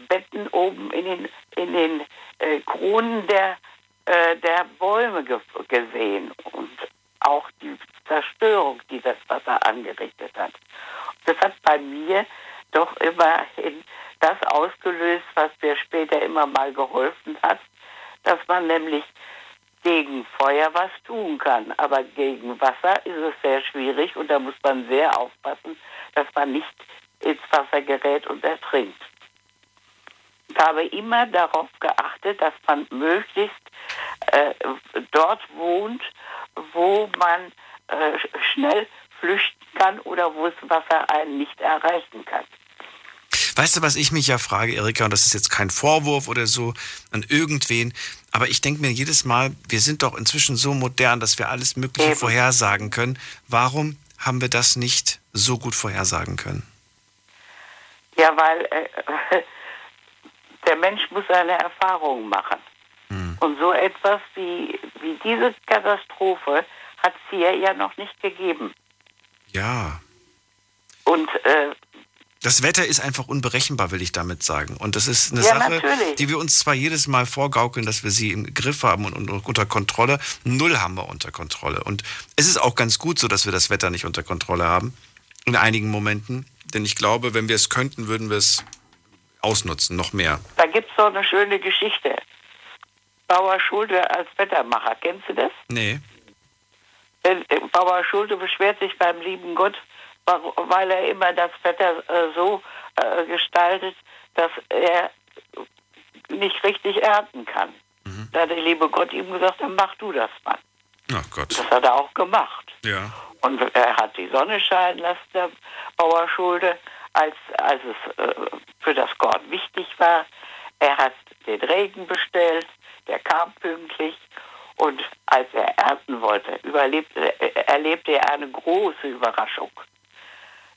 Betten oben in den, in den äh, Kronen der, äh, der Bäume ge gesehen und auch die Zerstörung, die das Wasser angerichtet hat. Das hat bei mir doch immerhin das ausgelöst, was mir später immer mal geholfen hat, dass man nämlich gegen Feuer was tun kann. Aber gegen Wasser ist es sehr schwierig und da muss man sehr aufpassen, dass man nicht ins Wasser gerät und ertrinkt. Ich habe immer darauf geachtet, dass man möglichst äh, dort wohnt, wo man äh, schnell flüchten kann oder wo das Wasser einen nicht erreichen kann. Weißt du, was ich mich ja frage, Erika, und das ist jetzt kein Vorwurf oder so an irgendwen, aber ich denke mir jedes Mal, wir sind doch inzwischen so modern, dass wir alles Mögliche Eben. vorhersagen können. Warum haben wir das nicht so gut vorhersagen können? Ja, weil äh, [laughs] der Mensch muss seine Erfahrungen machen. Hm. Und so etwas wie, wie diese Katastrophe hat es hier ja noch nicht gegeben. Ja. Und äh, das Wetter ist einfach unberechenbar, will ich damit sagen. Und das ist eine ja, Sache, natürlich. die wir uns zwar jedes Mal vorgaukeln, dass wir sie im Griff haben und, unter Kontrolle. Null haben wir unter Kontrolle. Und es ist auch ganz gut so, dass wir das Wetter nicht unter Kontrolle haben. In einigen Momenten. Denn ich glaube, wenn wir es könnten, würden wir es ausnutzen, noch mehr. Da gibt es so eine schöne Geschichte. Bauer Schulte als Wettermacher. Kennst du das? Nee. Äh, Bauer Schulte beschwert sich beim lieben Gott, weil er immer das Wetter äh, so äh, gestaltet, dass er nicht richtig ernten kann. Mhm. Da hat der liebe Gott ihm gesagt, dann mach du das mal. Ach Gott. Das hat er auch gemacht. Ja. Und er hat die Sonne scheinen lassen, der Bauer Schulde, als, als es äh, für das Korn wichtig war. Er hat den Regen bestellt, der kam pünktlich. Und als er ernten wollte, überlebte, äh, erlebte er eine große Überraschung.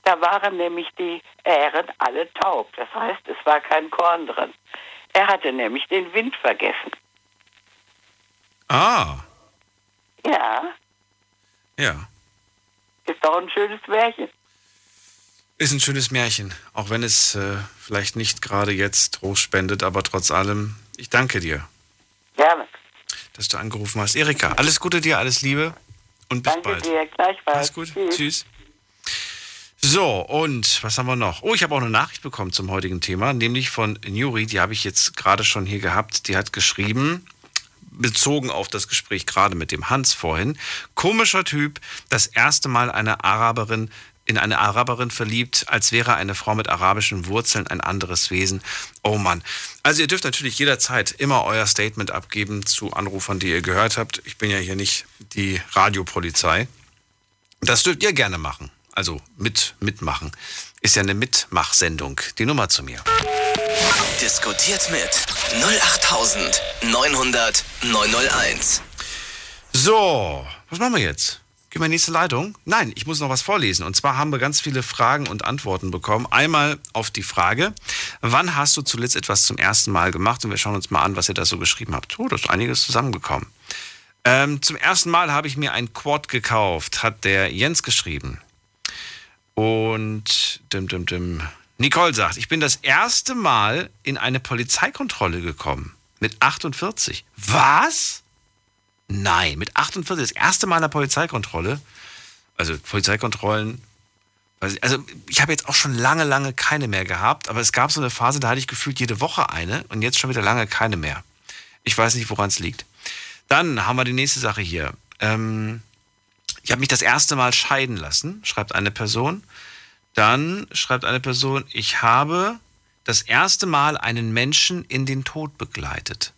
Da waren nämlich die Ähren alle taub. Das heißt, es war kein Korn drin. Er hatte nämlich den Wind vergessen. Ah. Ja. Ja. Ist doch ein schönes Märchen. Ist ein schönes Märchen, auch wenn es äh, vielleicht nicht gerade jetzt Trost spendet, aber trotz allem, ich danke dir. Gerne. Dass du angerufen hast. Erika, alles Gute dir, alles Liebe und bis danke bald. Danke dir, gleichfalls. Alles gut, tschüss. tschüss. So, und was haben wir noch? Oh, ich habe auch eine Nachricht bekommen zum heutigen Thema, nämlich von Nuri, die habe ich jetzt gerade schon hier gehabt. Die hat geschrieben, bezogen auf das Gespräch gerade mit dem Hans vorhin, komischer Typ, das erste Mal eine Araberin in eine Araberin verliebt, als wäre eine Frau mit arabischen Wurzeln ein anderes Wesen. Oh Mann. Also ihr dürft natürlich jederzeit immer euer Statement abgeben zu Anrufern, die ihr gehört habt. Ich bin ja hier nicht die Radiopolizei. Das dürft ihr gerne machen also mit mitmachen. Ist ja eine Mitmachsendung. Die Nummer zu mir. Diskutiert mit 08900 901. So, was machen wir jetzt? Gehen wir in die nächste Leitung? Nein, ich muss noch was vorlesen. Und zwar haben wir ganz viele Fragen und Antworten bekommen. Einmal auf die Frage, wann hast du zuletzt etwas zum ersten Mal gemacht? Und wir schauen uns mal an, was ihr da so geschrieben habt. Oh, da ist einiges zusammengekommen. Ähm, zum ersten Mal habe ich mir ein Quad gekauft, hat der Jens geschrieben. Und dim, dim, dim. Nicole sagt, ich bin das erste Mal in eine Polizeikontrolle gekommen. Mit 48. Was? Nein, mit 48. Das erste Mal in der Polizeikontrolle. Also Polizeikontrollen. Also ich habe jetzt auch schon lange, lange keine mehr gehabt, aber es gab so eine Phase, da hatte ich gefühlt jede Woche eine und jetzt schon wieder lange keine mehr. Ich weiß nicht, woran es liegt. Dann haben wir die nächste Sache hier. Ähm, ich habe mich das erste Mal scheiden lassen, schreibt eine Person. Dann schreibt eine Person, ich habe das erste Mal einen Menschen in den Tod begleitet.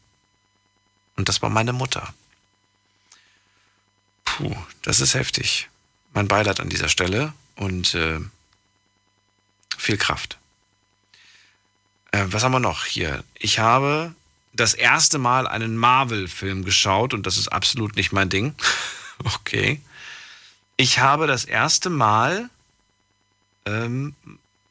Und das war meine Mutter. Puh, das ist heftig. Mein Beileid an dieser Stelle und äh, viel Kraft. Äh, was haben wir noch hier? Ich habe das erste Mal einen Marvel-Film geschaut und das ist absolut nicht mein Ding. [laughs] okay. Ich habe das erste Mal ähm,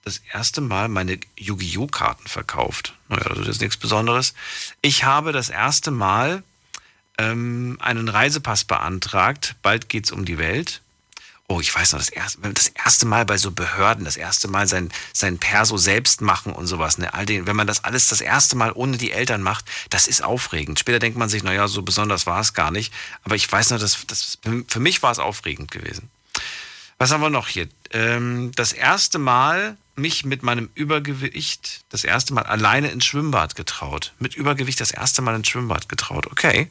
das erste Mal meine Yu-Gi-Oh! Karten verkauft. Naja, das ist nichts Besonderes. Ich habe das erste Mal ähm, einen Reisepass beantragt. Bald geht's um die Welt. Oh, ich weiß noch, das erste, das erste Mal bei so Behörden, das erste Mal sein, sein Perso selbst machen und sowas. Ne? All den, wenn man das alles das erste Mal ohne die Eltern macht, das ist aufregend. Später denkt man sich, naja, so besonders war es gar nicht. Aber ich weiß noch, das, das, für mich war es aufregend gewesen. Was haben wir noch hier? Ähm, das erste Mal mich mit meinem Übergewicht das erste Mal alleine ins Schwimmbad getraut. Mit Übergewicht das erste Mal ins Schwimmbad getraut. Okay,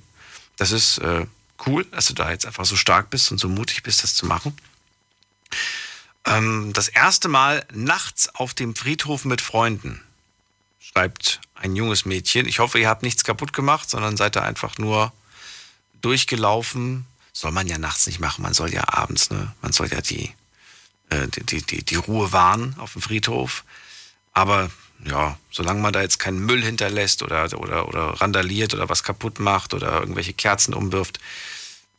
das ist äh, cool, dass du da jetzt einfach so stark bist und so mutig bist, das zu machen. Ähm, das erste Mal nachts auf dem Friedhof mit Freunden, schreibt ein junges Mädchen. Ich hoffe, ihr habt nichts kaputt gemacht, sondern seid da einfach nur durchgelaufen. Soll man ja nachts nicht machen, man soll ja abends, ne? Man soll ja die, äh, die, die, die Ruhe wahren auf dem Friedhof. Aber ja, solange man da jetzt keinen Müll hinterlässt oder, oder, oder randaliert oder was kaputt macht oder irgendwelche Kerzen umwirft,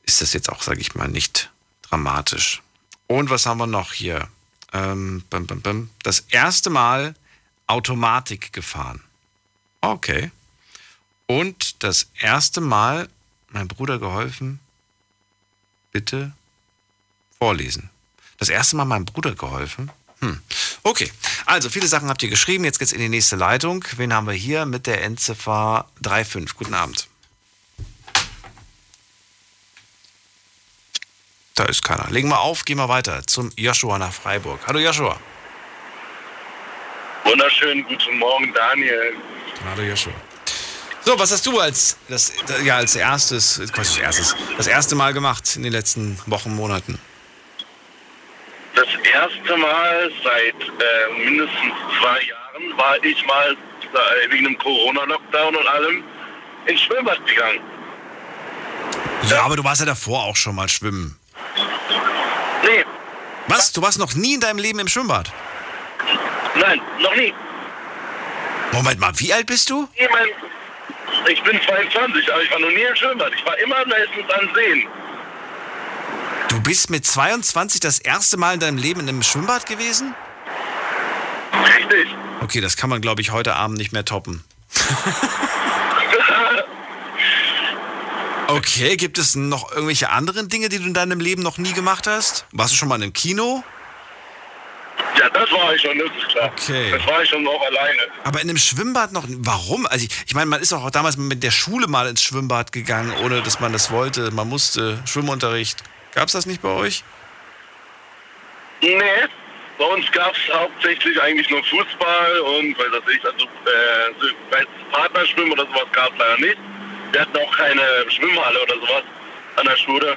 ist das jetzt auch, sage ich mal, nicht dramatisch. Und was haben wir noch hier? Ähm, bim, bim, bim. Das erste Mal Automatik gefahren. Okay. Und das erste Mal mein Bruder geholfen, bitte vorlesen. Das erste Mal meinem Bruder geholfen. Hm. Okay, also viele Sachen habt ihr geschrieben. Jetzt geht's in die nächste Leitung. Wen haben wir hier mit der Endziffer 35? Guten Abend. Da ist keiner. Legen wir auf, gehen wir weiter zum Joshua nach Freiburg. Hallo Joshua. Wunderschönen guten Morgen, Daniel. Hallo Joshua. So, was hast du als das ja als erstes, Quatsch, erstes, das erste Mal gemacht in den letzten Wochen, Monaten? Das erste Mal seit äh, mindestens zwei Jahren war ich mal äh, wegen dem Corona-Lockdown und allem ins Schwimmbad gegangen. Ja, aber du warst ja davor auch schon mal schwimmen. Nee. Was? Du warst noch nie in deinem Leben im Schwimmbad? Nein, noch nie. Moment mal, wie alt bist du? Ich, mein, ich bin 22, aber ich war noch nie im Schwimmbad. Ich war immer meistens an Seen. Du bist mit 22 das erste Mal in deinem Leben in einem Schwimmbad gewesen? Richtig. Okay, das kann man, glaube ich, heute Abend nicht mehr toppen. [laughs] Okay, gibt es noch irgendwelche anderen Dinge, die du in deinem Leben noch nie gemacht hast? Warst du schon mal in einem Kino? Ja, das war ich schon, das ist klar. Okay. Das war ich schon auch alleine. Aber in einem Schwimmbad noch. Warum? Also ich, ich meine, man ist auch damals mit der Schule mal ins Schwimmbad gegangen, ohne dass man das wollte. Man musste Schwimmunterricht. Gab's das nicht bei euch? Nee, bei uns gab es hauptsächlich eigentlich nur Fußball und das ich, also äh, Partnerschwimmen oder sowas gab es leider nicht. Wir hatten auch keine Schwimmhalle oder sowas an der Schule.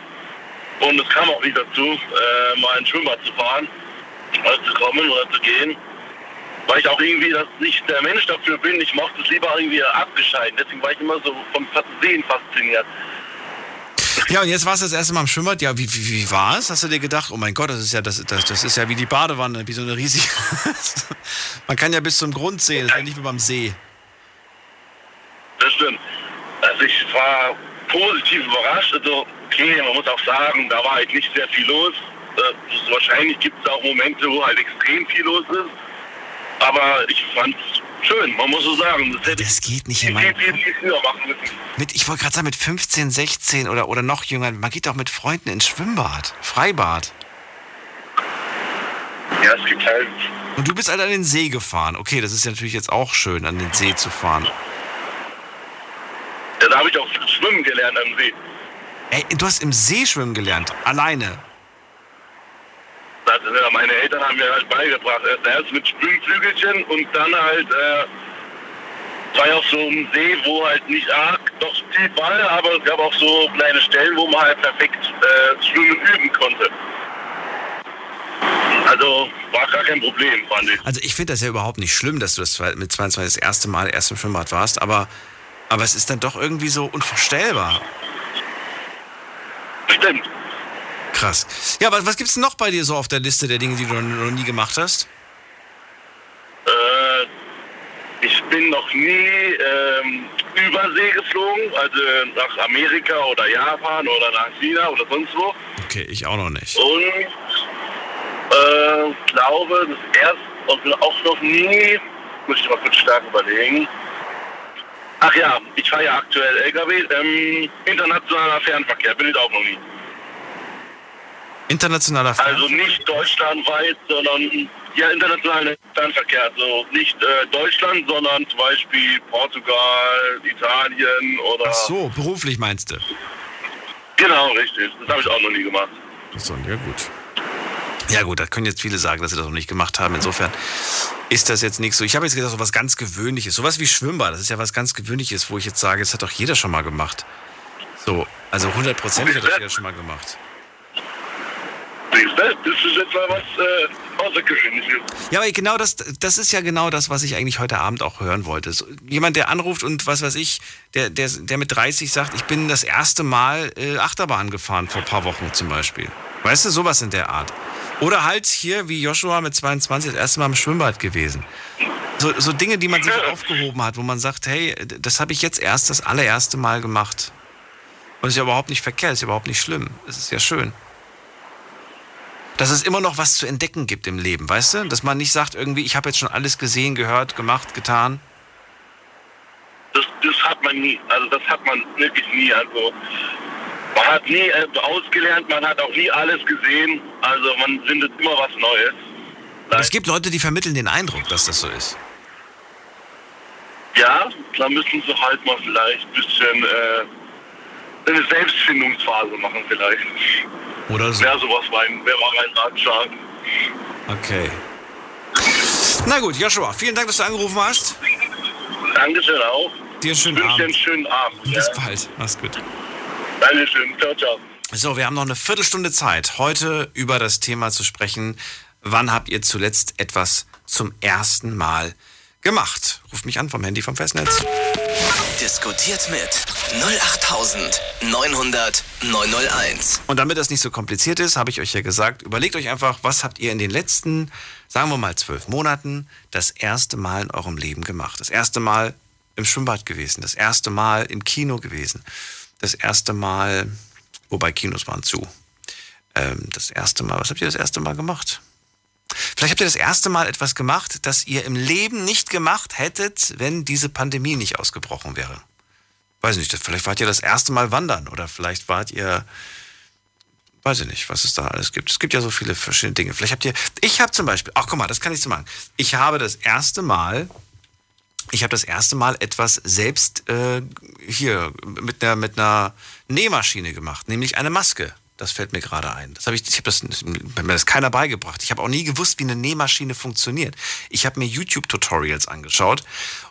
Und es kam auch nicht dazu, äh, mal ins Schwimmbad zu fahren, oder zu kommen oder zu gehen. Weil ich auch irgendwie das nicht der Mensch dafür bin. Ich mochte es lieber irgendwie abgeschalten. Deswegen war ich immer so vom Sehen fasziniert. Ja, und jetzt warst du das erste Mal im Schwimmbad. Ja, wie, wie, wie war es? Hast du dir gedacht, oh mein Gott, das ist ja, das, das, das ist ja wie die Badewanne, wie so eine riesige. [laughs] Man kann ja bis zum Grund sehen, das ist ja nicht wie beim See. Das stimmt. Also ich war positiv überrascht. Also, okay, man muss auch sagen, da war halt nicht sehr viel los. Äh, wahrscheinlich gibt es auch Momente, wo halt extrem viel los ist. Aber ich fand es schön, man muss so sagen. Das, hätte das geht nicht ich früher machen müssen. Mit, ich wollte gerade sagen, mit 15, 16 oder, oder noch jünger, man geht doch mit Freunden ins Schwimmbad, Freibad. Ja, es gibt halt. Und du bist halt an den See gefahren. Okay, das ist ja natürlich jetzt auch schön, an den See zu fahren. Da habe ich auch schwimmen gelernt am See. Ey, du hast im See schwimmen gelernt, alleine. Das, äh, meine Eltern haben mir halt beigebracht. Erst mit Schwimmflügelchen und dann halt äh, war ja auf so einem See, wo halt nicht arg doch tief war, aber es gab auch so kleine Stellen, wo man halt perfekt äh, schwimmen üben konnte. Also war gar kein Problem, fand ich. Also ich finde das ja überhaupt nicht schlimm, dass du das mit 22 das erste Mal erst im Schwimmbad warst, aber, aber es ist dann doch irgendwie so unvorstellbar. Stimmt. Krass. Ja, aber was gibt's denn noch bei dir so auf der Liste der Dinge, die du noch nie gemacht hast? Äh, ich bin noch nie ähm, über See geflogen, also nach Amerika oder Japan oder nach China oder sonst wo. Okay, ich auch noch nicht. Und äh, glaube, das erste und auch noch nie, muss ich mal kurz stark überlegen. Ach ja, ich fahre ja aktuell LKW, ähm, internationaler Fernverkehr, bin ich auch noch nie. Internationaler Fernverkehr? Also nicht deutschlandweit, sondern ja, internationaler Fernverkehr. Also nicht äh, Deutschland, sondern zum Beispiel Portugal, Italien oder. Ach so, beruflich meinst du? Genau, richtig. Das habe ich auch noch nie gemacht. Ach so, ja gut. Ja gut, da können jetzt viele sagen, dass sie das noch nicht gemacht haben. Insofern ist das jetzt nichts so. Ich habe jetzt gesagt, so was ganz Gewöhnliches. Sowas wie Schwimmbad, das ist ja was ganz Gewöhnliches, wo ich jetzt sage, das hat doch jeder schon mal gemacht. So, also hundertprozentig hat das jeder schon mal gemacht. Das ist jetzt mal was äh, Außergewöhnliches. Ja, aber genau das, das ist ja genau das, was ich eigentlich heute Abend auch hören wollte. So, jemand, der anruft und was weiß ich, der, der, der mit 30 sagt, ich bin das erste Mal äh, Achterbahn gefahren vor ein paar Wochen zum Beispiel. Weißt du, sowas in der Art. Oder halt hier wie Joshua mit 22 das erste Mal im Schwimmbad gewesen. So, so Dinge, die man sich aufgehoben hat, wo man sagt, hey, das habe ich jetzt erst das allererste Mal gemacht. Und es ist ja überhaupt nicht verkehrt, es ist ja überhaupt nicht schlimm. Es ist ja schön. Dass es immer noch was zu entdecken gibt im Leben, weißt du? Dass man nicht sagt, irgendwie, ich habe jetzt schon alles gesehen, gehört, gemacht, getan. Das, das hat man nie. Also das hat man wirklich nie. Also man hat nie äh, ausgelernt, man hat auch nie alles gesehen. Also man findet immer was Neues. Es gibt Leute, die vermitteln den Eindruck, dass das so ist. Ja, da müssen sie halt mal vielleicht ein bisschen äh, eine Selbstfindungsphase machen vielleicht. Oder so. Wäre sowas mein, wäre mein Ratschlag. Okay. Na gut, Joshua, vielen Dank, dass du angerufen hast. Dankeschön auch. Dir einen schönen wünsche dir Abend. einen schönen Abend. Bis ja. bald. Mach's gut. Dankeschön. Ciao, ciao. So, wir haben noch eine Viertelstunde Zeit, heute über das Thema zu sprechen. Wann habt ihr zuletzt etwas zum ersten Mal gemacht? Ruft mich an vom Handy vom Festnetz. Diskutiert mit 08900 901. Und damit das nicht so kompliziert ist, habe ich euch ja gesagt, überlegt euch einfach, was habt ihr in den letzten, sagen wir mal, zwölf Monaten das erste Mal in eurem Leben gemacht? Das erste Mal im Schwimmbad gewesen, das erste Mal im Kino gewesen, das erste Mal, wobei Kinos waren zu. Ähm, das erste Mal, was habt ihr das erste Mal gemacht? Vielleicht habt ihr das erste Mal etwas gemacht, das ihr im Leben nicht gemacht hättet, wenn diese Pandemie nicht ausgebrochen wäre. Weiß nicht, vielleicht wart ihr das erste Mal wandern oder vielleicht wart ihr, weiß ich nicht, was es da alles gibt. Es gibt ja so viele verschiedene Dinge. Vielleicht habt ihr, ich habe zum Beispiel, ach guck mal, das kann ich so machen. Ich habe das erste Mal, ich habe das erste Mal etwas selbst äh, hier mit einer, mit einer Nähmaschine gemacht, nämlich eine Maske. Das fällt mir gerade ein. Das habe ich, ich habe das, mir das keiner beigebracht. Ich habe auch nie gewusst, wie eine Nähmaschine funktioniert. Ich habe mir YouTube-Tutorials angeschaut,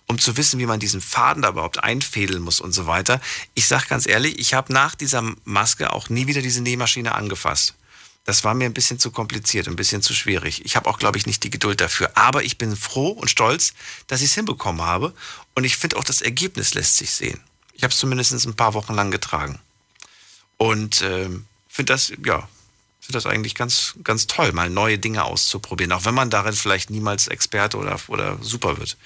um zu wissen, wie man diesen Faden da überhaupt einfädeln muss und so weiter. Ich sage ganz ehrlich, ich habe nach dieser Maske auch nie wieder diese Nähmaschine angefasst. Das war mir ein bisschen zu kompliziert, ein bisschen zu schwierig. Ich habe auch, glaube ich, nicht die Geduld dafür. Aber ich bin froh und stolz, dass ich es hinbekommen habe. Und ich finde auch, das Ergebnis lässt sich sehen. Ich habe es zumindest ein paar Wochen lang getragen. Und ähm, finde das, ja, finde das eigentlich ganz, ganz toll, mal neue Dinge auszuprobieren, auch wenn man darin vielleicht niemals Experte oder, oder super wird.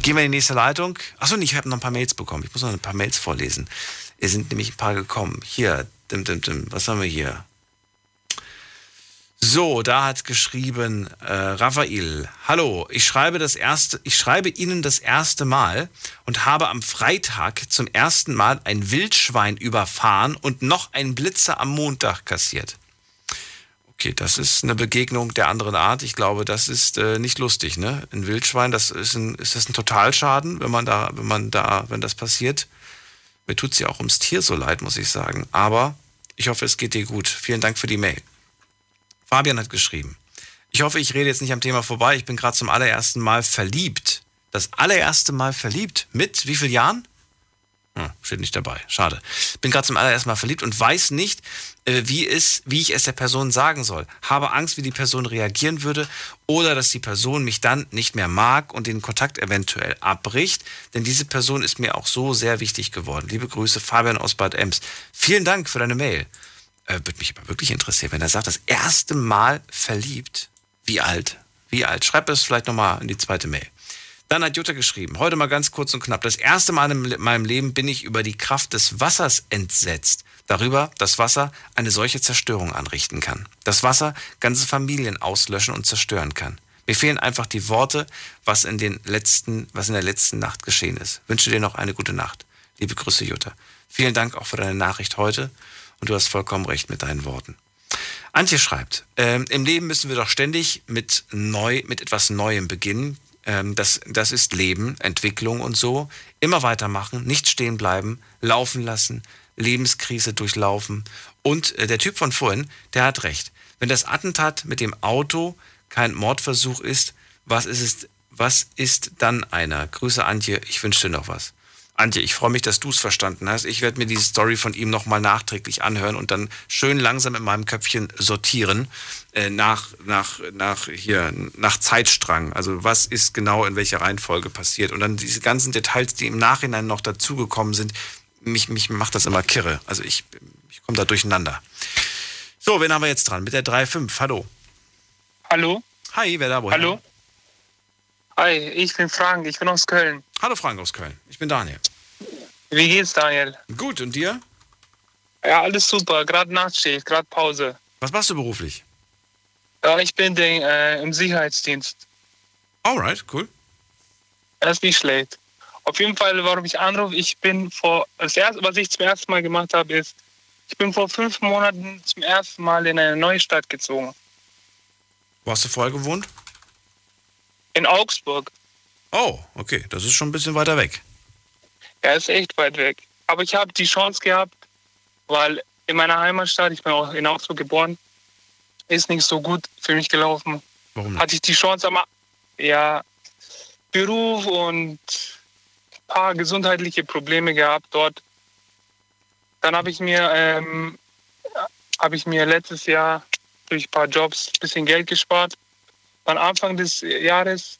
Gehen wir in die nächste Leitung. Achso, ich habe noch ein paar Mails bekommen. Ich muss noch ein paar Mails vorlesen. Es sind nämlich ein paar gekommen. Hier, dim, dim, dim. was haben wir hier? So, da hat geschrieben äh, Raphael, hallo, ich schreibe das erste, ich schreibe Ihnen das erste Mal und habe am Freitag zum ersten Mal ein Wildschwein überfahren und noch einen Blitzer am Montag kassiert. Okay, das ist eine Begegnung der anderen Art. Ich glaube, das ist äh, nicht lustig, ne? Ein Wildschwein, das ist ein, ist das ein Totalschaden, wenn man da, wenn man da, wenn das passiert? Mir tut sie auch ums Tier so leid, muss ich sagen. Aber ich hoffe, es geht dir gut. Vielen Dank für die Mail. Fabian hat geschrieben. Ich hoffe, ich rede jetzt nicht am Thema vorbei. Ich bin gerade zum allerersten Mal verliebt. Das allererste Mal verliebt. Mit wie vielen Jahren? Hm, steht nicht dabei. Schade. Bin gerade zum allerersten Mal verliebt und weiß nicht, äh, wie, es, wie ich es der Person sagen soll. Habe Angst, wie die Person reagieren würde oder dass die Person mich dann nicht mehr mag und den Kontakt eventuell abbricht. Denn diese Person ist mir auch so sehr wichtig geworden. Liebe Grüße, Fabian aus Bad Ems. Vielen Dank für deine Mail. Äh, Würde mich aber wirklich interessieren, wenn er sagt, das erste Mal verliebt. Wie alt? Wie alt? Schreib es vielleicht nochmal in die zweite Mail. Dann hat Jutta geschrieben, heute mal ganz kurz und knapp. Das erste Mal in meinem Leben bin ich über die Kraft des Wassers entsetzt. Darüber, dass Wasser eine solche Zerstörung anrichten kann. Dass Wasser ganze Familien auslöschen und zerstören kann. Mir fehlen einfach die Worte, was in, den letzten, was in der letzten Nacht geschehen ist. Wünsche dir noch eine gute Nacht. Liebe Grüße, Jutta. Vielen Dank auch für deine Nachricht heute. Und du hast vollkommen recht mit deinen Worten. Antje schreibt, äh, im Leben müssen wir doch ständig mit neu, mit etwas Neuem beginnen. Ähm, das, das ist Leben, Entwicklung und so. Immer weitermachen, nicht stehen bleiben, laufen lassen, Lebenskrise durchlaufen. Und äh, der Typ von vorhin, der hat recht. Wenn das Attentat mit dem Auto kein Mordversuch ist, was ist es, was ist dann einer? Grüße Antje, ich wünsche dir noch was. Antje, ich freue mich, dass du es verstanden hast. Ich werde mir diese Story von ihm nochmal nachträglich anhören und dann schön langsam in meinem Köpfchen sortieren äh, nach, nach, nach, hier, nach Zeitstrang. Also was ist genau in welcher Reihenfolge passiert. Und dann diese ganzen Details, die im Nachhinein noch dazugekommen sind, mich, mich macht das immer kirre. Also ich, ich komme da durcheinander. So, wen haben wir jetzt dran? Mit der 3.5. Hallo. Hallo. Hi, wer da woher? Hallo. Hi, ich bin Frank, ich bin aus Köln. Hallo Frank aus Köln, ich bin Daniel. Wie geht's, Daniel? Gut, und dir? Ja, alles super, gerade Nachtschicht, gerade Pause. Was machst du beruflich? Ja, ich bin den, äh, im Sicherheitsdienst. Alright, cool. Das ist nicht schlecht. Auf jeden Fall, warum ich anrufe, ich bin vor, das erste, was ich zum ersten Mal gemacht habe, ist, ich bin vor fünf Monaten zum ersten Mal in eine neue Stadt gezogen. Wo hast du vorher gewohnt? In Augsburg. Oh, okay, das ist schon ein bisschen weiter weg. Ja, ist echt weit weg. Aber ich habe die Chance gehabt, weil in meiner Heimatstadt, ich bin auch in Augsburg geboren, ist nicht so gut für mich gelaufen. Warum nicht? Hatte ich die Chance, aber ja, Beruf und ein paar gesundheitliche Probleme gehabt dort. Dann habe ich mir ähm, habe ich mir letztes Jahr durch ein paar Jobs ein bisschen Geld gespart. Am Anfang des Jahres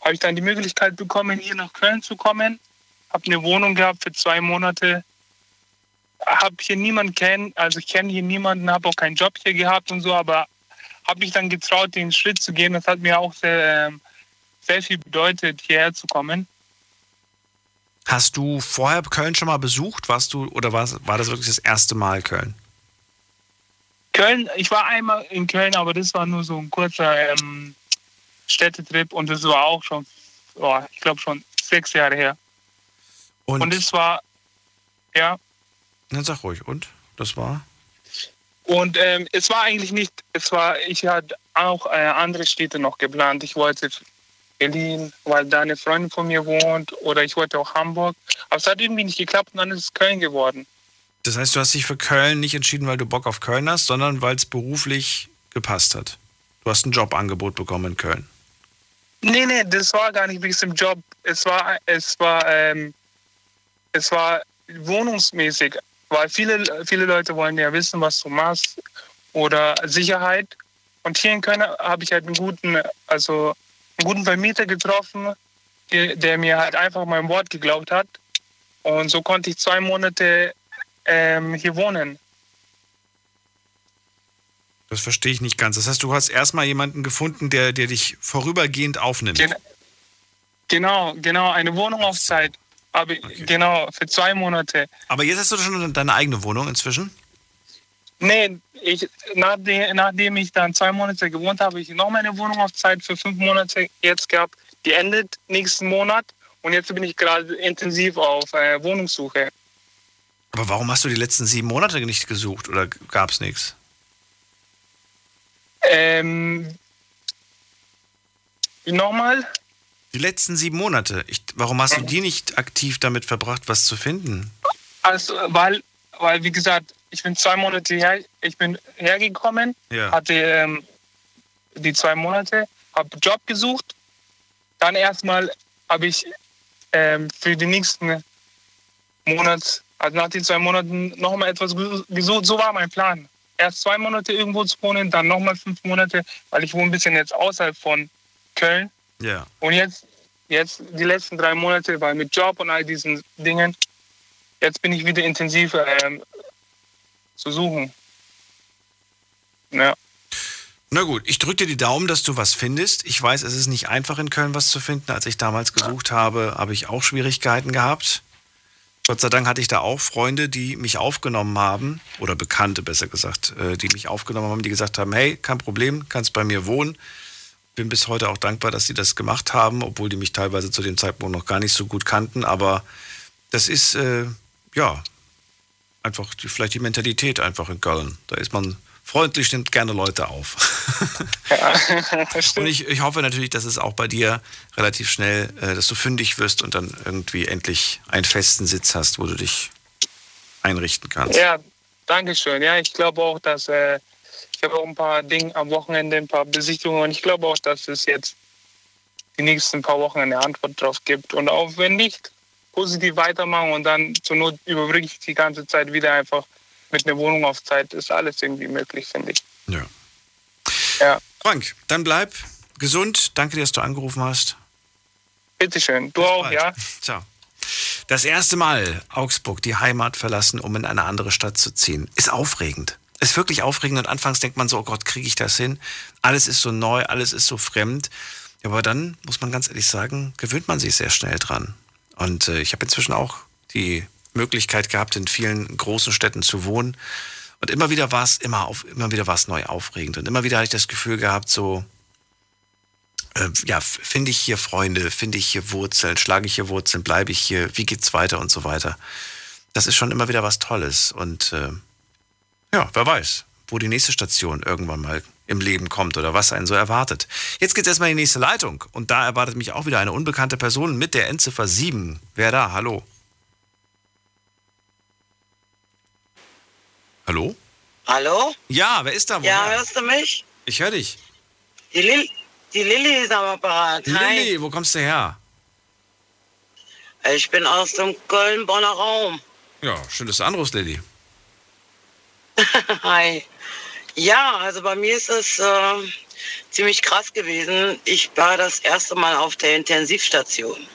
habe ich dann die Möglichkeit bekommen, hier nach Köln zu kommen. Habe eine Wohnung gehabt für zwei Monate. Habe hier niemanden kennen, also ich kenne hier niemanden, habe auch keinen Job hier gehabt und so, aber habe mich dann getraut, den Schritt zu gehen. Das hat mir auch sehr, ähm, sehr viel bedeutet, hierher zu kommen. Hast du vorher Köln schon mal besucht? Warst du oder war, war das wirklich das erste Mal Köln? Köln, ich war einmal in Köln, aber das war nur so ein kurzer ähm, Städtetrip und das war auch schon, oh, ich glaube schon sechs Jahre her. Und, Und es war, ja, Dann sag ruhig, und? Das war? und ähm, es war eigentlich nicht, es war, ich hatte auch äh, andere Städte noch geplant. Ich wollte Berlin, weil da eine Freundin von mir wohnt, oder ich wollte auch Hamburg. Aber es hat irgendwie nicht geklappt und dann ist es Köln geworden. Das heißt, du hast dich für Köln nicht entschieden, weil du Bock auf Köln hast, sondern weil es beruflich gepasst hat. Du hast ein Jobangebot bekommen in Köln. Nee, nee, das war gar nicht wegen dem Job. Es war, es war, ähm, es war wohnungsmäßig, weil viele, viele Leute wollen ja wissen, was du machst oder Sicherheit. Und hier in Köln habe ich halt einen guten, also einen guten Vermieter getroffen, der, der mir halt einfach mein Wort geglaubt hat. Und so konnte ich zwei Monate ähm, hier wohnen. Das verstehe ich nicht ganz. Das heißt, du hast erstmal jemanden gefunden, der, der dich vorübergehend aufnimmt. Gen genau, genau, eine Wohnung auf Zeit. Aber genau, für zwei Monate. Aber jetzt hast du schon deine eigene Wohnung inzwischen? Nee, ich, nachdem, nachdem ich dann zwei Monate gewohnt habe, habe ich noch meine Wohnung auf Zeit für fünf Monate jetzt gehabt. Die endet nächsten Monat und jetzt bin ich gerade intensiv auf äh, Wohnungssuche. Aber warum hast du die letzten sieben Monate nicht gesucht oder gab es nichts? Ähm, nochmal? Die letzten sieben Monate. Ich, warum hast du die nicht aktiv damit verbracht, was zu finden? Also, weil, weil, wie gesagt, ich bin zwei Monate her, ich bin hergekommen, Ja. hatte ähm, die zwei Monate, habe Job gesucht. Dann erstmal habe ich ähm, für den nächsten Monat, also nach den zwei Monaten, nochmal etwas ges- gesucht. So war mein Plan. Erst zwei Monate irgendwo zu wohnen, dann nochmal fünf Monate, weil ich wohne ein bisschen jetzt außerhalb von Köln. Ja. Und jetzt, jetzt die letzten drei Monate, weil mit Job und all diesen Dingen, jetzt bin ich wieder intensiv ähm, zu suchen. Ja. Na gut, ich drücke dir die Daumen, dass du was findest. Ich weiß, es ist nicht einfach in Köln was zu finden. Als ich damals gesucht habe, habe ich auch Schwierigkeiten gehabt. Gott sei Dank hatte ich da auch Freunde, die mich aufgenommen haben, oder Bekannte besser gesagt, äh, die mich aufgenommen haben, die gesagt haben, hey, kein Problem, kannst bei mir wohnen. Bin bis heute auch dankbar, dass sie das gemacht haben, obwohl die mich teilweise zu dem Zeitpunkt noch gar nicht so gut kannten. Aber das ist, äh, ja, einfach die, vielleicht die Mentalität einfach in Köln. Da ist man freundlich, nimmt gerne Leute auf. [laughs] [laughs] und ich, ich hoffe natürlich, dass es auch bei dir relativ schnell, äh, dass du fündig wirst und dann irgendwie endlich einen festen Sitz hast, wo du dich einrichten kannst. Ja, danke schön. Ja, ich glaube auch, dass äh, ich habe auch ein paar Dinge am Wochenende, ein paar Besichtigungen und ich glaube auch, dass es jetzt die nächsten paar Wochen eine Antwort drauf gibt. Und auch wenn nicht, positiv weitermachen und dann zur Not überbrücke ich die ganze Zeit wieder einfach mit einer Wohnung auf Zeit. Ist alles irgendwie möglich, finde ich. Ja. Ja. Frank, dann bleib gesund. Danke dir, dass du angerufen hast. Bitteschön. Du auch, ja? [laughs] Ciao. Das erste Mal Augsburg, die Heimat verlassen, um in eine andere Stadt zu ziehen, ist aufregend. Ist wirklich aufregend und anfangs denkt man so, oh Gott, kriege ich das hin? Alles ist so neu, alles ist so fremd. Aber dann, muss man ganz ehrlich sagen, gewöhnt man sich sehr schnell dran. Und äh, ich habe inzwischen auch die Möglichkeit gehabt, in vielen großen Städten zu wohnen. Und immer wieder war es immer auf, immer wieder war es neu aufregend. Und immer wieder hatte ich das Gefühl gehabt, so, äh, ja, finde ich hier Freunde, finde ich hier Wurzeln, schlage ich hier Wurzeln, bleibe ich hier, wie geht's weiter und so weiter. Das ist schon immer wieder was Tolles. Und äh, ja, wer weiß, wo die nächste Station irgendwann mal im Leben kommt oder was einen so erwartet. Jetzt geht's erstmal in die nächste Leitung. Und da erwartet mich auch wieder eine unbekannte Person mit der Endziffer 7. Wer da? Hallo? Hallo? Hallo? Ja, wer ist da? Ja, Woher? hörst du mich? Ich höre dich. Die, Lil die Lilly ist am Apparat. Hi. Lilly, wo kommst du her? Ich bin aus dem Köln-Bonner Raum. Ja, schön, dass du anrufst, Lilly. [laughs] Hi. Ja, also bei mir ist es äh, ziemlich krass gewesen. Ich war das erste Mal auf der Intensivstation.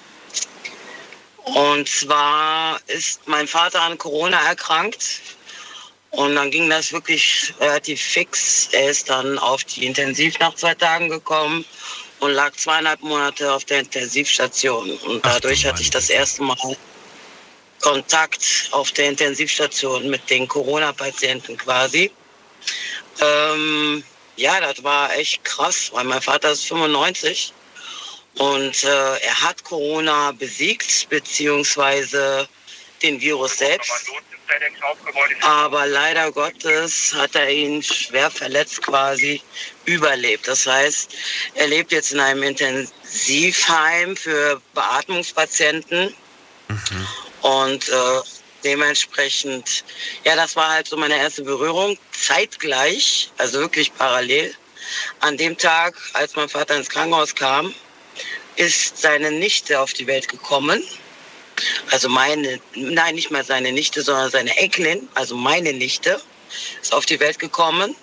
Und zwar ist mein Vater an Corona erkrankt. Und dann ging das wirklich relativ fix. Er ist dann auf die Intensiv nach zwei Tagen gekommen und lag zweieinhalb Monate auf der Intensivstation. Und dadurch hatte ich das erste Mal Kontakt auf der Intensivstation mit den Corona-Patienten quasi. Ähm, ja, das war echt krass, weil mein Vater ist 95 und äh, er hat Corona besiegt, beziehungsweise den Virus selbst. Aber leider Gottes hat er ihn schwer verletzt quasi überlebt. Das heißt, er lebt jetzt in einem Intensivheim für Beatmungspatienten. Und äh, dementsprechend, ja, das war halt so meine erste Berührung. Zeitgleich, also wirklich parallel. An dem Tag, als mein Vater ins Krankenhaus kam, ist seine Nichte auf die Welt gekommen. Also meine, nein, nicht mal seine Nichte, sondern seine Enkelin, also meine Nichte, ist auf die Welt gekommen.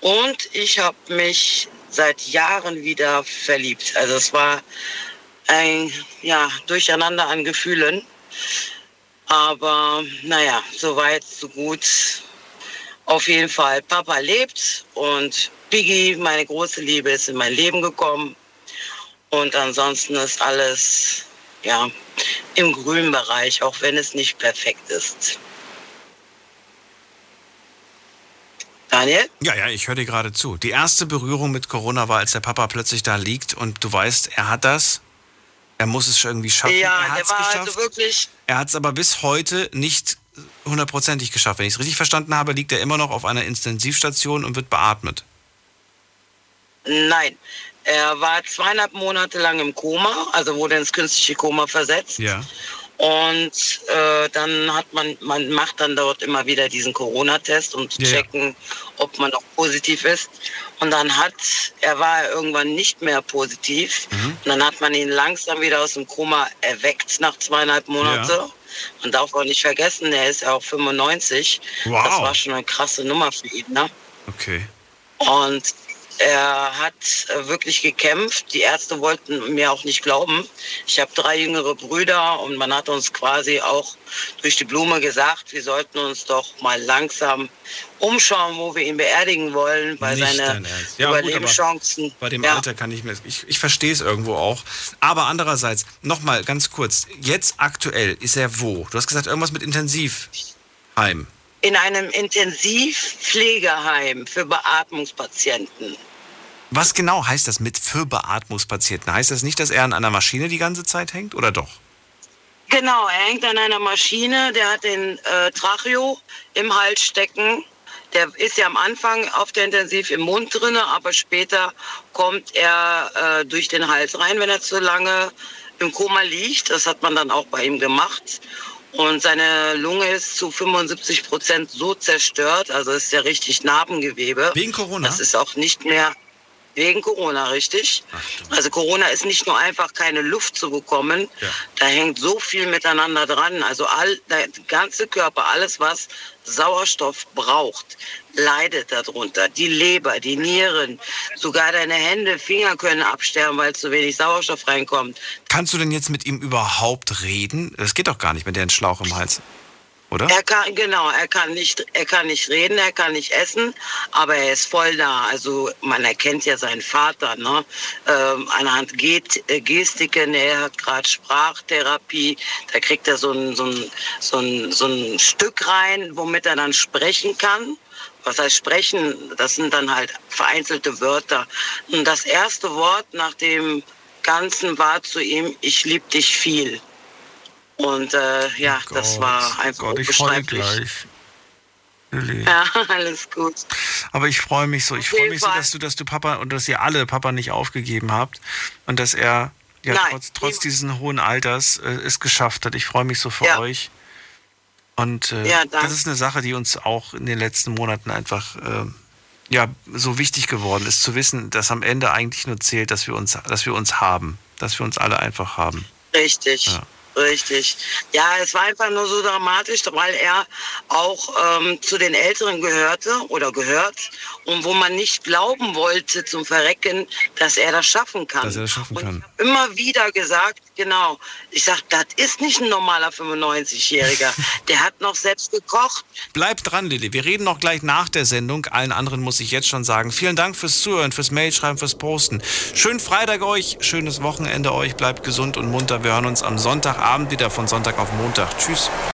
Und ich habe mich seit Jahren wieder verliebt. Also es war ein ja, Durcheinander an Gefühlen. Aber naja, so weit, so gut. Auf jeden Fall, Papa lebt und Biggie, meine große Liebe, ist in mein Leben gekommen. Und ansonsten ist alles ja, im grünen Bereich, auch wenn es nicht perfekt ist. Daniel? Ja, ja, ich höre dir gerade zu. Die erste Berührung mit Corona war, als der Papa plötzlich da liegt und du weißt, er hat das. Er muss es irgendwie schaffen. Ja, er der hat's war geschafft. also wirklich, Er hat es aber bis heute nicht hundertprozentig geschafft. Wenn ich es richtig verstanden habe, liegt er immer noch auf einer Intensivstation und wird beatmet. Nein. Er war zweieinhalb Monate lang im Koma, also wurde ins künstliche Koma versetzt. Ja. Und äh, dann hat man, man macht dann dort immer wieder diesen Corona-Test, um zu Ja, checken, ob man noch positiv ist. Und dann hat, er war irgendwann nicht mehr positiv. Mhm. Und dann hat man ihn langsam wieder aus dem Koma erweckt nach zweieinhalb Monaten. Ja. Man darf auch nicht vergessen, er ist ja auch 95. Wow. Das war schon eine krasse Nummer für ihn. Ne? Okay. Und er hat äh, wirklich gekämpft. Die Ärzte wollten mir auch nicht glauben. Ich habe drei jüngere Brüder und man hat uns quasi auch durch die Blume gesagt, wir sollten uns doch mal langsam umschauen, wo wir ihn beerdigen wollen, weil Nicht seine. Ja, gut, Überlebenschancen. Bei dem ja, Alter kann ich mir, ich, ich verstehe es irgendwo auch. Aber andererseits, nochmal ganz kurz, jetzt aktuell ist er wo? Du hast gesagt, irgendwas mit Intensivheim. in einem Intensivpflegeheim für Beatmungspatienten. Was genau heißt das mit für Beatmungspatienten? Heißt das nicht, dass er an einer Maschine die ganze Zeit hängt oder doch? Genau, er hängt an einer Maschine, der hat den äh, Tracheo im Hals stecken. Der ist ja am Anfang auf der Intensiv im Mund drinne, aber später kommt er äh, durch den Hals rein, wenn er zu lange im Koma liegt. Das hat man dann auch bei ihm gemacht. Und seine Lunge ist zu 75 Prozent so zerstört, also ist ja richtig Narbengewebe. Wegen Corona? Das ist auch nicht mehr wegen Corona, richtig? Also Corona ist nicht nur einfach keine Luft zu bekommen, da hängt so viel miteinander dran. Also all, der ganze Körper, alles was Sauerstoff braucht, leidet darunter. Die Leber, die Nieren, sogar deine Hände, Finger können absterben, weil zu wenig Sauerstoff reinkommt. Kannst du denn jetzt mit ihm überhaupt reden? Das geht doch gar nicht mit der Schlauch im Hals. Oder? Er kann, genau, er kann nicht, er kann nicht reden, er kann nicht essen, aber er ist voll da. Also man erkennt ja seinen Vater, ne? Ähm, anhand Get, äh, Gestiken, er hat gerade Sprachtherapie, da kriegt er so ein, so, ein, so, ein, so ein Stück rein, womit er dann sprechen kann. Was heißt sprechen? Das sind dann halt vereinzelte Wörter. Und das erste Wort nach dem Ganzen war zu ihm, ich lieb dich viel. Und äh, ja, das war einfach Gott, unbeschreiblich. gleich. Lilly. Ja, [laughs] alles gut. Aber ich freue mich so. Ich freue mich so, dass du, dass du Papa und dass ihr alle Papa nicht aufgegeben habt und dass er ja Nein, trotz, trotz diesen hohen Alters äh, es geschafft hat. Ich freue mich so für Ja. euch. Und äh, Ja, das ist eine Sache, die uns auch in den letzten Monaten einfach äh, ja so wichtig geworden ist, zu wissen, dass am Ende eigentlich nur zählt, dass wir uns, dass wir uns haben, dass wir uns alle einfach haben. Richtig. Ja. Richtig. Ja, es war einfach nur so dramatisch, weil er auch ähm, zu den Älteren gehörte oder gehört und wo man nicht glauben wollte zum Verrecken, dass er das schaffen kann. Dass er das schaffen kann. Immer wieder gesagt, genau. Ich sag, das ist nicht ein normaler 95-Jähriger. [laughs] Der hat noch selbst gekocht. Bleibt dran, Lilly. Wir reden noch gleich nach der Sendung. Allen anderen muss ich jetzt schon sagen. Vielen Dank fürs Zuhören, fürs Mailschreiben, fürs Posten. Schönen Freitag euch, schönes Wochenende euch. Bleibt gesund und munter. Wir hören uns am Sonntagabend wieder von Sonntag auf Montag. Tschüss.